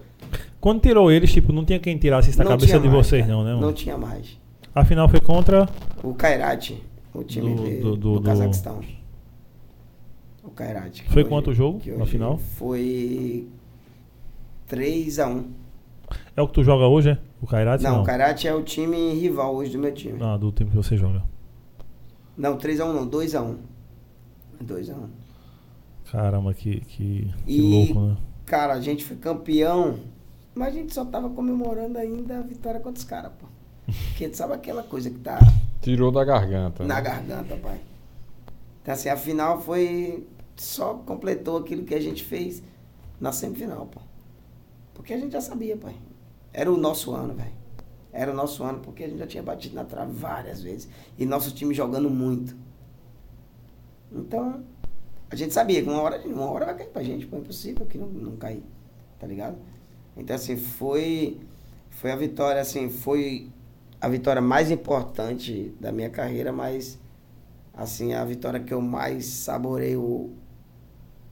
Quando tirou eles, tipo, não tinha quem tirasse isso da Não cabeça de mais, vocês, cara. não, né, mano? Não tinha mais. A final foi contra. O Kairat, o time Do- de- do- do, do- do- Cazaquistão. O Kairat. Foi hoje- quanto o jogo, na final? Foi 3x1. É o que tu joga hoje, é? O Kairat? Não, o Kairat é o time rival hoje do meu time. Ah, do time que você joga. Não, 3x1 não, 2x1. 2x1. Caramba, que, que, que E- louco, né? Cara, a gente foi campeão, mas a gente só tava comemorando ainda a vitória contra os caras, pô. Porque sabe aquela coisa que tá Tirou da garganta. na né? garganta, pai. Então, assim, a final foi. Só completou aquilo que a gente fez na semifinal, pô. Porque a gente já sabia, pai. Era o nosso ano, velho. Era o nosso ano, porque a gente já tinha batido na trave várias vezes. E nosso time jogando muito. Então, a gente sabia que uma hora, uma hora vai cair pra gente, pô. É impossível que não, não cair. Tá ligado? Então, assim, foi. Foi a vitória, assim, foi a vitória mais importante da minha carreira, mas assim, a vitória que eu mais saboreio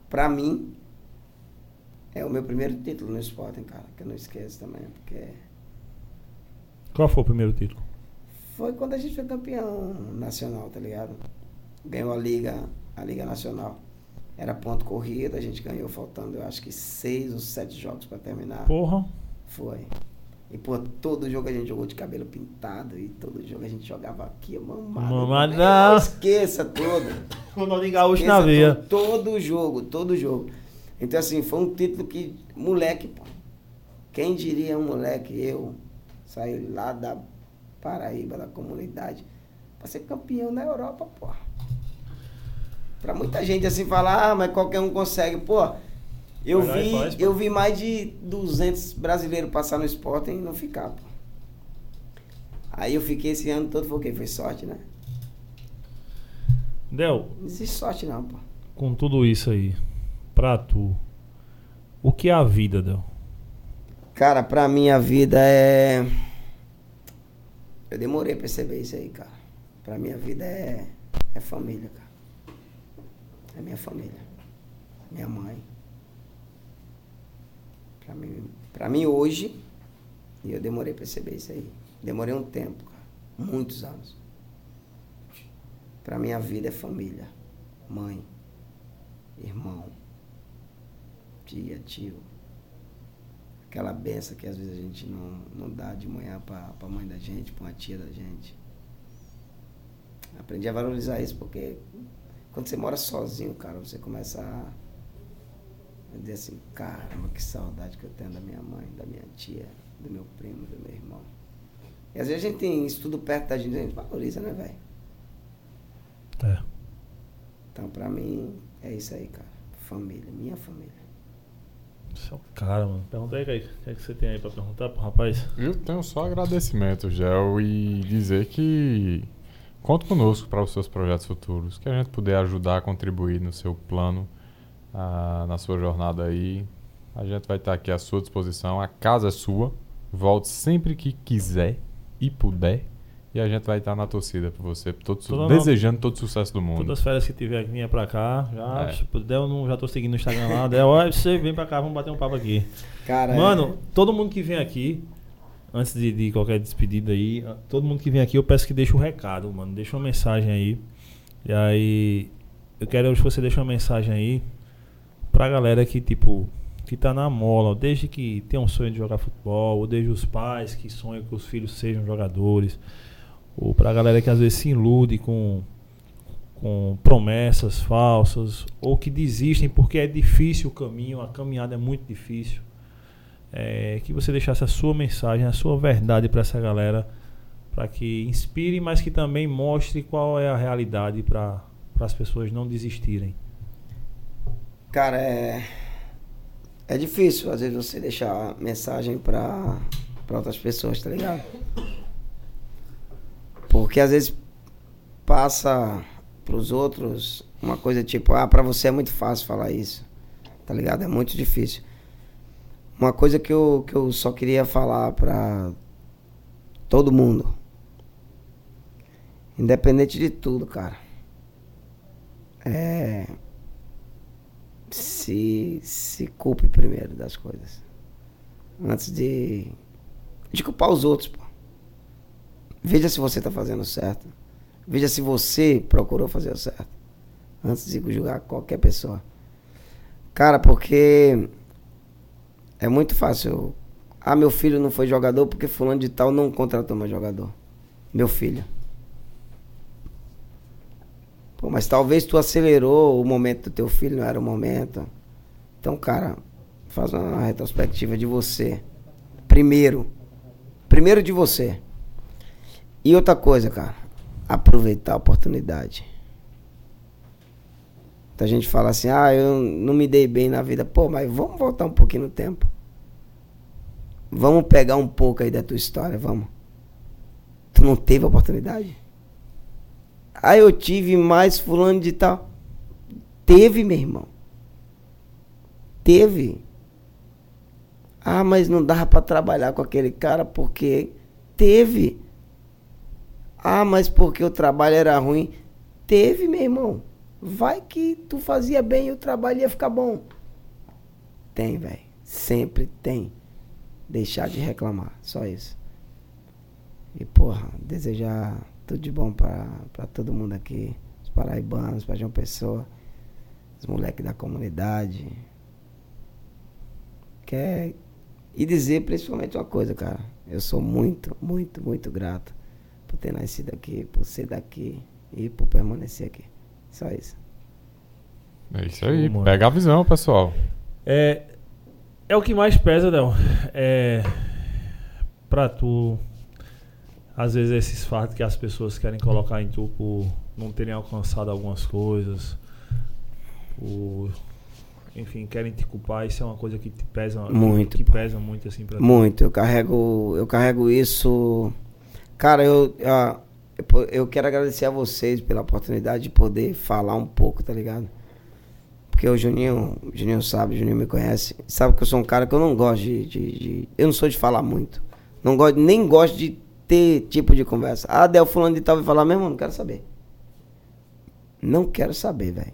pra mim é o meu primeiro título no Sporting, cara, que eu não esqueço também, porque Qual foi o primeiro título? foi quando a gente foi campeão nacional, tá ligado? Ganhou a Liga, a Liga Nacional. Era ponto corrida, a gente ganhou faltando, eu acho que seis ou sete jogos pra terminar. Porra. Foi. E, pô, todo jogo a gente jogou de cabelo pintado e todo jogo a gente jogava aqui, mamado. Mamadão. Não esqueça tudo. (laughs) Ronaldinho Gaúcho Esqueça na veia. tudo. Todo jogo, todo jogo. Então, assim, foi um título que, moleque, pô. Quem diria um moleque, eu, sair lá da Paraíba, da comunidade, pra ser campeão na Europa, pô. Pra muita gente assim falar, ah, mas qualquer um consegue. Pô, eu vi, faz, eu vi mais de 200 brasileiros passar no esporte e não ficar, pô. Aí eu fiquei esse ano todo, foi o quê? Foi sorte, né? Del, Não existe sorte não, pô. com tudo isso aí, pra tu, o que é a vida, Del? Cara, pra mim a vida é. Eu demorei a perceber isso aí, cara. Pra mim a vida é, é família, cara. É minha família. Minha mãe. Pra mim, pra mim hoje, e eu demorei a perceber isso aí. Demorei um tempo, cara. Muitos anos. Pra mim a vida é família. Mãe. Irmão. Tia, tio aquela benção que às vezes a gente não, não dá de manhã pra, pra mãe da gente, pra uma tia da gente. Aprendi a valorizar isso porque quando você mora sozinho, cara, você começa a a dizer assim, caramba, que saudade que eu tenho da minha mãe, da minha tia, do meu primo, do meu irmão. E às vezes a gente tem isso tudo perto da gente, a gente valoriza, né, velho? É. Então pra mim é isso aí, cara. Família, minha família. Você é o cara, mano. Pergunta aí, Kaique. O que é que você tem aí pra perguntar pro rapaz? Eu tenho só agradecimento, Gel, e dizer que conta conosco para os seus projetos futuros, que a gente puder ajudar, contribuir no seu plano, ah, na sua jornada aí. A gente vai estar aqui à sua disposição. A casa é sua. Volte sempre que quiser e puder. E a gente vai estar na torcida por você, todo Toda desejando todo o sucesso do mundo. Todas as férias que tiver que vinha pra cá, já, É. tipo, Del, não, já tô seguindo no Instagram lá. Del, olha, você vem pra cá, vamos bater um papo aqui. Cara, é- Mano, todo mundo que vem aqui, antes de, de qualquer despedida aí, todo mundo que vem aqui, eu peço que deixe um recado, mano. Deixa uma mensagem aí. E aí, eu quero que você deixe uma mensagem aí pra galera que, tipo, que tá na mola, desde que tem um sonho de jogar futebol, ou desde os pais que sonham que os filhos sejam jogadores, ou pra galera que às vezes se ilude com, com promessas falsas, ou que desistem porque é difícil o caminho, a caminhada é muito difícil é, que você deixasse a sua mensagem, a sua verdade para essa galera, para que inspire, mas que também mostre qual é a realidade para as pessoas não desistirem. Cara, é. É difícil, às vezes, você deixar mensagem pra outras pessoas, tá ligado? Porque às vezes passa pros outros uma coisa tipo, ah, pra você é muito fácil falar isso. Tá ligado? É muito difícil. Uma coisa que eu, que eu só queria falar pra todo mundo. Independente de tudo, cara. É se, se culpe primeiro das coisas. Antes de, de culpar os outros, pô. Veja se você tá fazendo certo. Veja se você procurou fazer o certo. Antes de julgar qualquer pessoa. Cara, porque é muito fácil. Ah, meu filho não foi jogador porque fulano de tal não contratou meu jogador. Meu filho. Pô, mas talvez tu acelerou o momento do teu filho, não era o momento. Então, cara, faz uma retrospectiva de você. Primeiro. Primeiro de você. E outra coisa, cara. Aproveitar a oportunidade. Muita gente fala assim, ah, eu não me dei bem na vida. Pô, mas vamos voltar um pouquinho no tempo. Vamos pegar um pouco aí da tua história, vamos. Tu não teve oportunidade? Ah, eu tive mais fulano de tal. Teve, meu irmão. Teve. Ah, mas não dava pra trabalhar com aquele cara porque teve. Ah, mas porque o trabalho era ruim. Teve, meu irmão. Vai que tu fazia bem e o trabalho ia ficar bom. Tem, velho. Sempre tem. Deixar de reclamar. Só isso. E, porra, desejar tudo de bom pra todo mundo aqui. Os paraibanos, pra João Pessoa. Os moleques da comunidade. Quer... E dizer principalmente uma coisa, cara. Eu sou muito, muito, muito grato por ter nascido aqui, por ser daqui e por permanecer aqui. Só isso. É isso aí. Mano. Pega a visão, pessoal. É, é o que mais pesa, Del. É, pra tu, às vezes, esses fatos que as pessoas querem colocar em tu por não terem alcançado algumas coisas, por enfim, querem te culpar, isso é uma coisa que te pesa Muito, que, pesa muito assim pra. Muito, eu carrego, eu carrego isso. Cara, eu, eu, eu quero agradecer a vocês pela oportunidade de poder falar um pouco, tá ligado? Porque o Juninho, o Juninho sabe, o Juninho me conhece, sabe que eu sou um cara que eu não gosto de, de- de- eu não sou de falar muito. Não gosto, nem gosto de ter tipo de conversa. Ah, Del fulano de tal vai falar mesmo, não quero saber. Não quero saber, velho.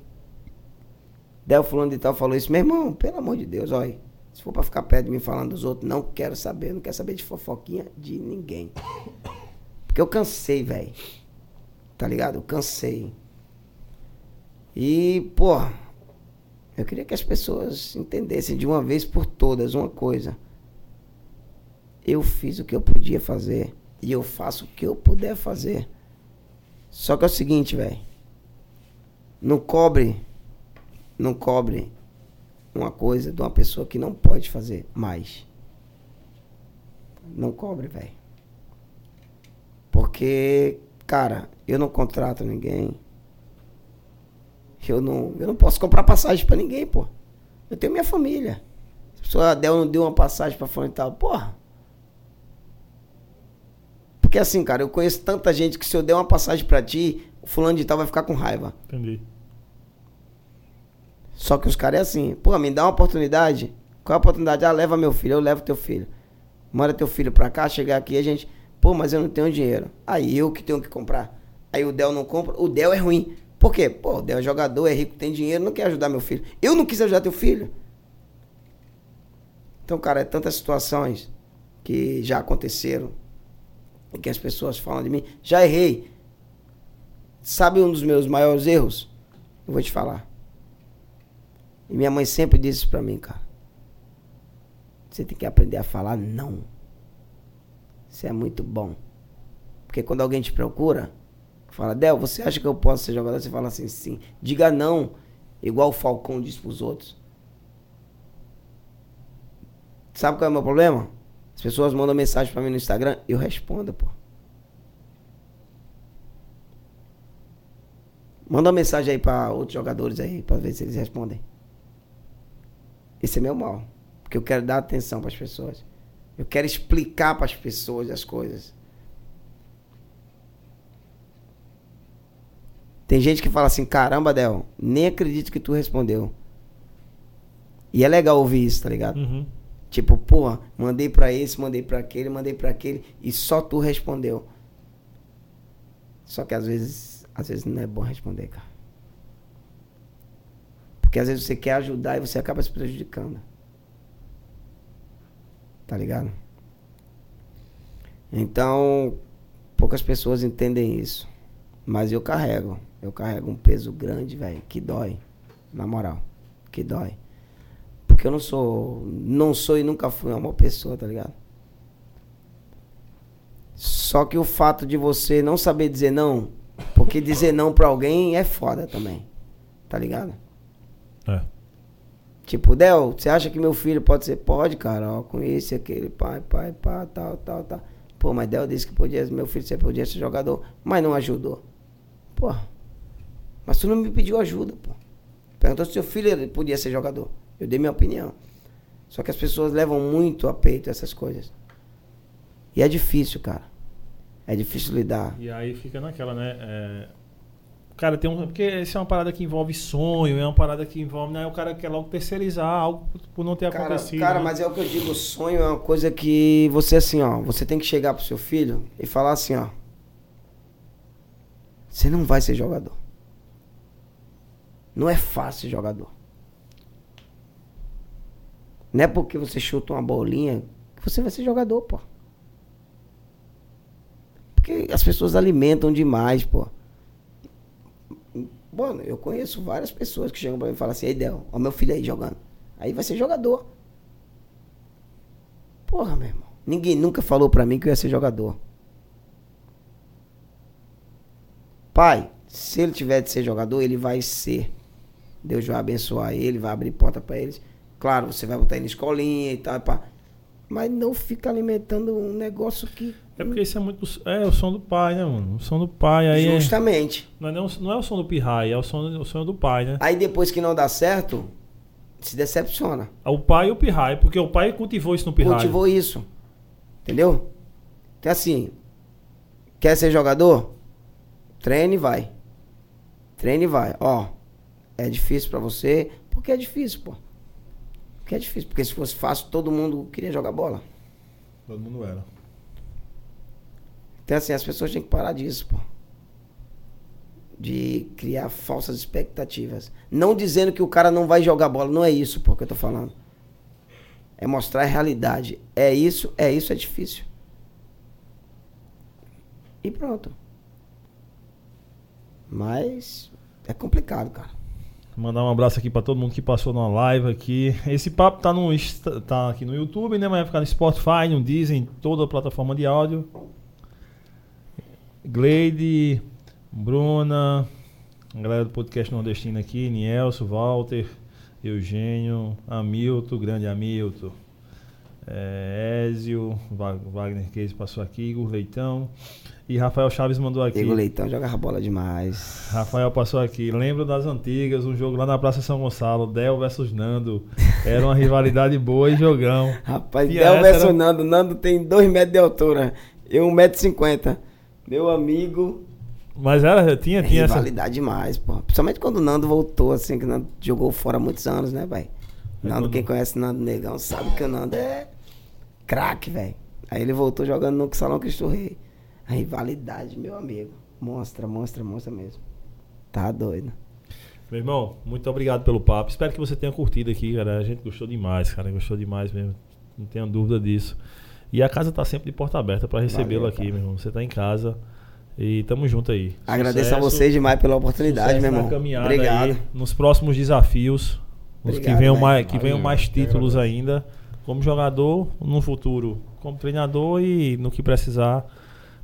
Del fulano de tal falou isso, meu irmão, pelo amor de Deus, olha. Se for pra ficar perto de mim falando dos outros, não quero saber, não quero saber de fofoquinha de ninguém. Porque eu cansei, velho. Tá ligado? Eu cansei. E, pô, eu queria que as pessoas entendessem de uma vez por todas uma coisa. Eu fiz o que eu podia fazer e eu faço o que eu puder fazer. Só que é o seguinte, velho. Não cobre, não cobre uma coisa de uma pessoa que não pode fazer mais. Não cobre, velho. Porque, cara, eu não contrato ninguém. Eu não, eu não posso comprar passagem pra ninguém, pô. Eu tenho minha família. Se a pessoa Del não deu uma passagem pra fulano e tal, porra. Porque assim, cara, eu conheço tanta gente que se eu der uma passagem pra ti, o fulano de tal vai ficar com raiva. Entendi. Só que os caras é assim, pô, me dá uma oportunidade. Qual é a oportunidade? Ah, leva meu filho, eu levo teu filho. Manda teu filho pra cá, chegar aqui, a gente, pô, mas eu não tenho dinheiro. Aí eu que tenho que comprar. Aí o Del não compra, o Del é ruim. Por quê? Pô, o Del é jogador, é rico, tem dinheiro, não quer ajudar meu filho. Eu não quis ajudar teu filho. Então, cara, é tantas situações que já aconteceram e que as pessoas falam de mim. Já errei. Sabe um dos meus maiores erros? Eu vou te falar. E minha mãe sempre disse isso pra mim, cara. Você tem que aprender a falar não. Isso é muito bom. Porque quando alguém te procura, fala, Del, você acha que eu posso ser jogador? Você fala assim, sim. Diga não, igual o Falcão diz pros outros. Sabe qual é o meu problema? As pessoas mandam mensagem pra mim no Instagram, eu respondo, pô. Manda uma mensagem aí pra outros jogadores aí, pra ver se eles respondem. Esse é meu mal. Porque eu quero dar atenção para as pessoas. Eu quero explicar para as pessoas as coisas. Tem gente que fala assim: caramba, Del, nem acredito que tu respondeu. E é legal ouvir isso, tá ligado? Uhum. Tipo, porra, mandei pra esse, mandei pra aquele, mandei pra aquele e só tu respondeu. Só que às vezes, às vezes não é bom responder, cara. Porque às vezes você quer ajudar e você acaba se prejudicando. Tá ligado? Então, poucas pessoas entendem isso. Mas eu carrego. Eu carrego um peso grande, velho, que dói. Na moral, que dói. Porque eu não sou, não sou e nunca fui uma boa pessoa, tá ligado? Só que o fato de você não saber dizer não, porque dizer não pra alguém é foda também. Tá ligado? É. Tipo, Del, você acha que meu filho pode ser? Pode, cara, ó, com esse, aquele, pai, pai, pá, tal, tal, tal. Pô, mas Del disse que podia, meu filho você podia ser jogador, mas não ajudou. Pô, mas tu não me pediu ajuda, pô. Perguntou se seu filho podia ser jogador. Eu dei minha opinião. Só que as pessoas levam muito a peito essas coisas. E é difícil, cara. É difícil lidar. E aí fica naquela, né? é, Cara, tem um. Porque isso é uma parada que envolve sonho, é uma parada que envolve. Né? O cara quer logo terceirizar algo por- não ter Cara, acontecido. cara, né? mas é o que eu digo, sonho é uma coisa que você assim, ó, você tem que chegar pro seu filho e falar assim, ó. Você não vai ser jogador. Não é fácil jogador. Não é porque você chuta uma bolinha que você vai ser jogador, pô. Porque as pessoas alimentam demais, pô. Mano, eu conheço várias pessoas que chegam pra mim e falam assim, ei Del, ó meu filho aí jogando. Aí vai ser jogador. Porra, meu irmão. Ninguém nunca falou pra mim que eu ia ser jogador. Pai, se ele tiver de ser jogador, ele vai ser. Deus vai abençoar ele, vai abrir porta pra eles. Claro, você vai botar ele na escolinha e tal, pá. Mas não fica alimentando um negócio que É porque isso é muito. É o som do pai, né, mano? O som do pai aí. é- Justamente. não, é, nem o- não é o som do pirraia, é o som, o som do pai, né? Aí depois que não dá certo, se decepciona. O pai e o pirraia, porque o pai cultivou isso no pirraia. Cultivou isso. Entendeu? Então assim, quer ser jogador? Treine e vai. Treine e vai. Ó, é difícil pra você. Porque é difícil, pô. Porque é difícil. Porque se fosse fácil, todo mundo queria jogar bola. Todo mundo era. Então assim, as pessoas têm que parar disso, pô. De criar falsas expectativas. Não dizendo que o cara não vai jogar bola. Não é isso, pô, que eu tô falando. É mostrar a realidade. É isso, é isso, é difícil. E pronto. Mas é complicado, cara. Mandar um abraço aqui pra todo mundo que passou na live aqui. Esse papo tá, no, tá aqui no YouTube, né? Mas vai ficar no Spotify, no Disney, toda a plataforma de áudio. Gleide, Bruna, a galera do podcast nordestino aqui, Nielso, Walter, Eugênio, Hamilton, grande Hamilton, é, Ézio, Wagner Case passou aqui, Igor Leitão e Rafael Chaves mandou aqui. Diego Leitão jogava bola demais. Rafael passou aqui. Lembro das antigas, um jogo lá na Praça São Gonçalo, Del versus Nando. Era uma rivalidade boa e jogão. Rapaz, E Del versus era- Nando. Nando tem 2 metros de altura. Eu 1,50m. Meu amigo. Mas era, tinha, É tinha essa. rivalidade demais, pô. Principalmente quando o Nando voltou, assim, que o Nando jogou fora há muitos anos, né, velho? Nando, quando- quem conhece Nando Negão sabe que o Nando é craque, velho. Aí ele voltou jogando no Salão Cristo Rei. A rivalidade, meu amigo. Mostra, mostra, mostra mesmo. Tá doido. Meu irmão, muito obrigado pelo papo. Espero que você tenha curtido aqui, cara. A gente gostou demais, cara. Gostou demais mesmo. Não tenha dúvida disso. E a casa tá sempre de porta aberta pra recebê-lo aqui, cara. meu irmão. Você tá em casa. E tamo junto aí. Agradeço a Sucesso, vocês demais pela oportunidade, meu irmão. caminhada Obrigado. aí, nos próximos desafios. Os que Obrigado, venham mais, que venham Valeu, mais títulos ainda. Como jogador, no futuro, como treinador e no que precisar,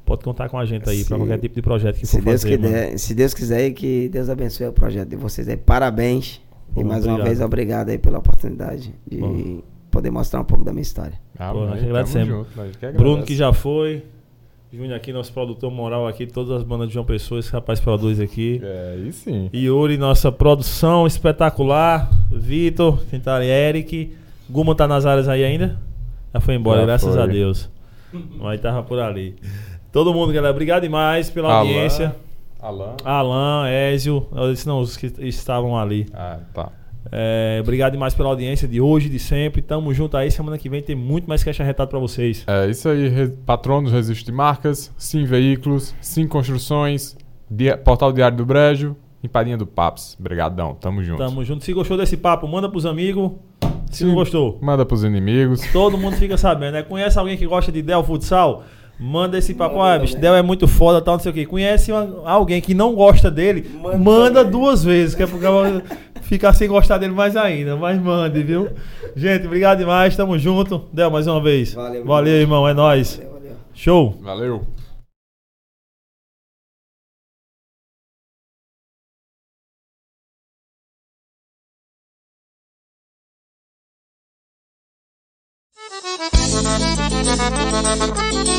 pode contar com a gente aí pra qualquer tipo de projeto que Se for Deus, fazer. quiser, se Deus quiser e que Deus abençoe o projeto de vocês aí. Parabéns. Pô, e mais uma obrigado. vez, obrigado aí pela oportunidade de Bom. poder mostrar um pouco da minha história. Ah, Pô, nós agradecemos. junto, nós que Bruno que já foi. Júnior aqui, nosso produtor moral aqui, todas as bandas de João Pessoa, esse rapaz produz aqui. É, aí sim. Yuri, nossa produção espetacular. Vitor, quem tá ali, Eric. Guma tá nas áreas aí ainda? Já foi embora, Já graças foi. a Deus. Mas tava por ali. Todo mundo, galera, obrigado demais pela Alan. audiência. Alan. Alan, Ézio, eu disse não, os que estavam ali. Ah, tá. É, obrigado demais pela audiência de hoje, de sempre. Tamo junto aí. Semana que vem tem muito mais caixa retado pra vocês. É isso aí, Re- Patronos Resiste de Marcas, Sim Veículos, Sim Construções, Dia- Portal Diário do Brejo, Empadinha do Paps. Obrigadão, tamo junto. Tamo junto. Se gostou desse papo, manda pros amigos. Se Sim. não gostou, Manda pros inimigos. todo mundo fica sabendo, né? Conhece alguém que gosta de Del Futsal? Manda esse papo. Manda Ah, bicho. Del é muito foda, tal, não sei o quê. Conhece uma- alguém que não gosta dele? Manda Manda, duas vezes, que é porque vai ficar sem gostar dele mais ainda. Mas mande, viu? Gente, obrigado demais. Tamo junto. Del, mais uma vez. Valeu, Valeu irmão. É nóis. Valeu, valeu. Show. Valeu. (laughs)